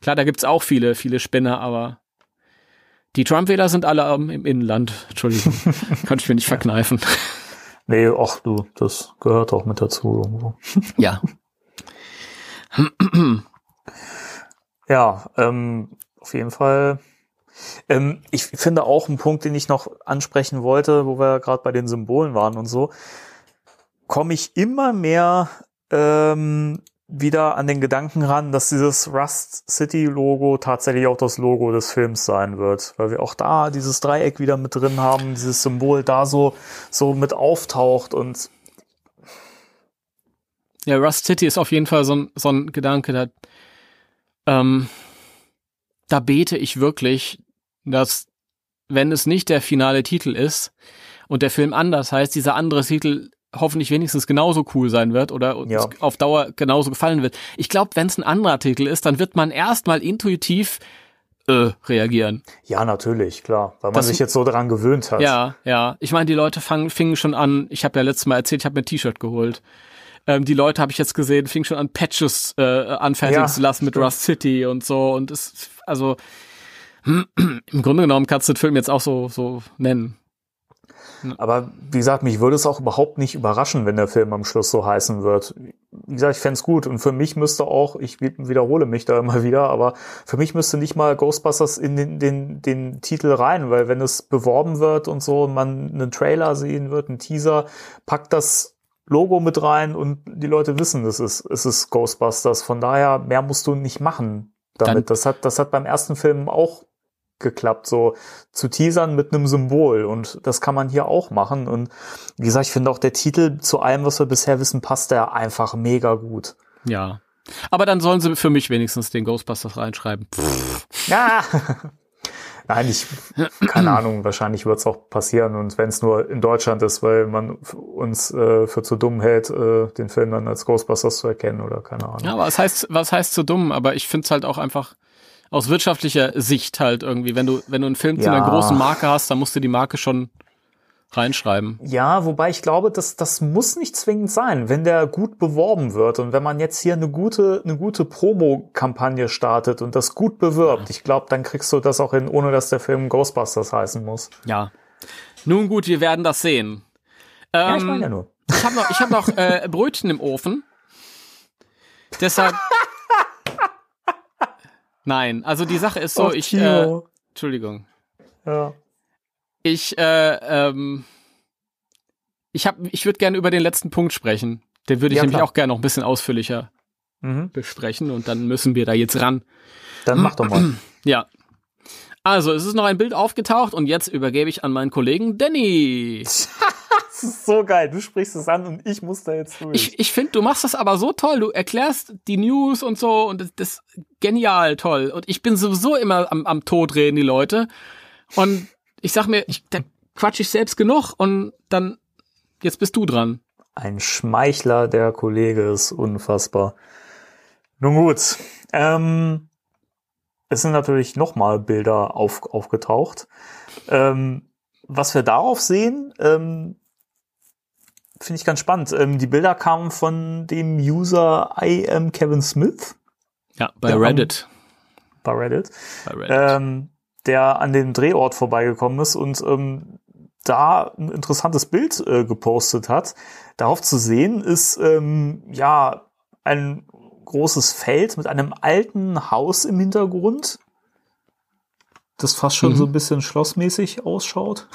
Klar, da gibt's auch viele, viele Spinner, aber die Trump-Wähler sind alle im Innenland. Entschuldigung, kann ich mir nicht verkneifen. Nee, ach du, das gehört auch mit dazu irgendwo. Ja. ja, ähm, auf jeden Fall. Ähm, ich finde auch einen Punkt, den ich noch ansprechen wollte, wo wir gerade bei den Symbolen waren und so, komme ich immer mehr ähm, wieder an den Gedanken ran, dass dieses Rust City Logo tatsächlich auch das Logo des Films sein wird, weil wir auch da dieses Dreieck wieder mit drin haben, dieses Symbol da so so mit auftaucht und ja, Rust City ist auf jeden Fall so ein, so ein Gedanke, der ähm, da bete ich wirklich, dass, wenn es nicht der finale Titel ist und der Film anders heißt, dieser andere Titel hoffentlich wenigstens genauso cool sein wird oder uns ja. auf Dauer genauso gefallen wird. Ich glaube, wenn es ein anderer Titel ist, dann wird man erstmal intuitiv äh, reagieren. Ja, natürlich, klar, weil man Das- sich jetzt so daran gewöhnt hat. Ja, ja. Ich meine, die Leute fangen, fingen schon an, ich habe ja letztes Mal erzählt, ich habe mir ein T-Shirt geholt. Ähm, die Leute habe ich jetzt gesehen, fingen schon an, Patches äh, anfertigen Ja, zu lassen mit stimmt. Rust City und so. Und es, also im Grunde genommen kannst du den Film jetzt auch so, so nennen. Aber wie gesagt, mich würde es auch überhaupt nicht überraschen, wenn der Film am Schluss so heißen wird. Wie gesagt, ich fänd's gut. Und für mich müsste auch, ich wiederhole mich da immer wieder, aber für mich müsste nicht mal Ghostbusters in den, den, den Titel rein, weil wenn es beworben wird und so, und man einen Trailer sehen wird, einen Teaser, packt das Logo mit rein und die Leute wissen, es ist, es ist Ghostbusters. Von daher, mehr musst du nicht machen damit. Dann- das hat, das hat beim ersten Film auch geklappt, so zu teasern mit einem Symbol. Und das kann man hier auch machen. Und wie gesagt, ich finde auch der Titel zu allem, was wir bisher wissen, passt der einfach mega gut. Ja. Aber dann sollen sie für mich wenigstens den Ghostbusters reinschreiben. Ja. Nein, ich, keine Ahnung, wahrscheinlich wird es auch passieren. Und wenn es nur in Deutschland ist, weil man uns äh, für zu dumm hält, äh, den Film dann als Ghostbusters zu erkennen oder keine Ahnung. Ja, aber was heißt, was heißt so dumm? Aber ich finde es halt auch einfach aus wirtschaftlicher Sicht halt irgendwie, wenn du, wenn du einen Film zu einer Ja. großen Marke hast, dann musst du die Marke schon reinschreiben. Ja, wobei ich glaube, das, das muss nicht zwingend sein, wenn der gut beworben wird und wenn man jetzt hier eine gute, eine gute Promo-Kampagne startet und das gut bewirbt. Ich glaube, dann kriegst du das auch hin, ohne dass der Film Ghostbusters heißen muss. Ja. Nun gut, wir werden das sehen. Ja, ich Ähm, meine ja nur. Ich habe noch, ich hab noch äh, Brötchen im Ofen. Deshalb. Nein, also die Sache ist so, Och, ich. Äh. Entschuldigung. ja. Ich, äh, ähm, ich hab, ich würde gerne über den letzten Punkt sprechen. Den würde ich Ja, nämlich klar. auch gerne noch ein bisschen ausführlicher Mhm. besprechen und dann müssen wir da jetzt ran. Dann mach doch mal. Ja. Also, es ist noch ein Bild aufgetaucht und jetzt übergebe ich an meinen Kollegen Danny. Das ist so geil. Du sprichst es an und ich muss da jetzt durch. Ich, ich finde, du machst das aber so toll. Du erklärst die News und so und das, das ist genial toll. Und ich bin sowieso immer am, am Tod reden, die Leute. Und ich sag mir, ich, da quatsch ich selbst genug und dann, jetzt bist du dran. Ein Schmeichler, der Kollege ist unfassbar. Nun gut. Ähm, es sind natürlich nochmal Bilder auf, aufgetaucht. Ähm, was wir darauf sehen, ähm, finde ich ganz spannend. Ähm, die Bilder kamen von dem User I am Kevin Smith Ja, bei Reddit. bei Reddit. Bei Reddit. ähm, der an den Drehort vorbeigekommen ist und ähm, da ein interessantes Bild äh, gepostet hat. Darauf zu sehen ist ähm, ja ein großes Feld mit einem alten Haus im Hintergrund, das fast schon Mhm. so ein bisschen schlossmäßig ausschaut.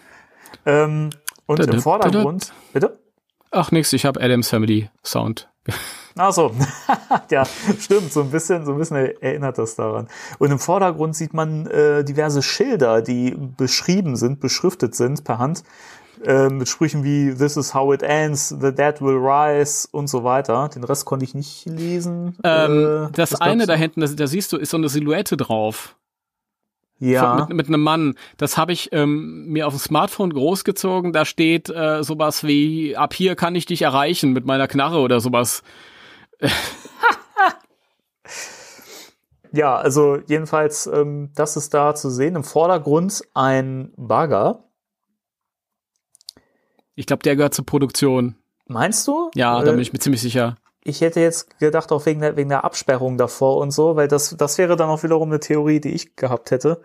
ähm, und Dada, im Vordergrund, bitte? Ach nix, ich habe Adams Family Sound. Ach so, ja, stimmt, so ein bisschen, so ein bisschen erinnert das daran. Und im Vordergrund sieht man äh, diverse Schilder, die beschrieben sind, beschriftet sind per Hand, äh, mit Sprüchen wie This is how it ends, the dead will rise und so weiter. Den Rest konnte ich nicht lesen. Ähm, Äh, das eine da hinten, das, da siehst du, ist so eine Silhouette drauf. Ja, Von, mit, mit einem Mann. Das habe ich ähm, mir auf dem Smartphone großgezogen. Da steht äh, sowas wie, ab hier kann ich dich erreichen mit meiner Knarre oder sowas. ja, also jedenfalls, ähm, das ist da zu sehen. Im Vordergrund ein Bagger. Ich glaube, der gehört zur Produktion. Meinst du? Ja, da Äh, bin ich mir ziemlich sicher. Ich hätte jetzt gedacht, auch wegen der, wegen der Absperrung davor und so, weil das, das wäre dann auch wiederum eine Theorie, die ich gehabt hätte,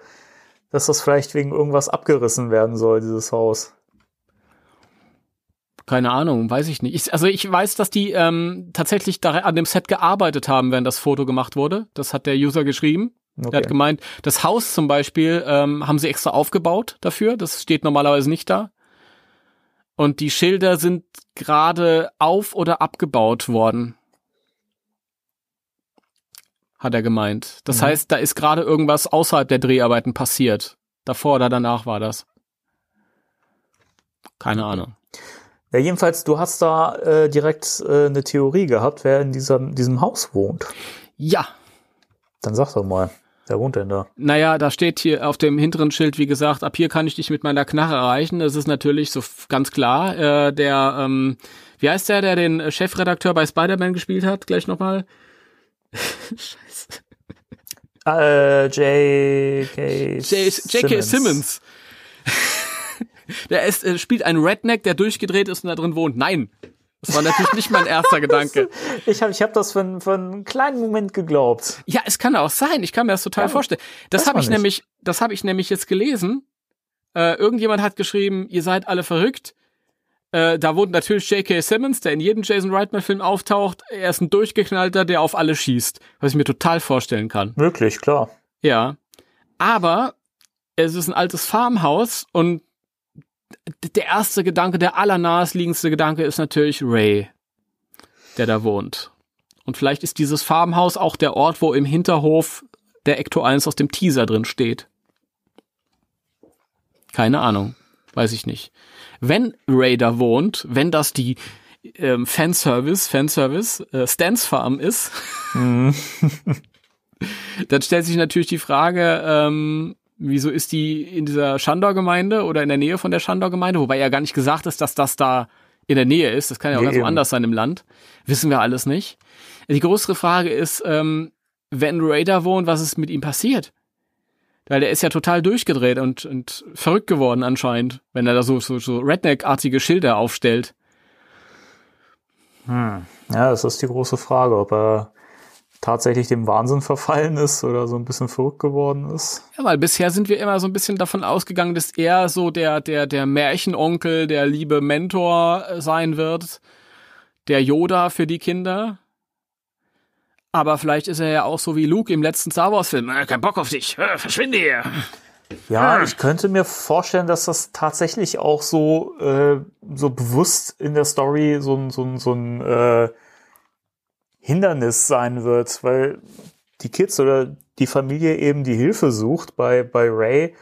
dass das vielleicht wegen irgendwas abgerissen werden soll, dieses Haus. Keine Ahnung, weiß ich nicht. Ich, also ich weiß, dass die ähm, tatsächlich da an dem Set gearbeitet haben, während das Foto gemacht wurde. Das hat der User geschrieben. Der Okay. hat gemeint, das Haus zum Beispiel ähm, haben sie extra aufgebaut dafür. Das steht normalerweise nicht da. Und die Schilder sind gerade auf oder abgebaut worden. Hat er gemeint. Das Mhm. heißt, da ist gerade irgendwas außerhalb der Dreharbeiten passiert. Davor oder danach war das. Keine Ahnung. Ja, jedenfalls, du hast da äh, direkt äh, eine Theorie gehabt, wer in diesem, diesem Haus wohnt. Ja, Dann sag doch mal, wer wohnt denn da? Naja, da steht hier auf dem hinteren Schild, wie gesagt, ab hier kann ich dich mit meiner Knarre erreichen. Das ist natürlich so ganz klar. Äh, der, ähm, wie heißt der, der den Chefredakteur bei Spider-Man gespielt hat? Gleich nochmal. Scheiße. Äh, J.K. J.K. Simmons. der ist, äh, spielt einen Redneck, der durchgedreht ist und da drin wohnt. Nein. Das war natürlich nicht mein erster Gedanke. Ich habe ich hab das für, für einen kleinen Moment geglaubt. Ja, es kann auch sein. Ich kann mir das total Ja, vorstellen. Das habe ich nicht. nämlich, das habe ich nämlich jetzt gelesen. Äh, irgendjemand hat geschrieben, ihr seid alle verrückt. Äh, da wohnt natürlich J.K. Simmons, der in jedem Jason Reitman-Film auftaucht. Er ist ein durchgeknallter, der auf alle schießt. Was ich mir total vorstellen kann. Möglich, klar. Ja. Aber es ist ein altes Farmhaus und der erste Gedanke, der allernaheliegendste Gedanke ist natürlich Ray, der da wohnt. Und vielleicht ist dieses Farmhaus auch der Ort, wo im Hinterhof der Ecto 1 aus dem Teaser drin steht. Keine Ahnung. Weiß ich nicht. Wenn Ray da wohnt, wenn das die ähm, Fanservice, Fanservice, äh, Stans Farm ist, dann stellt sich natürlich die Frage, ähm, wieso ist die in dieser Schandau-Gemeinde oder in der Nähe von der Schandau-Gemeinde, wobei ja gar nicht gesagt ist, dass das da in der Nähe ist. Das kann ja auch Nee, ganz eben. woanders sein im Land. Wissen wir alles nicht. Die größere Frage ist, ähm, wenn Ray da wohnt, was ist mit ihm passiert? Weil der ist ja total durchgedreht und, und verrückt geworden anscheinend, wenn er da so, so, so Redneck-artige Schilder aufstellt. Ja, das ist die große Frage, ob er tatsächlich dem Wahnsinn verfallen ist oder so ein bisschen verrückt geworden ist. Ja, weil bisher sind wir immer so ein bisschen davon ausgegangen, dass er so der, der, der Märchenonkel, der liebe Mentor äh, sein wird. Der Yoda für die Kinder. Aber vielleicht ist er ja auch so wie Luke im letzten Star Wars Film. Äh, kein Bock auf dich. Äh, verschwinde hier. Ja, Ah. ich könnte mir vorstellen, dass das tatsächlich auch so, äh, so bewusst in der Story so ein, so ein, so ein äh, Hindernis sein wird, weil die Kids oder die Familie eben die Hilfe sucht bei, bei Ray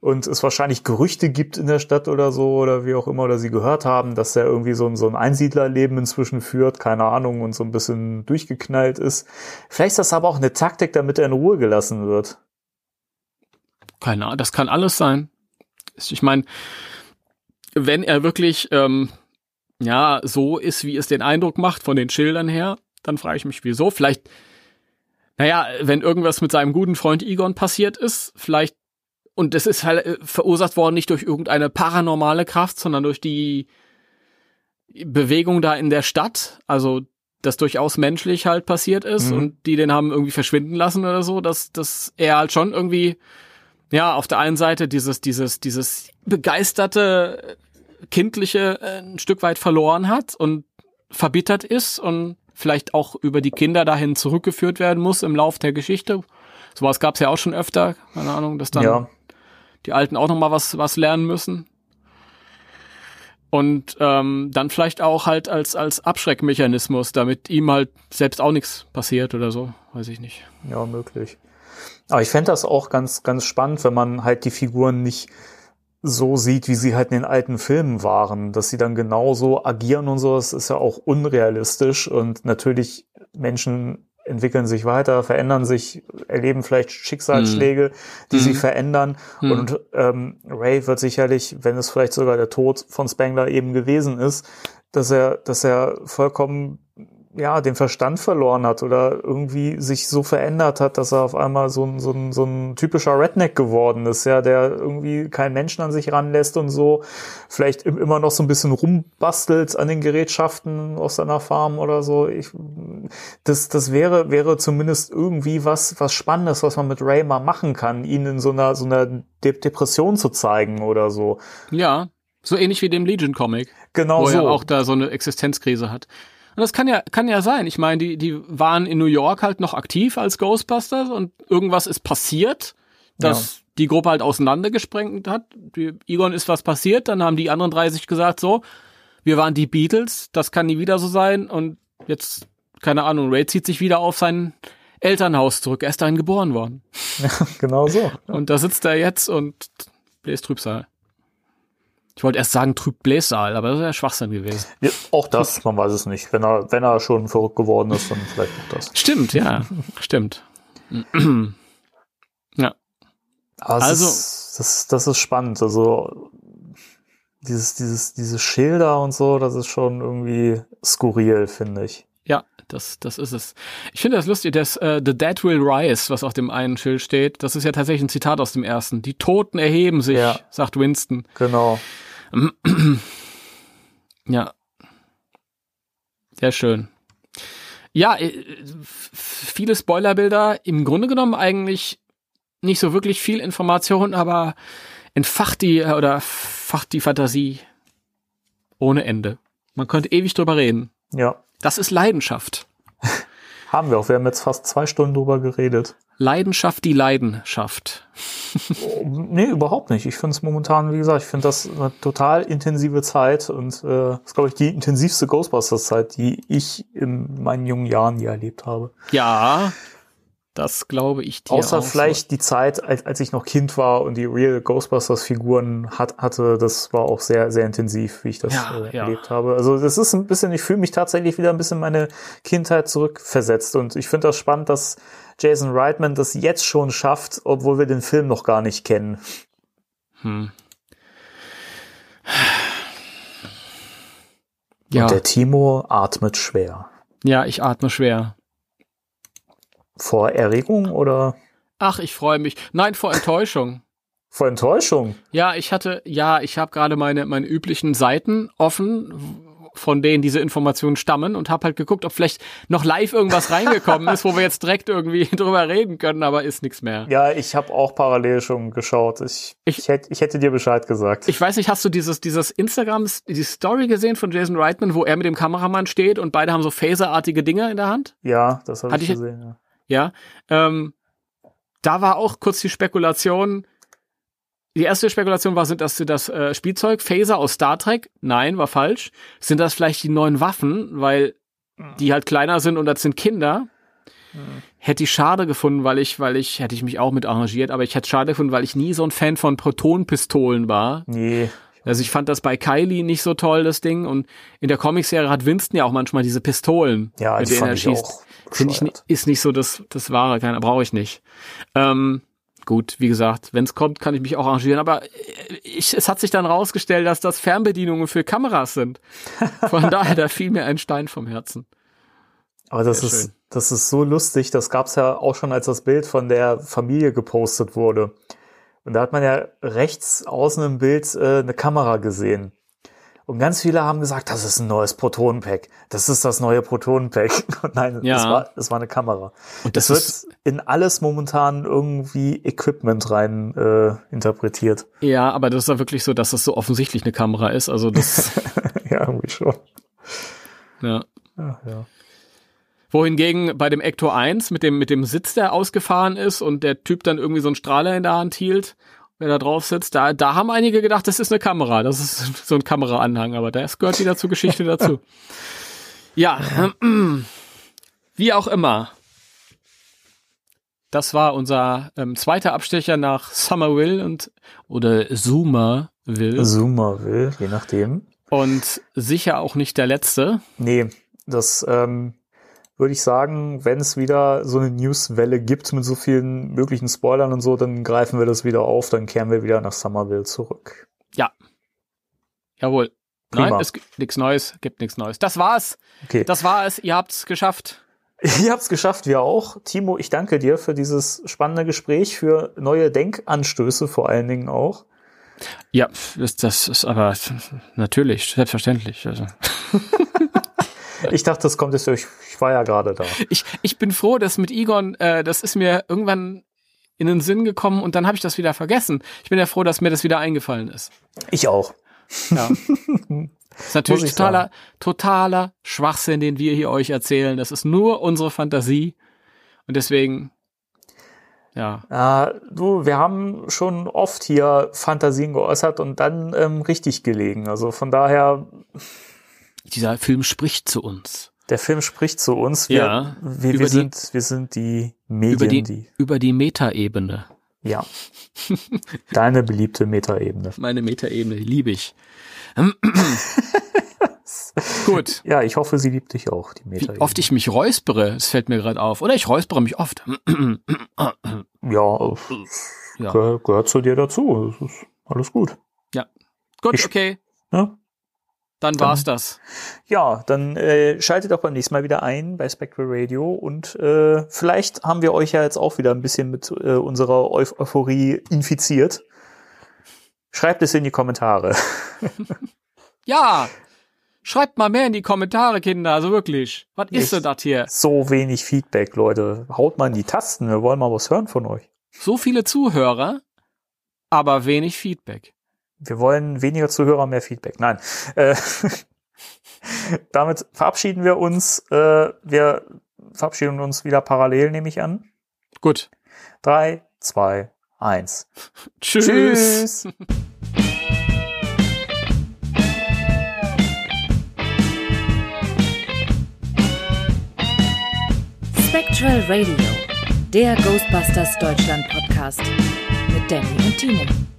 und es wahrscheinlich Gerüchte gibt in der Stadt oder so oder wie auch immer oder sie gehört haben, dass er irgendwie so ein, so ein Einsiedlerleben inzwischen führt, keine Ahnung, und so ein bisschen durchgeknallt ist. Vielleicht ist das aber auch eine Taktik, damit er in Ruhe gelassen wird. Keine Ahnung, das kann alles sein. Ich meine, wenn er wirklich ähm, ja so ist, wie es den Eindruck macht von den Schildern her, dann frage ich mich, wieso. Vielleicht, naja, wenn irgendwas mit seinem guten Freund Egon passiert ist, vielleicht, und das ist halt äh, verursacht worden nicht durch irgendeine paranormale Kraft, sondern durch die Bewegung da in der Stadt, also das durchaus menschlich halt passiert ist Mhm. und die den haben irgendwie verschwinden lassen oder so, dass, dass er halt schon irgendwie ja, auf der einen Seite dieses, dieses, dieses begeisterte, kindliche äh, ein Stück weit verloren hat und verbittert ist und vielleicht auch über die Kinder dahin zurückgeführt werden muss im Lauf der Geschichte. Sowas gab es ja auch schon öfter, keine Ahnung, dass dann ja. die Alten auch noch mal was, was lernen müssen. Und ähm, dann vielleicht auch halt als, als Abschreckmechanismus, damit ihm halt selbst auch nichts passiert oder so, weiß ich nicht. Ja, möglich. Aber ich fände das auch ganz, ganz spannend, wenn man halt die Figuren nicht so sieht, wie sie halt in den alten Filmen waren, dass sie dann genauso agieren und so, das ist ja auch unrealistisch und natürlich Menschen entwickeln sich weiter, verändern sich, erleben vielleicht Schicksalsschläge, die Mhm. sie verändern Mhm. und ähm, Ray wird sicherlich, wenn es vielleicht sogar der Tod von Spangler eben gewesen ist, dass er, dass er vollkommen ja, den Verstand verloren hat oder irgendwie sich so verändert hat, dass er auf einmal so ein, so ein, so ein typischer Redneck geworden ist, ja, der irgendwie keinen Menschen an sich ranlässt und so, vielleicht im- immer noch so ein bisschen rumbastelt an den Gerätschaften aus seiner Farm oder so. Ich, das, das wäre, wäre zumindest irgendwie was, was Spannendes, was man mit Ray mal machen kann, ihn in so einer, so einer De Depression zu zeigen oder so. Ja, so ähnlich wie dem Legion-Comic. Genau wo so. er auch da so eine Existenzkrise hat. Und das kann ja, kann ja sein. Ich meine, die, die waren in New York halt noch aktiv als Ghostbusters und irgendwas ist passiert, dass die Gruppe halt auseinandergesprengt hat. Die, Egon ist was passiert, dann haben die anderen drei sich gesagt, so, wir waren die Beatles, das kann nie wieder so sein und jetzt, keine Ahnung, Ray zieht sich wieder auf sein Elternhaus zurück. Er ist dahin geboren worden. genau so. Und da sitzt er jetzt und bläst Trübsal. Ich wollte erst sagen Trübblässaal, aber das wäre Schwachsinn gewesen. Ja, auch das, man weiß es nicht. Wenn er, wenn er schon verrückt geworden ist, dann vielleicht auch das. Stimmt, ja, stimmt. ja, Aber Also- ist, das, das ist spannend. Also dieses, dieses, diese Schilder und so, das ist schon irgendwie skurril, finde ich. Das, das ist es. Ich finde das lustig, dass äh, The Dead Will Rise, was auf dem einen Schild steht, das ist ja tatsächlich ein Zitat aus dem ersten. Die Toten erheben sich, Ja. sagt Winston. Genau. Ja. Sehr schön. Ja, äh, viele Spoilerbilder, im Grunde genommen eigentlich nicht so wirklich viel Information, aber entfacht die äh, oder facht die Fantasie ohne Ende. Man könnte ewig drüber reden. Ja. Das ist Leidenschaft. Haben wir auch. Wir haben jetzt fast zwei Stunden drüber geredet. Leidenschaft, die Leidenschaft. Nee, überhaupt nicht. Ich finde es momentan, wie gesagt, ich finde das eine total intensive Zeit und äh, das ist, glaube ich, die intensivste Ghostbusters-Zeit, die ich in meinen jungen Jahren je erlebt habe. Ja, das glaube ich dir Außer auch so. vielleicht die Zeit, als, als ich noch Kind war und die Real Ghostbusters-Figuren hat, hatte, das war auch sehr, sehr intensiv, wie ich das Ja, äh, ja. erlebt habe. Also das ist ein bisschen, ich fühle mich tatsächlich wieder ein bisschen in meine Kindheit zurückversetzt und ich finde das spannend, dass Jason Reitman das jetzt schon schafft, obwohl wir den Film noch gar nicht kennen. Hm. Ja, Und der Timo atmet schwer. ja, ich atme schwer. Vor Erregung oder Ach, ich freue mich. Nein, vor Enttäuschung. vor Enttäuschung? Ja, ich hatte, ja, ich habe gerade meine, meine üblichen Seiten offen, von denen diese Informationen stammen und habe halt geguckt, ob vielleicht noch live irgendwas reingekommen ist, wo wir jetzt direkt irgendwie drüber reden können, aber ist nichts mehr. Ja, ich habe auch parallel schon geschaut. Ich, ich, Ich- hätte, ich hätte dir Bescheid gesagt. Ich weiß nicht, hast du dieses, dieses Instagram, die Story gesehen von Jason Reitman, wo er mit dem Kameramann steht und beide haben so phaserartige Dinger in der Hand? ja, das habe ich- gesehen. Ja. Ja. Ähm, da war auch kurz die Spekulation. Die erste Spekulation war, sind das das äh, Spielzeug Phaser aus Star Trek? Nein, war falsch. Sind das vielleicht die neuen Waffen, weil die halt kleiner sind und das sind Kinder? Hätte ich schade gefunden, weil ich, weil ich, hätte ich mich auch mit arrangiert, aber ich hätte schade gefunden, weil ich nie so ein Fan von Protonpistolen war. Nee, Also ich fand das bei Kylie nicht so toll, das Ding. Und in der Comicserie hat Winston ja auch manchmal diese Pistolen, ja, mit die denen er schießt. auch Finde ich, ist nicht so das, das Wahre, keiner brauche ich nicht. Ähm, gut, wie gesagt, wenn es kommt, kann ich mich auch arrangieren. Aber äh, ich, es hat sich dann rausgestellt, dass das Fernbedienungen für Kameras sind. Von daher, da fiel mir ein Stein vom Herzen. Aber das Sehr ist, schön. das ist so lustig. Das gab's ja auch schon, als das Bild von der Familie gepostet wurde. Und da hat man ja rechts außen im Bild äh, eine Kamera gesehen. Und ganz viele haben gesagt, das ist ein neues Protonenpack. Das ist das neue Protonenpack. Und nein, Ja. es, war, es war eine Kamera. Und Es das wird in alles momentan irgendwie Equipment rein äh, interpretiert. ja, aber das ist ja wirklich so, dass das so offensichtlich eine Kamera ist. Also das, ja, irgendwie schon. ja. Ja, ja. Wohingegen bei dem Ector 1 mit dem, mit dem Sitz, der ausgefahren ist und der Typ dann irgendwie so einen Strahler in der Hand hielt, der da drauf sitzt, da, da haben einige gedacht, das ist eine Kamera, das ist so ein Kameraanhang, aber das gehört wieder zur Geschichte dazu. Ja, wie auch immer. Das war unser ähm, zweiter Abstecher nach Somerville und oder Somerville Zoomer will, je nachdem. und sicher auch nicht der letzte. Nee, das ähm, würde ich sagen, wenn es wieder so eine Newswelle gibt mit so vielen möglichen Spoilern und so, dann greifen wir das wieder auf, dann kehren wir wieder nach Somerville zurück. Jawohl. Prima. Nein, es gibt nichts Neues, gibt nichts Neues. Das war's. Okay, Das war es. Ihr habt's geschafft. ihr habt's geschafft, wir auch. Timo, ich danke dir für dieses spannende Gespräch, für neue Denkanstöße vor allen Dingen auch. Ja, das, das ist aber natürlich, selbstverständlich. Also. Ich dachte, das kommt jetzt durch, ich war ja gerade da. Ich, ich bin froh, dass mit Egon, äh, das ist mir irgendwann in den Sinn gekommen und dann habe ich das wieder vergessen. Ich bin ja froh, dass mir das wieder eingefallen ist. Ich auch. Ja. Das ist natürlich totaler, totaler Schwachsinn, den wir hier euch erzählen. Das ist nur unsere Fantasie. Und deswegen, ja. Ja, du, wir haben schon oft hier Fantasien geäußert und dann ähm, richtig gelegen. Also von daher, Dieser Film spricht zu uns. der Film spricht zu uns. Wir, Ja, wir, über wir, die- sind, wir sind die Medien, Über die, die, über die Metaebene. ja. Deine beliebte Metaebene. Meine Metaebene, die liebe ich. Gut. Ja, ich hoffe, sie liebt dich auch, die Wie Metaebene. oft ich mich räuspere, das fällt mir gerade auf. Oder ich räuspere mich oft. ja, Ja. gehört, gehört zu dir dazu. Alles gut. Gut, Ich- okay. Ja? Dann war's das. Ja, dann äh, schaltet auch beim nächsten Mal wieder ein bei Spectral Radio und äh, vielleicht haben wir euch ja jetzt auch wieder ein bisschen mit äh, unserer Eu Euphorie infiziert. Schreibt es in die Kommentare. Ja, schreibt mal mehr in die Kommentare, Kinder, also wirklich. Was ist denn das hier? So wenig Feedback, Leute. Haut mal in die Tasten, wir wollen mal was hören von euch. So viele Zuhörer, aber wenig Feedback. Wir wollen weniger Zuhörer, mehr Feedback. Nein. Äh, damit verabschieden wir uns. Äh, wir verabschieden uns wieder parallel, nehme ich an. Gut. Drei, zwei, eins. Tschüss. Tschüss. Spectral Radio, der Ghostbusters Deutschland Podcast mit Danny und Timo.